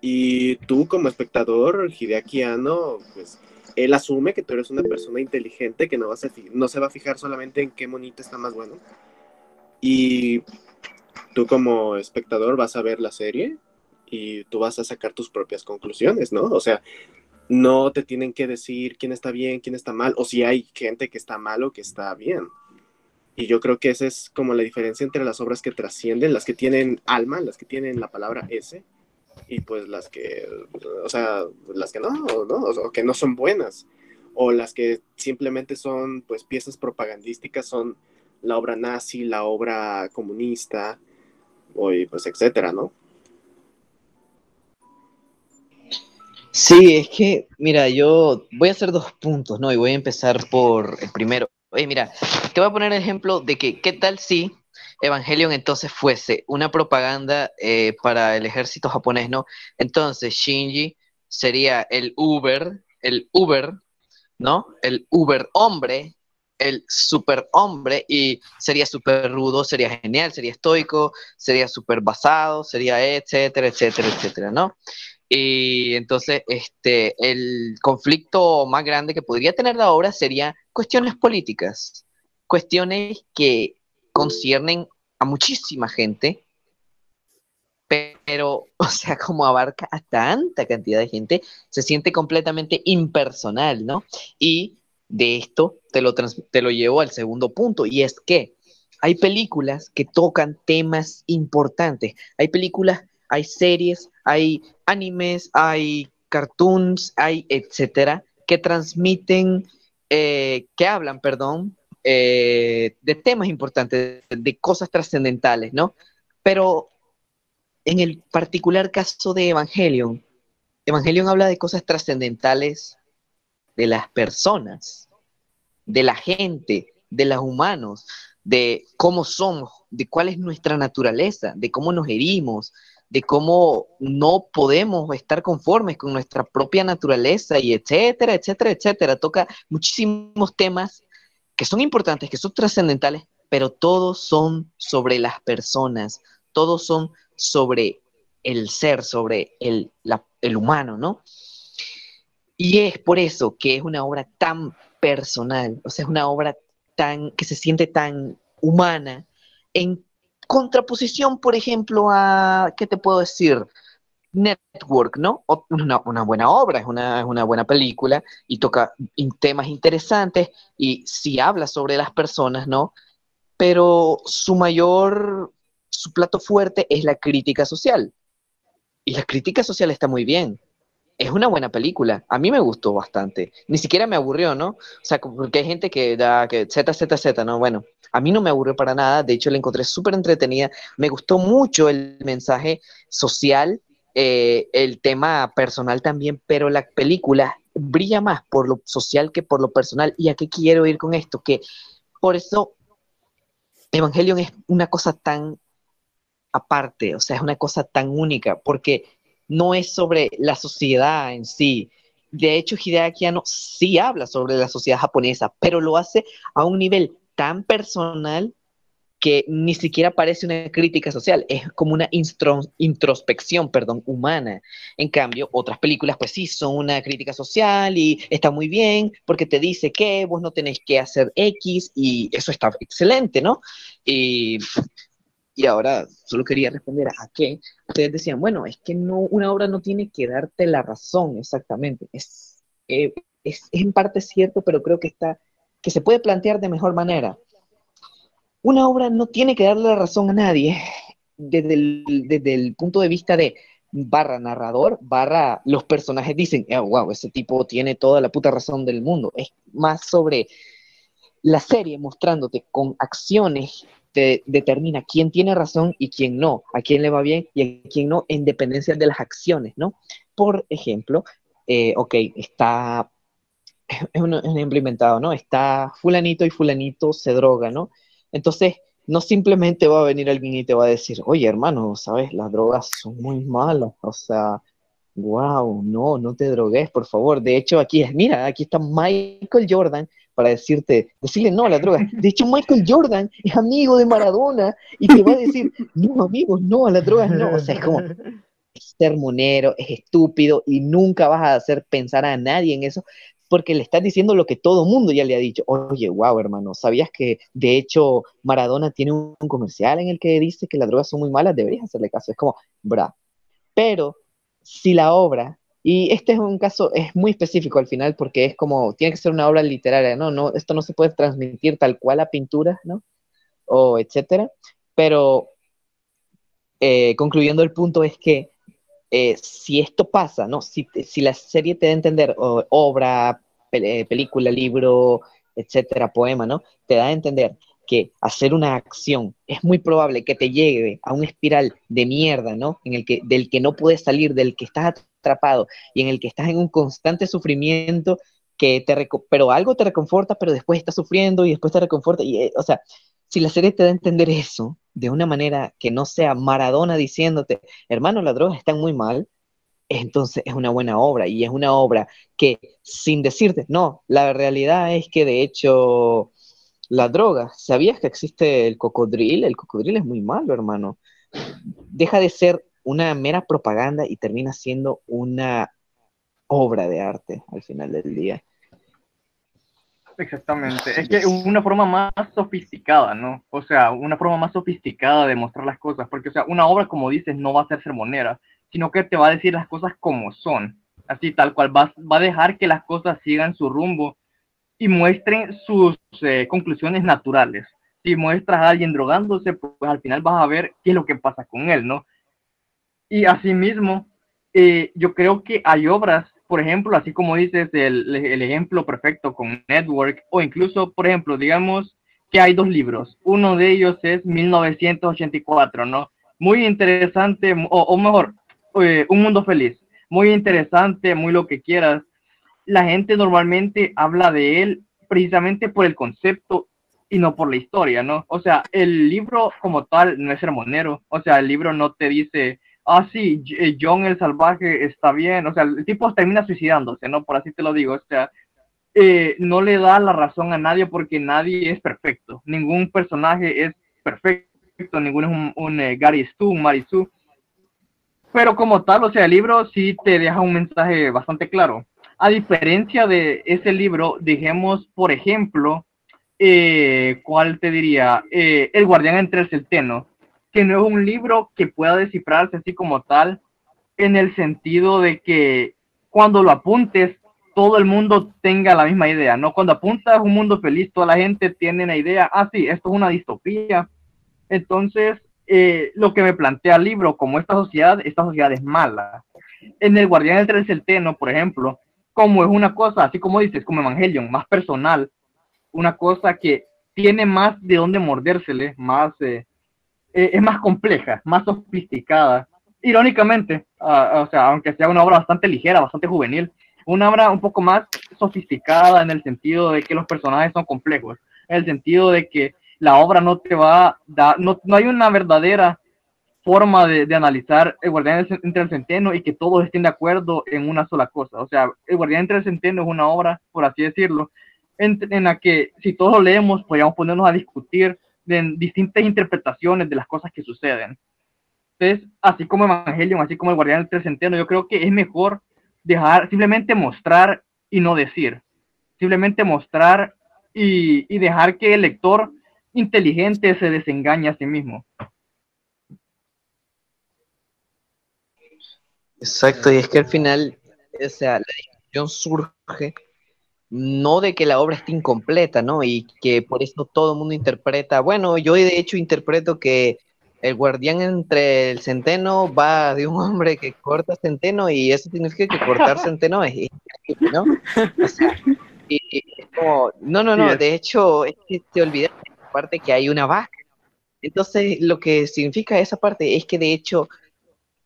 Y tú como espectador, Hideaki pues él asume que tú eres una persona inteligente que no, vas a, no se va a fijar solamente en qué monito está más bueno. Y tú como espectador vas a ver la serie y tú vas a sacar tus propias conclusiones, ¿no? O sea, no te tienen que decir quién está bien, quién está mal, o si hay gente que está mal o que está bien. Y yo creo que esa es como la diferencia entre las obras que trascienden, las que tienen alma, las que tienen la palabra S, y pues las que, o sea, las que no, ¿no? O que no son buenas, o las que simplemente son pues piezas propagandísticas, son la obra nazi, la obra comunista, o pues etcétera, ¿no? Sí, es que, mira, yo voy a hacer dos puntos, ¿no? Y voy a empezar por el primero. Oye, mira, te voy a poner el ejemplo de que, ¿qué tal si Evangelion entonces fuese una propaganda eh, para el ejército japonés, ¿no? Entonces Shinji sería el Uber, el Uber, ¿no? El Uber hombre, el super hombre y sería súper rudo, sería genial, sería estoico, sería súper basado, sería etcétera, etcétera, etcétera, ¿no? Y entonces, este, el conflicto más grande que podría tener la obra sería cuestiones políticas, cuestiones que conciernen a muchísima gente, pero, o sea, como abarca a tanta cantidad de gente, se siente completamente impersonal, ¿no? Y de esto te lo, te lo llevo al segundo punto, y es que hay películas que tocan temas importantes, hay películas, hay series, hay animes, hay cartoons, hay etcétera, que transmiten, eh, que hablan, perdón, eh, de temas importantes, de cosas trascendentales, ¿no? Pero en el particular caso de Evangelion, Evangelion habla de cosas trascendentales de las personas, de la gente, de los humanos, de cómo somos, de cuál es nuestra naturaleza, de cómo nos herimos, de cómo no podemos estar conformes con nuestra propia naturaleza y etcétera, etcétera, etcétera. Toca muchísimos temas que son importantes, que son trascendentales, pero todos son sobre las personas, todos son sobre el ser, sobre el, el humano, ¿no? Y es por eso que es una obra tan personal, o sea, es una obra tan que se siente tan humana, en contraposición, por ejemplo, a, ¿qué te puedo decir? Network, ¿no? Una, buena obra, es una, es una buena película y toca temas interesantes y sí habla sobre las personas, ¿no? Pero su mayor, su plato fuerte es la crítica social. Y la crítica social está muy bien. Es una buena película. A mí me gustó bastante. Ni siquiera me aburrió, ¿no? O sea, porque hay gente que da que Z, Z, Z, ¿no? Bueno, a mí no me aburrió para nada. De hecho, la encontré súper entretenida. Me gustó mucho el mensaje social, eh, el tema personal también, pero la película brilla más por lo social que por lo personal. ¿Y a qué quiero ir con esto? Que por eso Evangelion es una cosa tan aparte, o sea, es una cosa tan única, porque no es sobre la sociedad en sí. De hecho, Hideaki Anno sí habla sobre la sociedad japonesa, pero lo hace a un nivel tan personal que ni siquiera parece una crítica social, es como una introspección, perdón, humana. En cambio, otras películas, pues sí, son una crítica social y está muy bien porque te dice que vos no tenés que hacer X y eso está excelente, ¿no? Y, y ahora solo quería responder a qué ustedes decían, bueno, es que no, una obra no tiene que darte la razón exactamente. Es, eh, es, es en parte cierto, pero creo que está, que se puede plantear de mejor manera una obra no tiene que darle la razón a nadie desde el, desde el punto de vista de barra narrador, barra los personajes dicen, "Ah, wow, ese tipo tiene toda la puta razón del mundo. Es más sobre la serie mostrándote con acciones te determina quién tiene razón y quién no, a quién le va bien y a quién no, en dependencia de las acciones, ¿no? Por ejemplo, eh, ok, está, es implementado, ¿no? Está fulanito y fulanito se droga, ¿no? Entonces, no simplemente va a venir alguien y te va a decir, oye, hermano, ¿sabes? Las drogas son muy malas, o sea, wow, no, no te drogues, por favor. De hecho, aquí es, mira, aquí está Michael Jordan para decirte, decirle no a la droga. De hecho, Michael Jordan es amigo de Maradona y te va a decir, no, amigos, no, a las drogas no. O sea, es como, es sermonero, es estúpido y nunca vas a hacer pensar a nadie en eso porque le estás diciendo lo que todo mundo ya le ha dicho. Oye, wow, hermano, ¿sabías que de hecho Maradona tiene un comercial en el que dice que las drogas son muy malas? Deberías hacerle caso. Es como, bra. Pero si la obra, y este es un caso, es muy específico al final porque es como, tiene que ser una obra literaria, ¿no? no esto no se puede transmitir tal cual a pintura, ¿no? O etcétera. Pero eh, concluyendo el punto es que eh, si esto pasa, ¿no? Si, si, la serie te da a entender, o, obra, pe película, libro, etcétera, poema, ¿no? Te da a entender que hacer una acción es muy probable que te lleve a una espiral de mierda, ¿no? En el que, del que no puedes salir, del que estás atrapado y en el que estás en un constante sufrimiento que te, pero algo te reconforta, pero después estás sufriendo y después te reconforta, y, eh, o sea, si la serie te da a entender eso de una manera que no sea Maradona diciéndote, hermano, las drogas están muy mal, entonces es una buena obra y es una obra que sin decirte, no, la realidad es que de hecho la droga, ¿sabías que existe el cocodril? El cocodril es muy malo, hermano. Deja de ser una mera propaganda y termina siendo una obra de arte al final del día. Exactamente. Es que una forma más sofisticada, ¿no? O sea, una forma más sofisticada de mostrar las cosas. Porque, o sea, una obra, como dices, no va a ser sermonera, sino que te va a decir las cosas como son. Así, tal cual. Va, va a dejar que las cosas sigan su rumbo y muestren sus eh, conclusiones naturales. Si muestras a alguien drogándose, pues al final vas a ver qué es lo que pasa con él, ¿no? Y asimismo, eh, yo creo que hay obras por ejemplo, así como dices, el, el, ejemplo perfecto con Network, o incluso, por ejemplo, digamos que hay dos libros. Uno de ellos es 1984, ¿no? Muy interesante, o, mejor, eh, Un Mundo Feliz. Muy interesante, muy lo que quieras. La gente normalmente habla de él precisamente por el concepto y no por la historia, ¿no? O sea, el libro como tal no es sermonero. O sea, el libro no te dice, ah, sí, eh, John el salvaje está bien, o sea, el tipo termina suicidándose, ¿no? Por así te lo digo, o sea, eh, no le da la razón a nadie porque nadie es perfecto, ningún personaje es perfecto, ninguno es un, eh, Gary Stu, un Mary Sue, pero como tal, o sea, el libro sí te deja un mensaje bastante claro. A diferencia de ese libro, dijemos, por ejemplo, ¿cuál te diría? el guardián entre el centeno que no es un libro que pueda descifrarse así como tal, en el sentido de que cuando lo apuntes, todo el mundo tenga la misma idea, ¿no? Cuando apuntas un mundo feliz, toda la gente tiene la idea, ah, sí, esto es una distopía. Entonces, eh, lo que me plantea el libro, como esta sociedad, esta sociedad es mala. En el Guardián del Centeno, por ejemplo, como es una cosa, así como dices, como Evangelion, más personal, una cosa que tiene más de dónde mordérsele, más, eh, eh, es más compleja, más sofisticada. Irónicamente, o sea, aunque sea una obra bastante ligera, bastante juvenil, una obra un poco más sofisticada en el sentido de que los personajes son complejos, en el sentido de que la obra no te va a dar, no, no hay una verdadera forma de, analizar el guardián entre el centeno y que todos estén de acuerdo en una sola cosa. O sea, el guardián entre el centeno es una obra, por así decirlo, en, la que si todos leemos, podríamos ponernos a discutir de distintas interpretaciones de las cosas que suceden. Entonces, así como Evangelion, así como el Guardián del Centeno, yo creo que es mejor dejar, simplemente mostrar y no decir. Simplemente mostrar y dejar que el lector inteligente se desengañe a sí mismo. Exacto, y es que al final, o sea, la discusión surge no de que la obra esté incompleta, ¿no? Y que por eso todo el mundo interpreta, bueno, yo de hecho interpreto que el guardián entre el centeno va de un hombre que corta centeno y eso significa que cortar centeno es, ¿no? O sea, y, como, no, no, no, de hecho es que te olvidas de la parte que hay una vaca. Entonces, lo que significa esa parte es que de hecho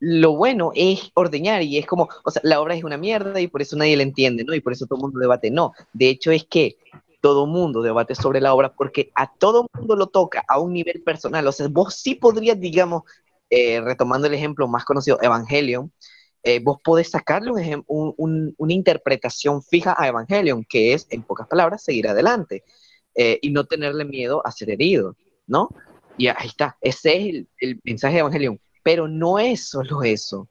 lo bueno es ordeñar y es como, o sea, la obra es una mierda y por eso nadie la entiende, ¿no? Y por eso todo el mundo debate. No, de hecho es que todo mundo debate sobre la obra porque a todo mundo lo toca a un nivel personal. O sea, vos sí podrías, digamos, eh, retomando el ejemplo más conocido, Evangelion, eh, vos podés sacarle un, una interpretación fija a Evangelion, que es, en pocas palabras, seguir adelante eh, y no tenerle miedo a ser herido, ¿no? Y ahí está, ese es el mensaje de Evangelion pero no es solo eso,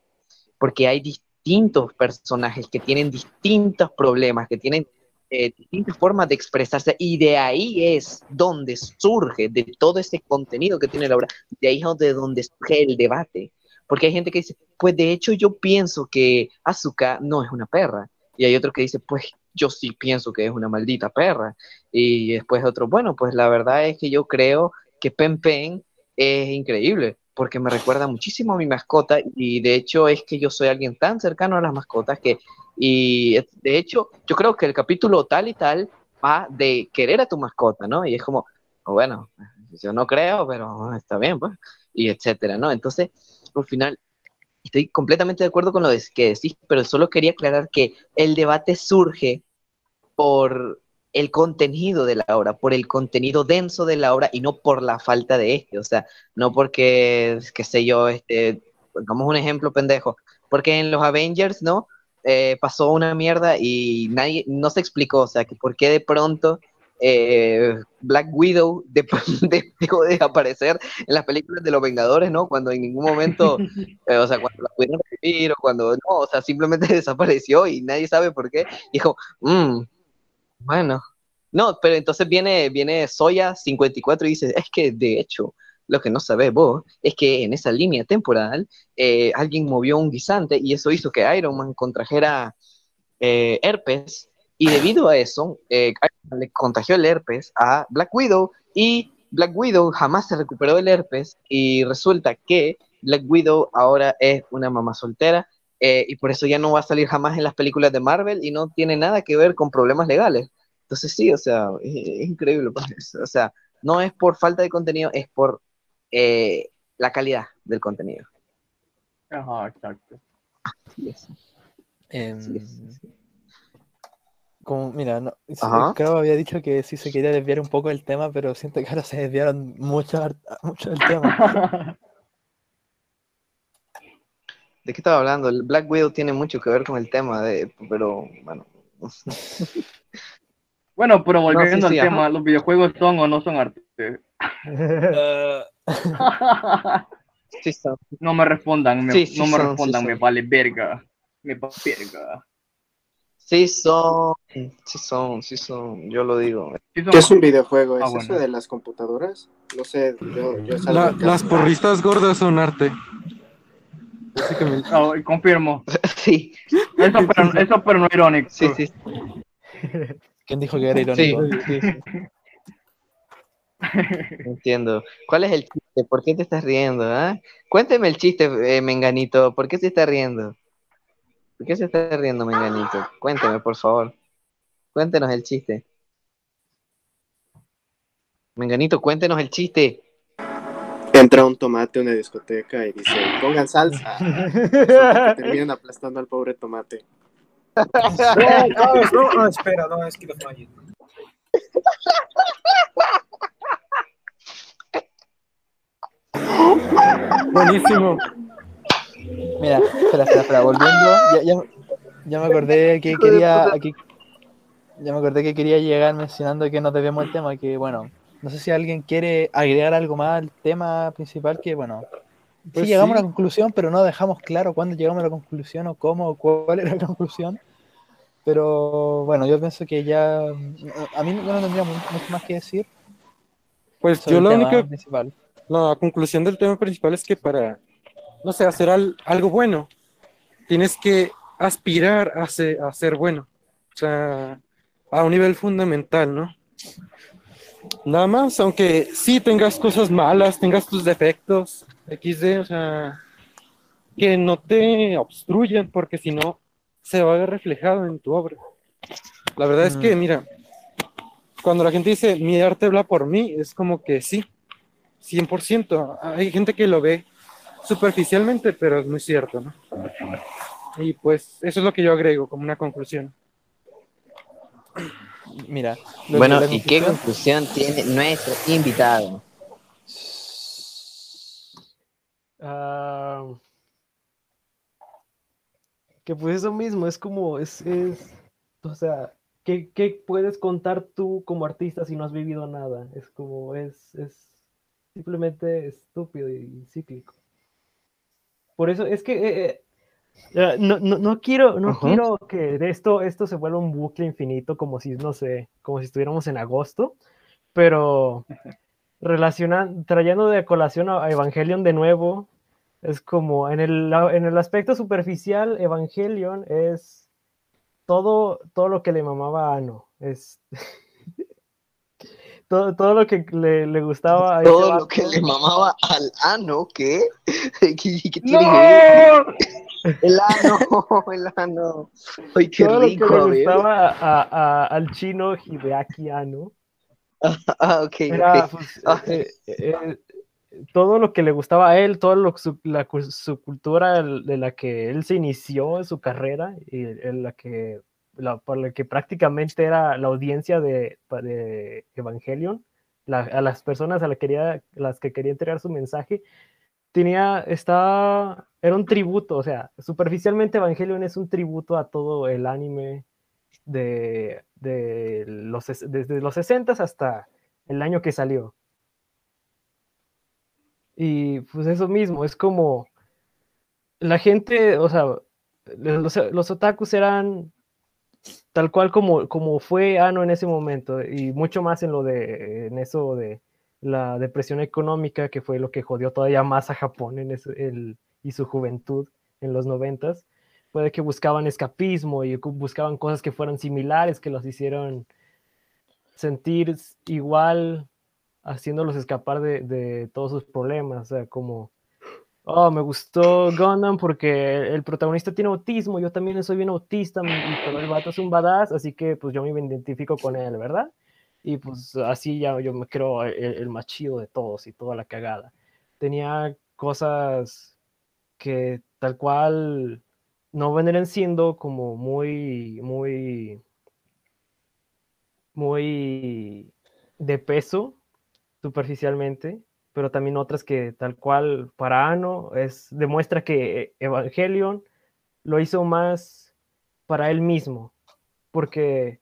porque hay distintos personajes que tienen distintos problemas, que tienen eh, distintas formas de expresarse, y de ahí es donde surge, de todo ese contenido que tiene la obra, de ahí es de donde surge el debate. Porque hay gente que dice, pues de hecho yo pienso que Azuka no es una perra. Y hay otro que dice, pues yo sí pienso que es una maldita perra. Y después otro, bueno, pues la verdad es que yo creo que Pen Pen es increíble porque me recuerda muchísimo a mi mascota y de hecho es que yo soy alguien tan cercano a las mascotas que, y de hecho yo creo que el capítulo tal y tal va de querer a tu mascota, ¿no? Y es como, bueno, yo no creo, pero está bien, pues, y etcétera, ¿no? Entonces, al final, estoy completamente de acuerdo con lo que decís, pero solo quería aclarar que el debate surge por el contenido de la obra, por el contenido denso de la obra y no por la falta de este, o sea, no porque, qué sé yo, este, pongamos un ejemplo pendejo, porque en los Avengers, ¿no? Eh, pasó una mierda y nadie, no se explicó, o sea, que por qué de pronto eh, Black Widow dejó de, aparecer en las películas de los Vengadores, ¿no? Cuando en ningún momento, eh, o sea, cuando la pudieron revivir o cuando no, o sea, simplemente desapareció y nadie sabe por qué. dijo, mmm, bueno, No, pero entonces viene, viene Soya 54 y dice, es que de hecho, lo que no sabes vos es que en esa línea temporal eh, alguien movió un guisante y eso hizo que Iron Man contrajera eh, herpes y debido a eso eh, Iron Man le contagió el herpes a Black Widow y Black Widow jamás se recuperó del herpes y resulta que Black Widow ahora es una mamá soltera eh, y por eso ya no va a salir jamás en las películas de Marvel y no tiene nada que ver con problemas legales. Entonces sí, o sea, es, es increíble. pues, O sea, no es por falta de contenido, es por eh, la calidad del contenido. Ajá, exacto. Así es. Em, Así es. como, mira, no, creo que había dicho que sí se quería desviar un poco del tema, pero siento que ahora se desviaron mucho, mucho del tema. ¿De qué estaba hablando? El Black Widow tiene mucho que ver con el tema, de, pero bueno. Bueno, pero volviendo sí, sí, al ajá. tema, ¿los videojuegos son o no son arte? Sí, son. no me respondan, me- Sí, sí no me son, sí respondan, me vale verga. Me vale verga. Sí son, sí son, sí son, yo lo digo. ¿Qué es un videojuego? ¿Es Ah, eso de las computadoras? No sé, yo, yo salgo La- las porristas gordas son arte. Básicamente. Ah, confirmo. Sí, Eso pero, eso pero no irónico. sí, sí. ¿Quién dijo que era irónico? sí, sí. Entiendo. ¿Cuál es el chiste? ¿Por qué te estás riendo? ah? Cuénteme el chiste, eh, Menganito. ¿Por qué se está riendo? ¿Por qué se está riendo, Menganito? Cuénteme, por favor. Cuéntenos el chiste. Menganito, cuéntenos el chiste. Entra un tomate a una discoteca y dice, pongan salsa. Que terminan aplastando al pobre tomate. No, no, no, no, espera, no, es que los Magic. Buenísimo. Mira, espera, espera, espera, volviendo, ya, ya, ya me acordé que quería, aquí, ya me acordé que quería llegar mencionando que nos debemos el tema, que bueno, no sé si alguien quiere agregar algo más al tema principal, que bueno, Pues sí llegamos sí. a la conclusión, pero no dejamos claro cuándo llegamos a la conclusión o cómo, o cuál era la conclusión, pero bueno, yo pienso que ya, a mí no tendría mu- mucho más que decir Pues yo tema única principal. La conclusión del tema principal es que para, no sé, hacer al- algo bueno, tienes que aspirar a ser, a ser bueno. O sea, a un nivel fundamental, ¿no? Nada más, aunque sí tengas cosas malas, tengas tus defectos, XD, o sea, que no te obstruyan, porque si no, se va a ver reflejado en tu obra. La verdad es que, mira, cuando la gente dice, mi arte habla por mí, es como que sí, 100%. Hay gente que lo ve superficialmente, pero es muy cierto, ¿no? Y pues eso es lo que yo agrego como una conclusión. Mira, lo- Bueno, ¿y qué conclusión- tiene nuestro invitado? Ah, que pues eso mismo, es como, es, es, o sea, ¿qué, qué puedes contar tú como artista si no has vivido nada? Es como, es, es simplemente estúpido y cíclico. Por eso es que eh, eh, no, no, no quiero, no Ajá. quiero que de esto, esto se vuelva un bucle infinito como si, no sé, como si estuviéramos en agosto, pero relacionando, trayendo de colación a Evangelion de nuevo, es como en el, en el aspecto superficial, Evangelion es todo, todo lo que le mamaba a Ano. Es todo, todo lo que le, le gustaba a Todo lo que le mamaba al ano, ¿qué? ¿Qué, qué tiene ¡No! que ver? El ano, el ano. Ay, qué todo rico, lo que le gustaba a- a- al chino Hideaki Anno. Ah, ok, era pues, Ah, eh, eh, todo lo que le gustaba a él, toda lo, su, la, su cultura de la que él se inició en su carrera y en la que, la, por la que prácticamente era la audiencia de, de Evangelion, la- a las personas a la quería, las que quería entregar su mensaje, tenía, era un tributo, o sea, superficialmente Evangelion es un tributo a todo el anime de, de los, desde los 60 hasta el año que salió. Y pues eso mismo, es como la gente, o sea, los, los otakus eran tal cual como, como fue Ano en ese momento, y mucho más en lo de, en eso de la depresión económica, que fue lo que jodió todavía más a Japón en ese- y su juventud en los noventas, puede que buscaban escapismo y buscaban cosas que fueran similares, que los hicieron sentir igual, haciéndolos escapar de, todos sus problemas, o sea, como, oh, me gustó Gundam porque el protagonista tiene autismo, yo también soy bien autista, pero el vato es un badass, así que pues yo me identifico con él, ¿verdad? Y pues así ya yo me creo el, el más chido de todos y toda la cagada. Tenía cosas que tal cual no vendrían siendo como muy, muy, muy de peso superficialmente, pero también otras que tal cual para Ano es, demuestra que Evangelion lo hizo más para él mismo, porque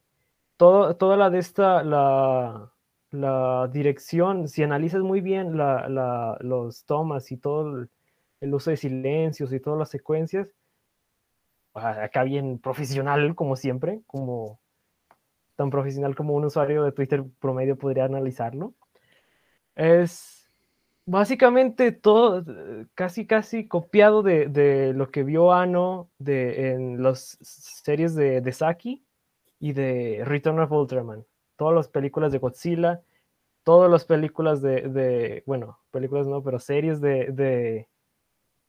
todo, toda la de esta, la, la dirección, si analizas muy bien la, la- los tomas y todo el, uso de silencios y todas las secuencias, acá bien profesional como siempre, como tan profesional como un usuario de Twitter promedio podría analizarlo. Es básicamente todo, casi casi copiado de, de lo que vio Ano de, en las series de, de Saki y de Return of Ultraman. Todas las películas de Godzilla, todas las películas de, de- bueno, películas no, pero series de, de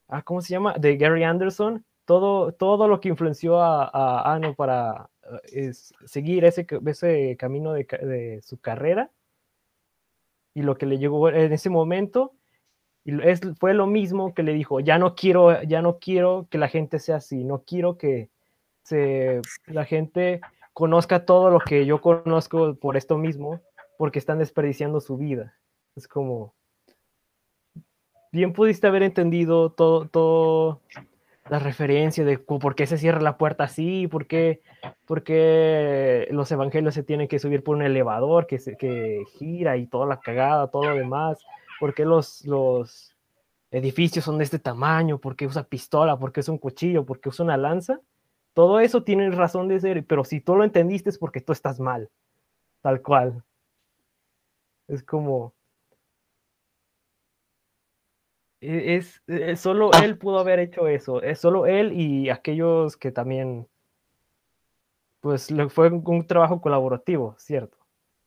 ah, ¿cómo se llama? De Gary Anderson, todo, todo lo que influenció a, a Ano para eh, es seguir ese, ese camino de, de su carrera y lo que le llegó en ese momento es, fue lo mismo que le dijo, ya no quiero, ya no quiero que la gente sea así, no quiero que se, la gente conozca todo lo que yo conozco por esto mismo, porque están desperdiciando su vida. Es como, bien pudiste haber entendido todo, todo la referencia de por qué se cierra la puerta así, por qué, por qué los evangelios se tienen que subir por un elevador que, se, que gira y toda la cagada, todo lo demás, por qué los, los edificios son de este tamaño, por qué usa pistola, por qué es un cuchillo, por qué usa una lanza. Todo eso tiene razón de ser, pero si tú lo entendiste es porque tú estás mal, tal cual. Es como, e- es, es- solo él pudo haber hecho eso, es solo él y aquellos que también, pues fue un, trabajo colaborativo, cierto.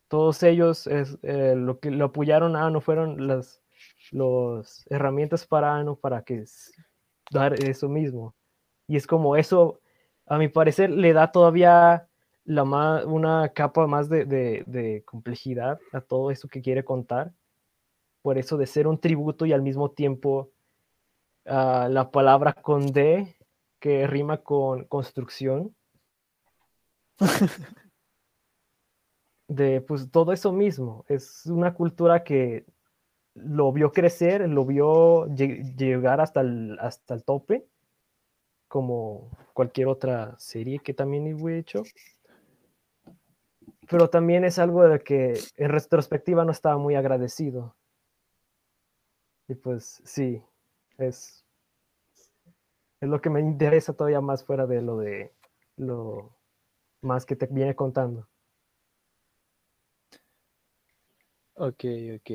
Todos ellos es, eh, lo que lo apoyaron a Ano fueron las los herramientas para Ano para que dar eso mismo. Y es como eso, a mi parecer, le da todavía la una capa más de, de- de complejidad a todo eso que quiere contar por eso de ser un tributo y al mismo tiempo ah, la palabra con D que rima con construcción. de pues todo eso mismo. Es una cultura que lo vio crecer, lo vio lle- llegar hasta el, hasta el tope, como cualquier otra serie que también he hecho. Pero también es algo de que en retrospectiva no estaba muy agradecido. Y pues sí, es, es lo que me interesa todavía más fuera de lo de lo más que te viene contando. Ok, ok.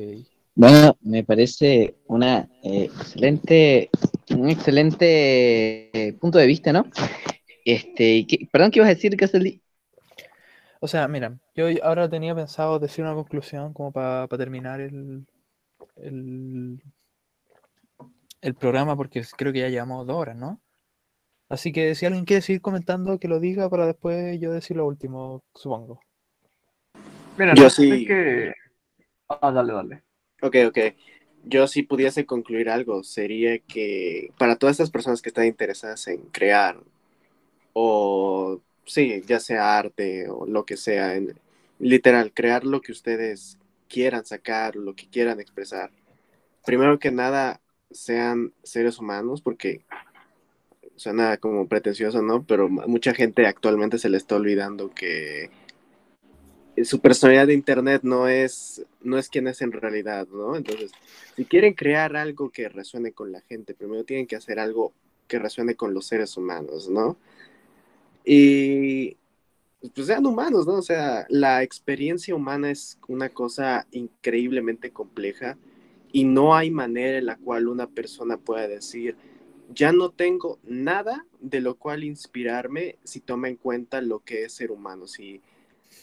Bueno, me parece una eh, excelente, un excelente eh, punto de vista, ¿no? Este, qué- perdón, ¿qué ibas a decir, Castelli? O sea, mira, yo ahora tenía pensado decir una conclusión como para terminar el, el, el programa, porque creo que ya llevamos dos horas, ¿no? Así que si alguien quiere seguir comentando, que lo diga para después yo decir lo último, supongo. Mira, Yo no sé sí. que... Ah, dale, dale. Ok, ok. Yo si pudiese concluir algo, sería que para todas estas personas que están interesadas en crear, o sí, ya sea arte o lo que sea, en, literal, crear lo que ustedes quieran sacar, lo que quieran expresar. Primero que nada, sean seres humanos, porque suena como pretencioso, ¿no? Pero mucha gente actualmente se le está olvidando que su personalidad de internet no es, no es quien es en realidad, ¿no? Entonces, si quieren crear algo que resuene con la gente, primero tienen que hacer algo que resuene con los seres humanos, ¿no? Y pues sean humanos, ¿no? O sea, la experiencia humana es una cosa increíblemente compleja y no hay manera en la cual una persona pueda decir, ya no tengo nada de lo cual inspirarme si toma en cuenta lo que es ser humano, si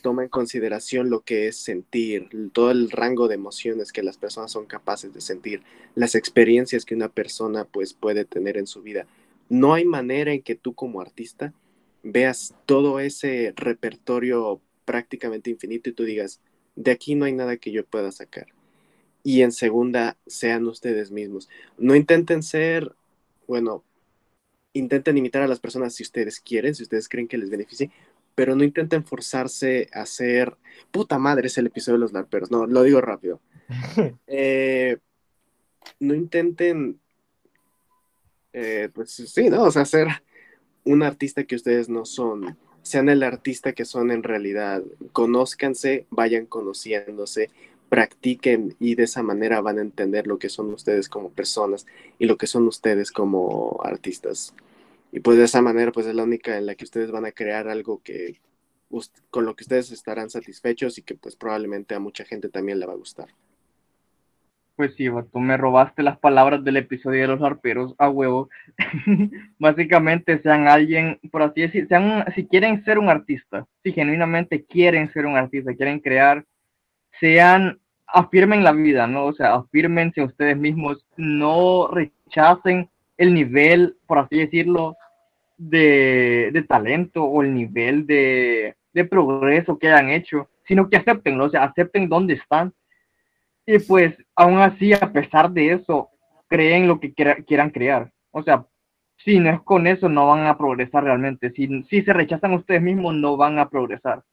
toma en consideración lo que es sentir, todo el rango de emociones que las personas son capaces de sentir, las experiencias que una persona pues puede tener en su vida. No hay manera en que tú como artista veas todo ese repertorio prácticamente infinito y tú digas, de aquí no hay nada que yo pueda sacar. Y en segunda, sean ustedes mismos. No intenten ser, bueno, intenten imitar a las personas si ustedes quieren, si ustedes creen que les beneficie, pero no intenten forzarse a ser, puta madre, es el episodio de los larperos, no, lo digo rápido. Eh, no intenten, eh, pues sí, ¿no? O sea, ser un artista que ustedes no son, sean el artista que son en realidad, conózcanse, vayan conociéndose, practiquen y de esa manera van a entender lo que son ustedes como personas y lo que son ustedes como artistas. Y pues de esa manera pues es la única en la que ustedes van a crear algo que con lo que ustedes estarán satisfechos y que pues probablemente a mucha gente también le va a gustar. Pues sí, tú me robaste las palabras del episodio de los arperos a huevo. Básicamente sean alguien, por así decir, sean, si quieren ser un artista, si genuinamente quieren ser un artista, quieren crear, sean, afirmen la vida, ¿no? O sea, afirmense ustedes mismos, no rechacen el nivel, por así decirlo, de, de talento o el nivel de, de, progreso que hayan hecho, sino que acepten, o sea, acepten dónde están. Y pues, aún así, a pesar de eso, creen lo que quieran crear. O sea, si no es con eso, no van a progresar realmente. Si, si se rechazan ustedes mismos, no van a progresar.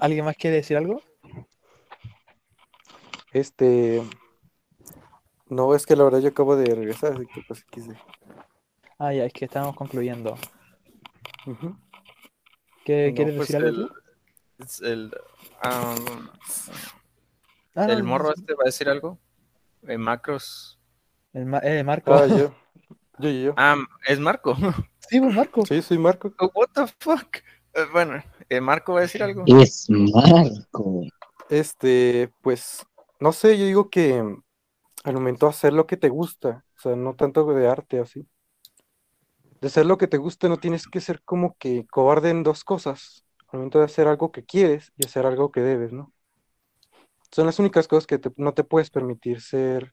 ¿Alguien más quiere decir algo? Este, no, es que la verdad yo acabo de regresar, así que pues quise. Ah, ya, es que estábamos concluyendo. ¿Qué quieres pues, decir algo? El, el, um, Ah, el no, morro no, este va a decir algo. En macros. El ma- eh, Marco. Ah, yo. Yo, yo, yo. Ah, es Marco. Sí, pues Marco. Sí, soy Marco. Oh, What the fuck. Eh, Bueno, eh, Marco va a decir algo. Es Marco. Este, pues, no sé, yo digo que al momento hacer lo que te gusta, o sea, no tanto de arte así. De hacer lo que te gusta no tienes que ser como que cobarde en dos cosas. Al momento de hacer algo que quieres y hacer algo que debes, ¿no? Son las únicas cosas que no te puedes permitir ser,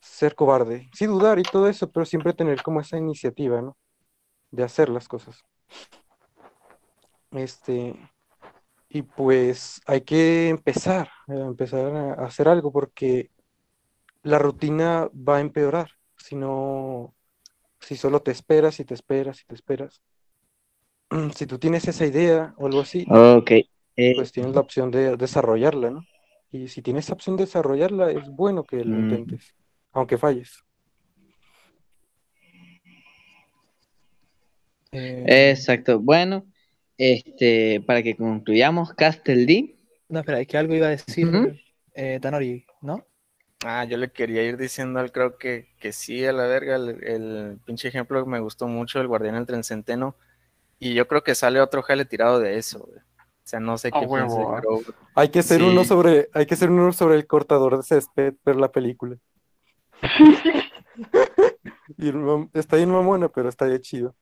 ser cobarde. Sí, dudar y todo eso, pero siempre tener como esa iniciativa, ¿no? De hacer las cosas. Este, y pues hay que empezar, eh, empezar a hacer algo porque la rutina va a empeorar. Si no, si solo te esperas y te esperas y te esperas. Si tú tienes esa idea o algo así, Ok. eh, pues tienes la opción de desarrollarla, ¿no? Y si tienes la opción de desarrollarla, es bueno que lo Mm. intentes, aunque falles. Eh, Exacto. Bueno, este, para que concluyamos, Castle D. no, espera, es que algo iba a decir eh, Tanori, ¿no? Ah, yo le quería ir diciendo al creo que, que sí, a la verga, el, el pinche ejemplo que me gustó mucho, el guardián del tren centeno. Y yo creo que sale otro jale tirado de eso, güey. O sea, no sé qué piensa huevo, Crow. Hay que hacer Sí. uno sobre, hay que hacer uno sobre el cortador de césped, ver la película. Y está bien mamona, pero está bien chido.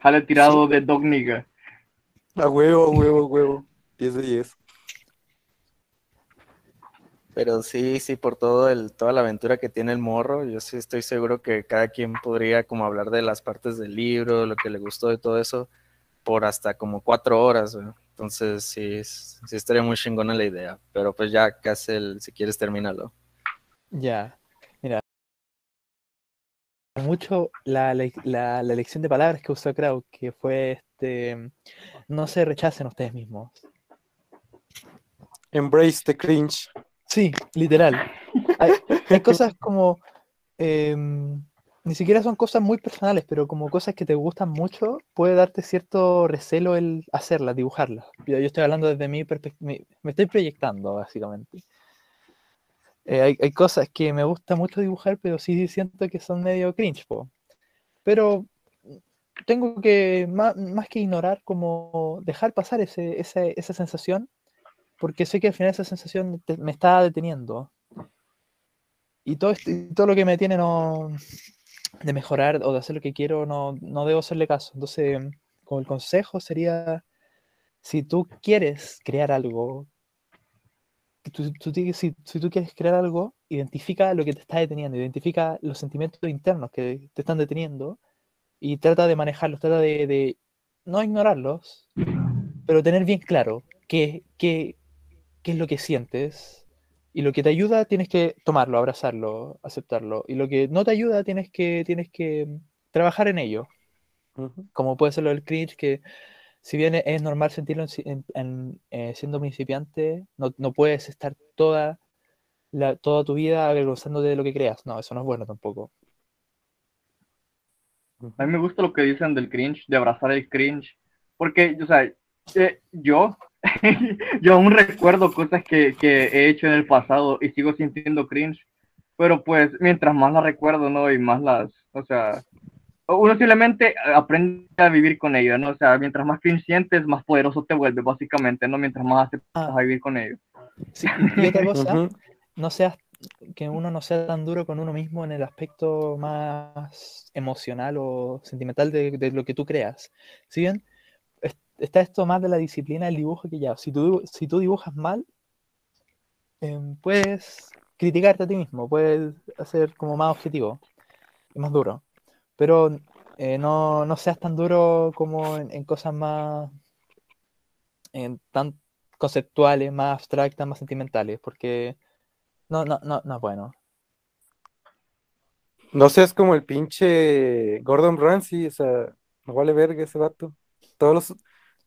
Jale tirado de Dog Nigga. A huevo, a huevo, a huevo. 10 de 10. Pero sí, sí, por todo el, toda la aventura que tiene el morro, yo sí estoy seguro que cada quien podría como hablar de las partes del libro, lo que le gustó de todo eso, por hasta como cuatro horas, güey. Entonces sí, sí estaría muy chingona la idea. Pero pues ya, casi el, si quieres termínalo. Ya, mira. Mucho la, la elección de palabras que usó Kraut, que fue este, no se rechacen ustedes mismos. Embrace the cringe. Sí, literal. Hay, cosas como, em, ni siquiera son cosas muy personales, pero como cosas que te gustan mucho, puede darte cierto recelo el hacerlas, dibujarlas. Yo, yo estoy hablando desde mi perspectiva, me estoy proyectando, básicamente. Eh, hay, hay cosas que me gusta mucho dibujar, pero sí siento que son medio cringe, po. Pero tengo que, más, más que ignorar, como dejar pasar ese, ese- esa sensación, porque sé que al final esa sensación me está deteniendo. Y todo, y todo lo que me tiene no, de mejorar o de hacer lo que quiero, no, no debo hacerle caso. Entonces, como el consejo sería, si tú quieres crear algo, si, tú quieres crear algo, identifica lo que te está deteniendo, identifica los sentimientos internos que te están deteniendo y trata de manejarlos, trata de, de no ignorarlos, pero tener bien claro qué, qué, qué es lo que sientes y lo que te ayuda tienes que tomarlo, abrazarlo, aceptarlo y lo que no te ayuda tienes que, tienes que mm, trabajar en ello, como puede ser lo del cringe, que si bien e- es normal sentirlo en si- en- en, eh, siendo principiante, no, no puedes estar toda, la, toda tu vida avergonzándote de lo que creas, no, eso no es bueno tampoco. A mí me gusta lo que dicen del cringe, de abrazar el cringe, porque, o sea, eh, yo, yo aún recuerdo cosas que, que he hecho en el pasado y sigo sintiendo cringe, pero pues mientras más las recuerdo, ¿no? Y más las, o sea, uno simplemente aprende a vivir con ello, ¿no? O sea, mientras más cringe sientes, más poderoso te vuelves, básicamente, ¿no? Mientras más aceptas a vivir con ello. Sí, y otra cosa, no seas, que uno no sea tan duro con uno mismo en el aspecto más emocional o sentimental de, de lo que tú creas. Si bien está esto más de la disciplina del dibujo que ya, si tú, si tú dibujas mal, em, puedes criticarte a ti mismo, puedes hacer como más objetivo y más duro. Pero eh, no, no seas tan duro como en, cosas más en tan conceptuales, más abstractas, más sentimentales, porque no, no, no, no es bueno. No seas como el pinche Gordon Ramsay, o sea, no vale verga ese vato. Todos los,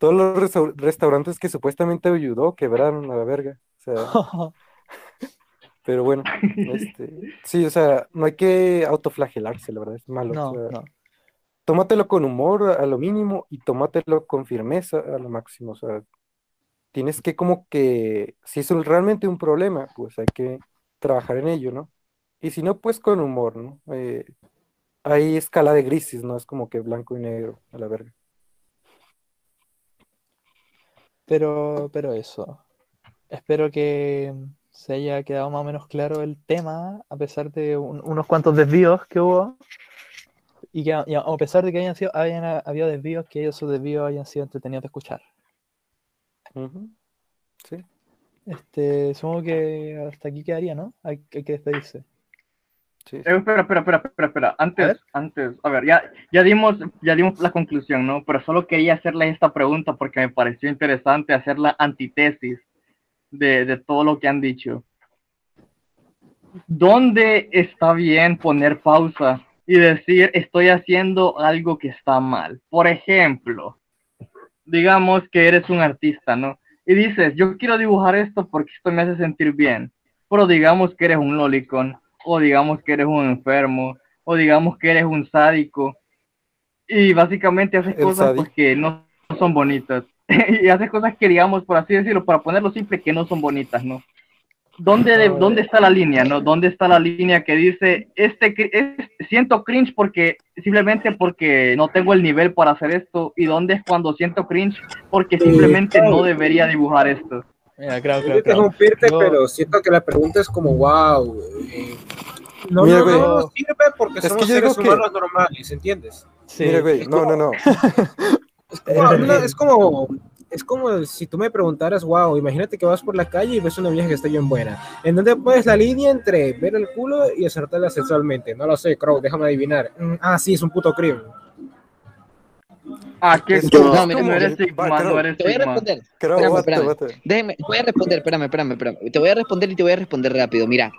todos los restau- restaurantes que supuestamente ayudó quebraron a la verga. O sea, pero bueno, este, sí, o sea, no hay que autoflagelarse, la verdad, es malo. No, o sea, no. tómatelo con humor a lo mínimo y tómatelo con firmeza a lo máximo. O sea, tienes que como que, si es realmente un problema, pues hay que trabajar en ello, ¿no? Y si no, pues con humor, ¿no? Eh, hay escala de grises, ¿no? Es como que blanco y negro, a la verga. Pero, pero eso. Espero que se haya quedado más o menos claro el tema, a pesar de un- unos cuantos desvíos que hubo. Y que a, y a- a pesar de que hayan sido, hayan habido desvíos, que esos desvíos hayan sido entretenidos de escuchar. Sí. Este, supongo que hasta aquí quedaría, ¿no? Hay, hay que despedirse. Eh, espera, espera, espera, espera, espera. Antes, antes, a ver, ya, ya dimos, ya dimos la conclusión, ¿no? Pero solo quería hacerle esta pregunta porque me pareció interesante hacer la antítesis de, de todo lo que han dicho. ¿Dónde está bien poner pausa y decir estoy haciendo algo que está mal? Por ejemplo, digamos que eres un artista, ¿no? Y dices, yo quiero dibujar esto porque esto me hace sentir bien. Pero digamos que eres un lolicon, o digamos que eres un enfermo, o digamos que eres un sádico. Y básicamente haces El cosas pues, que no son bonitas. y haces cosas que, digamos, por así decirlo, para ponerlo simple, que no son bonitas, ¿no? ¿Dónde, de- ¿Dónde está la línea, no? ¿Dónde está la línea que dice, este, cri- es- siento cringe porque, simplemente porque no tengo el nivel para hacer esto? ¿Y dónde es cuando siento cringe porque simplemente no debería dibujar esto? Mira, creo, Quiero interrumpirte, pero siento que la pregunta es como, wow. eh, no, Mira, no, güey. no nos sirve porque Es somos seres que- humanos normales, ¿entiendes? Mira, güey, no, no, no. No, es como es como si tú me preguntaras, wow, imagínate que vas por la calle y ves una vieja que está bien buena. ¿En dónde pones la línea entre ver el culo y acertarla sexualmente? No lo sé, Crow, déjame adivinar. Mm, ah, sí, es un puto crimen. Ah, qué cool. no, mira, no eres mira, Sigma, no eres Te voy a responder. Creo, Espérame, bate, espérame. bate. Déjeme, te voy a responder, espérame, espérame, espérame. Te voy a responder y te voy a responder rápido. Mira,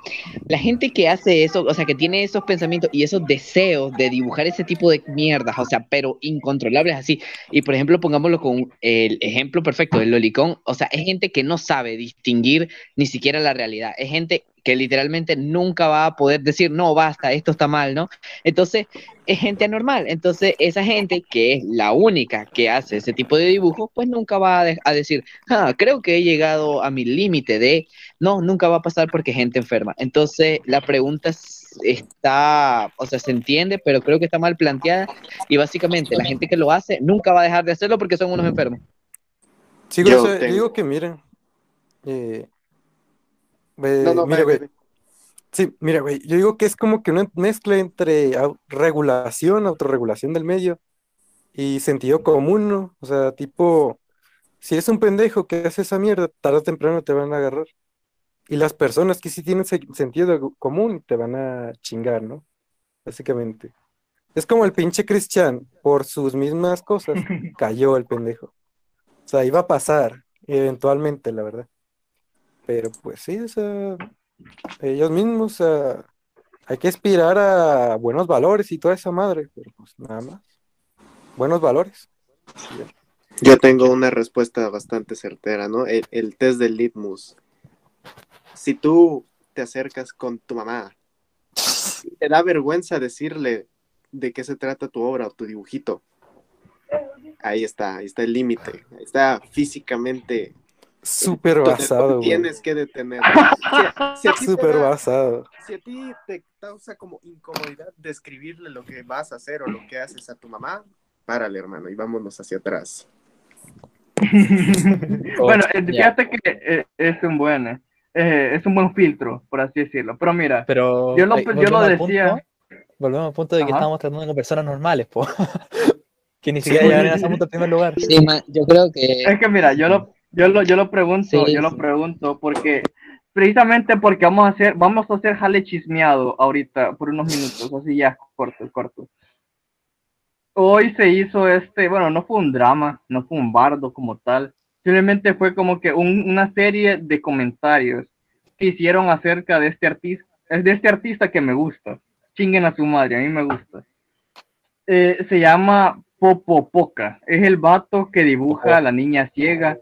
la gente que hace eso, o sea, que tiene esos pensamientos y esos deseos de dibujar ese tipo de mierdas, o sea, pero incontrolables así. Y por ejemplo, pongámoslo con el ejemplo perfecto del lolicón, o sea, es gente que no sabe distinguir ni siquiera la realidad. Es gente que literalmente nunca va a poder decir, no, basta, esto está mal, ¿no? Entonces, es gente anormal. Entonces, esa gente que es la única que hace ese tipo de dibujos, pues nunca va a, de- a decir, ah, creo que he llegado a mi límite de, no, nunca va a pasar porque es gente enferma. Entonces, la pregunta es está, o sea, se entiende, pero creo que está mal planteada y básicamente la gente que lo hace nunca va a dejar de hacerlo porque son unos enfermos. Sí, Yo digo que miren. eh, eh, No, no, mira, güey. Sí, mira, güey, yo digo que es como que una mezcla entre regulación, autorregulación del medio y sentido común, ¿no? O sea, tipo, si eres un pendejo que hace esa mierda, tarde o temprano te van a agarrar. Y las personas que sí tienen se- sentido común te van a chingar, ¿no? Básicamente. Es como el pinche Christian, por sus mismas cosas, cayó el pendejo. O sea, iba a pasar, eventualmente, la verdad. Pero pues sí, ellos mismos, hay que aspirar a buenos valores y toda esa madre, pero pues nada más. Buenos valores. Yo tengo una respuesta bastante certera, ¿no? El, el test del litmus. Si tú te acercas con tu mamá, te da vergüenza decirle de qué se trata tu obra o tu dibujito. Ahí está, ahí está el límite. Está físicamente. Súper basado, güey. Tienes que detener. Si a- si a ti te Súper basado. si a ti te causa como incomodidad describirle lo que vas a hacer o lo que haces a tu mamá, párale, hermano, y vámonos hacia atrás. bueno, eh, fíjate que eh, es un buen eh, es un buen filtro, por así decirlo. Pero mira, Pero yo lo, eh, yo lo decía. punto- volvemos al punto de que Ajá. estamos tratando con personas normales, po. que ni siquiera llegan a ese punto en primer lugar. Sí, ma- yo creo que Es que mira, yo lo, yo lo, yo lo pregunto, Sí, yo lo sí. pregunto porque precisamente porque vamos a hacer, vamos a hacer jale chismeado ahorita por unos minutos, así ya, corto, corto. Hoy se hizo este, bueno, no fue un drama, no fue un bardo como tal, simplemente fue como que un- una serie de comentarios que hicieron acerca de este artista, es de este artista que me gusta, chinguen a su madre, a mí me gusta. Eh, se llama Popopoca, es el vato que dibuja a la niña ciega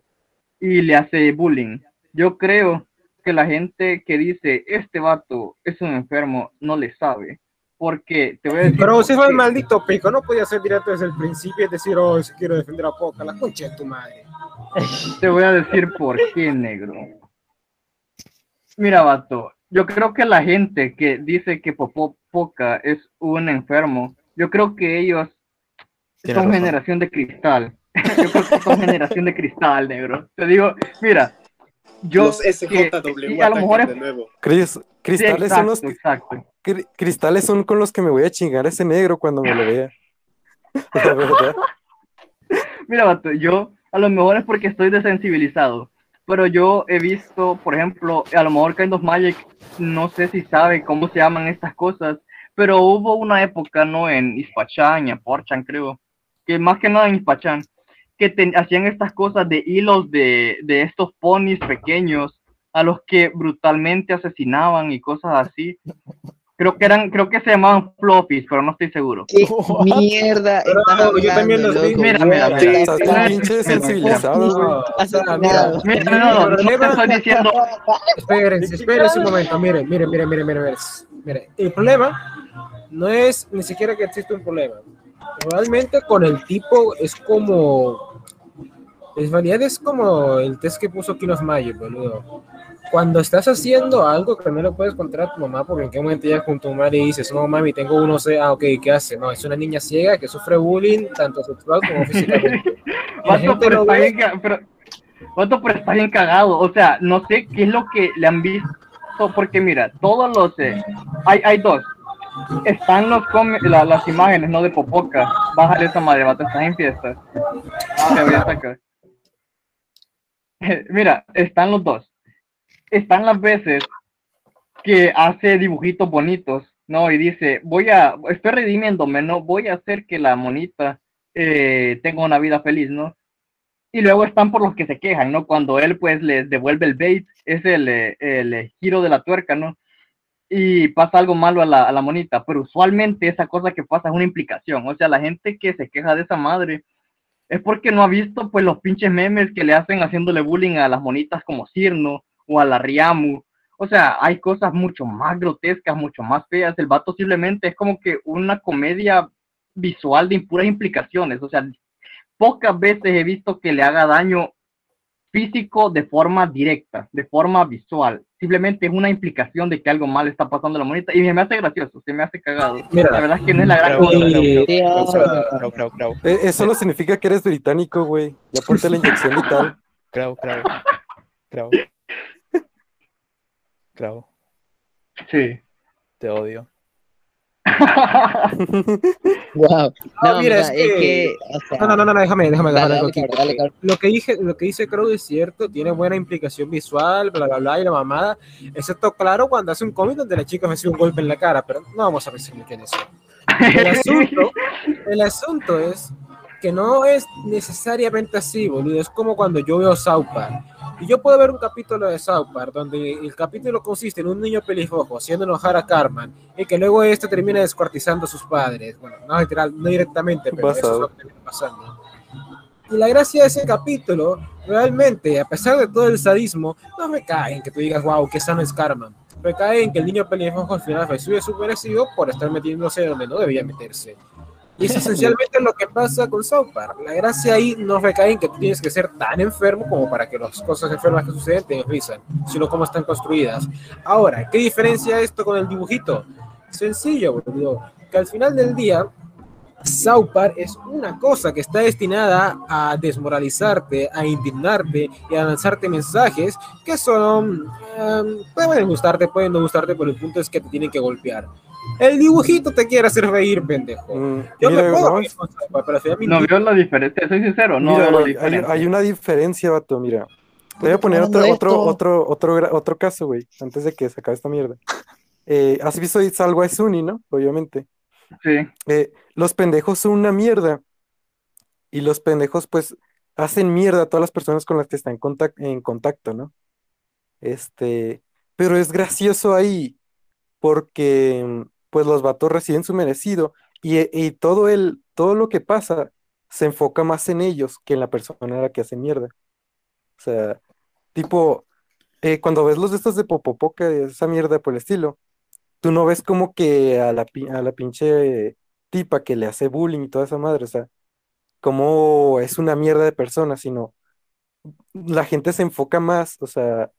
y le hace bullying. Yo creo que la gente que dice este vato es un enfermo no le sabe, porque te voy a decir. Pero si fue el maldito pico, no podía ser directo desde el principio y decir, oh, si quiero defender a Poca, la concha de tu madre. Te voy a decir por qué, negro. Mira, vato, yo creo que la gente que dice que Popó Poca es un enfermo, yo creo que ellos Tienes son razón. generación de cristal. Yo creo que son generación de cristal, negro. Te digo, mira, yo Los que- SJW y a lo mejor es- de nuevo. Cris- sí, cristales son los exacto, exacto. cri- cristales son con los que me voy a chingar ese negro cuando me lo vea. La verdad. Mira, vato, yo a lo mejor es porque estoy desensibilizado, pero yo he visto, por ejemplo, a lo mejor Kind of Magic, no sé si sabe cómo se llaman estas cosas, pero hubo una época, ¿no? En Ispachán y en Porchan, creo, que más que nada en Ispachán, que te- hacían estas cosas de hilos de, de estos ponis pequeños a los que brutalmente asesinaban y cosas así. Creo que eran, creo que se llamaban floppies, pero no estoy seguro. ¿Qué mierda Pero yo también los vi. Mira, mira, mira. Estás pinche mira, no, no, no, te estoy diciendo, Espérense, espérense un momento. Miren, miren, miren, miren, miren. miren. Miren, el problema no es ni siquiera que existe un problema. Realmente con el tipo es como. En realidad es como el test que puso King of Magic, boludo. Cuando estás haciendo algo que no puedes contar a tu mamá, porque en qué momento llegas con tu madre y dices, no mami, tengo uno, sé, ah, ok, ¿qué hace? No, es una niña ciega que sufre bullying, tanto sexual como físicamente. Vato, pero no está bien, ca- pero, vato, pero está bien cagado. O sea, no sé qué es lo que le han visto, porque mira, todos los, eh, hay, hay dos. Están los la- las imágenes, no de Popoca. Bájale esa madre, vato, estás en fiestas. Te voy a sacar. Mira, están los dos. Están las veces que hace dibujitos bonitos, ¿no? Y dice, voy a, estoy redimiéndome, ¿no? Voy a hacer que la monita eh, tenga una vida feliz, ¿no? Y luego están por los que se quejan, ¿no? Cuando él pues les devuelve el bait, es el, el giro de la tuerca, ¿no? Y pasa algo malo a la, a la monita, pero usualmente esa cosa que pasa es una implicación, o sea, la gente que se queja de esa madre es porque no ha visto pues los pinches memes que le hacen haciéndole bullying a las monitas como Cirno o a la Riamu. O sea, hay cosas mucho más grotescas, mucho más feas. El vato simplemente es como que una comedia visual de impuras implicaciones. O sea, pocas veces he visto que le haga daño físico de forma directa, de forma visual. Simplemente es una implicación de que algo mal está pasando en la monita y me hace gracioso, se me hace cagado. Mira. la verdad es que no es la gran cosa. Eh, Eso no significa que eres británico, güey. Ya ponte la inyección y tal. creo, creo, creo, creo, Sí. te odio. Wow. No, No, mira, mira, es es que- o sea, No, no, no, no, déjame, déjame Dale, aquí. Lo que dije, lo que dice Crow es cierto, tiene buena implicación visual, bla, bla, bla, y la mamada, excepto claro cuando hace un cómic donde la chica recibe un golpe en la cara, pero no vamos a pensar en eso. El asunto, el asunto es que no es necesariamente así, boludo. Es como cuando yo veo South Park. Y yo puedo ver un capítulo de South Park donde el capítulo consiste en un niño pelirrojo haciendo enojar a Carmen y que luego este termina descuartizando a sus padres. Bueno, no, literal, no directamente, pero eso es lo que termina pasando. Y la gracia de ese capítulo, realmente, a pesar de todo el sadismo, no me cae en que tú digas, wow, que sano es Carmen. Me cae en que el niño pelirrojo al final recibe su merecido por estar metiéndose donde no debía meterse. Y es esencialmente lo que pasa con South Park. La gracia ahí no recae en que tú tienes que ser tan enfermo como para que las cosas enfermas que suceden te enrizan, sino cómo están construidas. Ahora, ¿qué diferencia esto con el dibujito? Sencillo, boludo. Que al final del día, South Park es una cosa que está destinada a desmoralizarte, a indignarte y a lanzarte mensajes que son. em, pueden gustarte, pueden no gustarte, pero el punto es que te tienen que golpear. El dibujito te quiere hacer reír, pendejo. Yo mira, me puedo vamos- reír con South Park, pero al final me No veo la diferencia, soy sincero, no Mira, veo la hay, diferencia. hay una diferencia, vato, mira. Te voy a poner otro, otro, otro, otro, otro caso, güey, antes de que se acabe esta mierda. Eh, ¿has visto Salwa Suni, no? Obviamente. Sí. Eh, los pendejos son una mierda. Y los pendejos, pues, hacen mierda a todas las personas con las que están en contacto, ¿no? Este, pero es gracioso ahí, porque, pues, los vatos reciben su merecido. Y, y todo el, todo lo que pasa se enfoca más en ellos que en la persona a la que hace mierda. O sea, tipo, eh, cuando ves los de estos de Popopoca, esa mierda por el estilo, tú no ves como que a la, a la pinche tipa que le hace bullying y toda esa madre, o sea, como es una mierda de persona, sino la gente se enfoca más, o sea,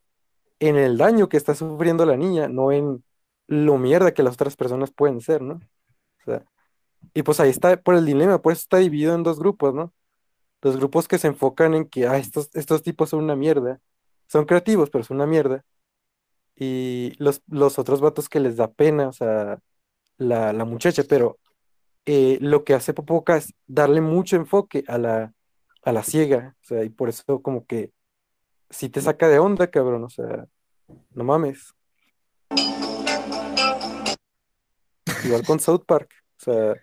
en el daño que está sufriendo la niña, no en lo mierda que las otras personas pueden ser, ¿no? O sea, y pues ahí está por el dilema, por eso está dividido en dos grupos, ¿no? Los grupos que se enfocan en que, ah, estos, estos tipos son una mierda, son creativos, pero son una mierda. Y los, los otros vatos que les da pena, o sea, la, la muchacha, pero eh, lo que hace Popoca es darle mucho enfoque a la, a la ciega, o sea, y por eso como que si te saca de onda, cabrón, o sea, no mames. Igual con South Park, o sea,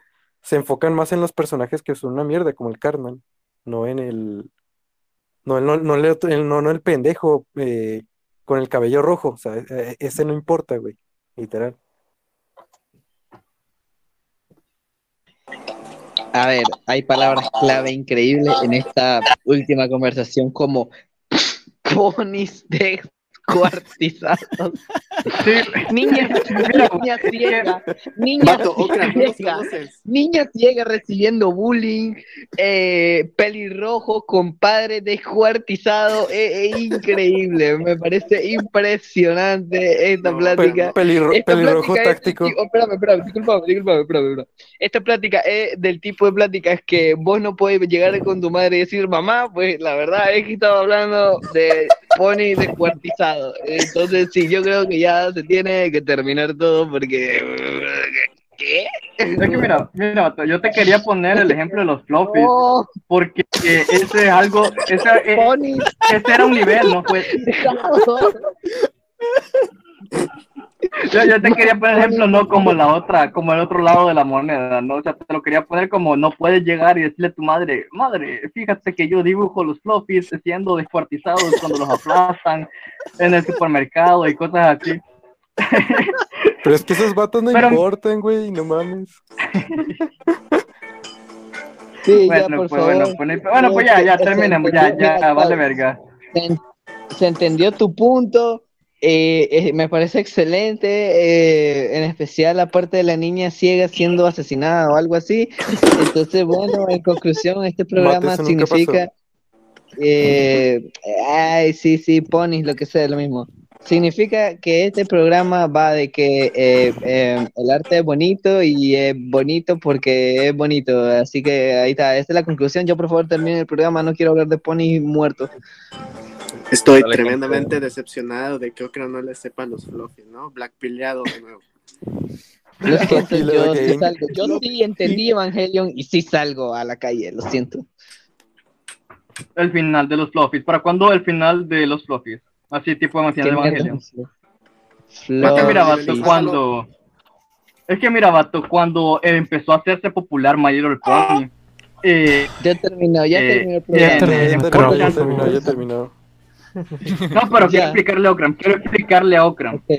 se enfocan más en los personajes que son una mierda, como el Cartman, no en el, no, no, no, no, no el pendejo eh, con el cabello rojo, o sea, e- e- ese no importa, güey, literal. A ver, hay palabras clave increíbles en esta última conversación como ponis descuartizados. Niña, niña ciega, niña ciega, niña ciega recibiendo bullying, eh, pelirrojo con padre descuartizado, es, es increíble, me parece impresionante esta plática. Pe- pelirro- Esta pelirrojo plática es- táctico. oh, espérame, espérame, disculpame, disculpame, espérame, espérame. Esta plática es del tipo de pláticas que vos no podés llegar con tu madre y decir, mamá, pues la verdad es que estaba hablando de pony descuartizado. Entonces, sí, yo creo que ya se tiene que terminar todo porque. ¿Qué? Es que mira, mira, yo te quería poner el ejemplo de los floppies, No. porque ese es algo, ese, eh, ese era un nivel, ¿no? Pues, yo, yo te quería poner ejemplo, no como la otra, como el otro lado de la moneda, ¿no? O sea, te lo quería poner como no puedes llegar y decirle a tu madre, madre, fíjate que yo dibujo los floppies siendo descuartizados cuando los aplastan en el supermercado y cosas así. Pero es que esos vatos no Pero- importan, güey, no mames. Sí, Bueno, ya, por pues, favor. bueno, pues, bueno, pues ya, ya Se terminemos, ya, ya, vale verga. Se entendió tu punto. Eh, eh, me parece excelente, eh, en especial la parte de la niña ciega siendo asesinada o algo así. Entonces, bueno, en conclusión, este programa nunca significa, eh, ay, sí, sí, ponis, lo que sea, lo mismo. Significa que este programa va de que eh, eh, el arte es bonito y es bonito porque es bonito. Así que ahí está, esta es la conclusión. Yo por favor termine el programa, no quiero hablar de ponis muertos. Estoy Dale, tremendamente decepcionado de que Okra no le sepa los fluffy, ¿no? Black pileado de nuevo. Lo siento, Tranquilo, yo, sí salgo. Yo sí entendí Evangelion y sí salgo a la calle, lo siento. El final de los fluffies. ¿Para cuándo el final de los fluffies? Así tipo el final de ¿Qué mierda Evangelion. es que mira, vato, cuando... Es que mira, vato, cuando eh, empezó a hacerse popular My Little Pony... Eh, ya terminó, ya eh, terminó el programa. eh, terminó, ya terminó, ya terminó. No, pero quiero Ya. explicarle a Okram, quiero explicarle a Okram. Ok,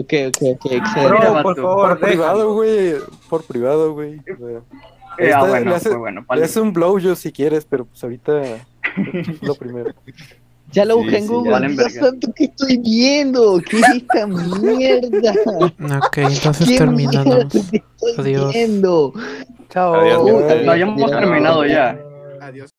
ok, ok, ok, excelente. Por vato, favor, por privado, güey. Por privado, güey. Eh, ah, bueno, le hace- pues bueno, le vale. hace un blow yo si quieres, pero pues ahorita lo primero. Ya lo Sí, busqué en sí, Google. Dios santo, ¿qué estoy viendo? ¿Qué es esta mierda? Ok, entonces ¿Qué terminamos. Adiós. viendo? Chao. Adiós, ya hemos terminado ya. Adiós.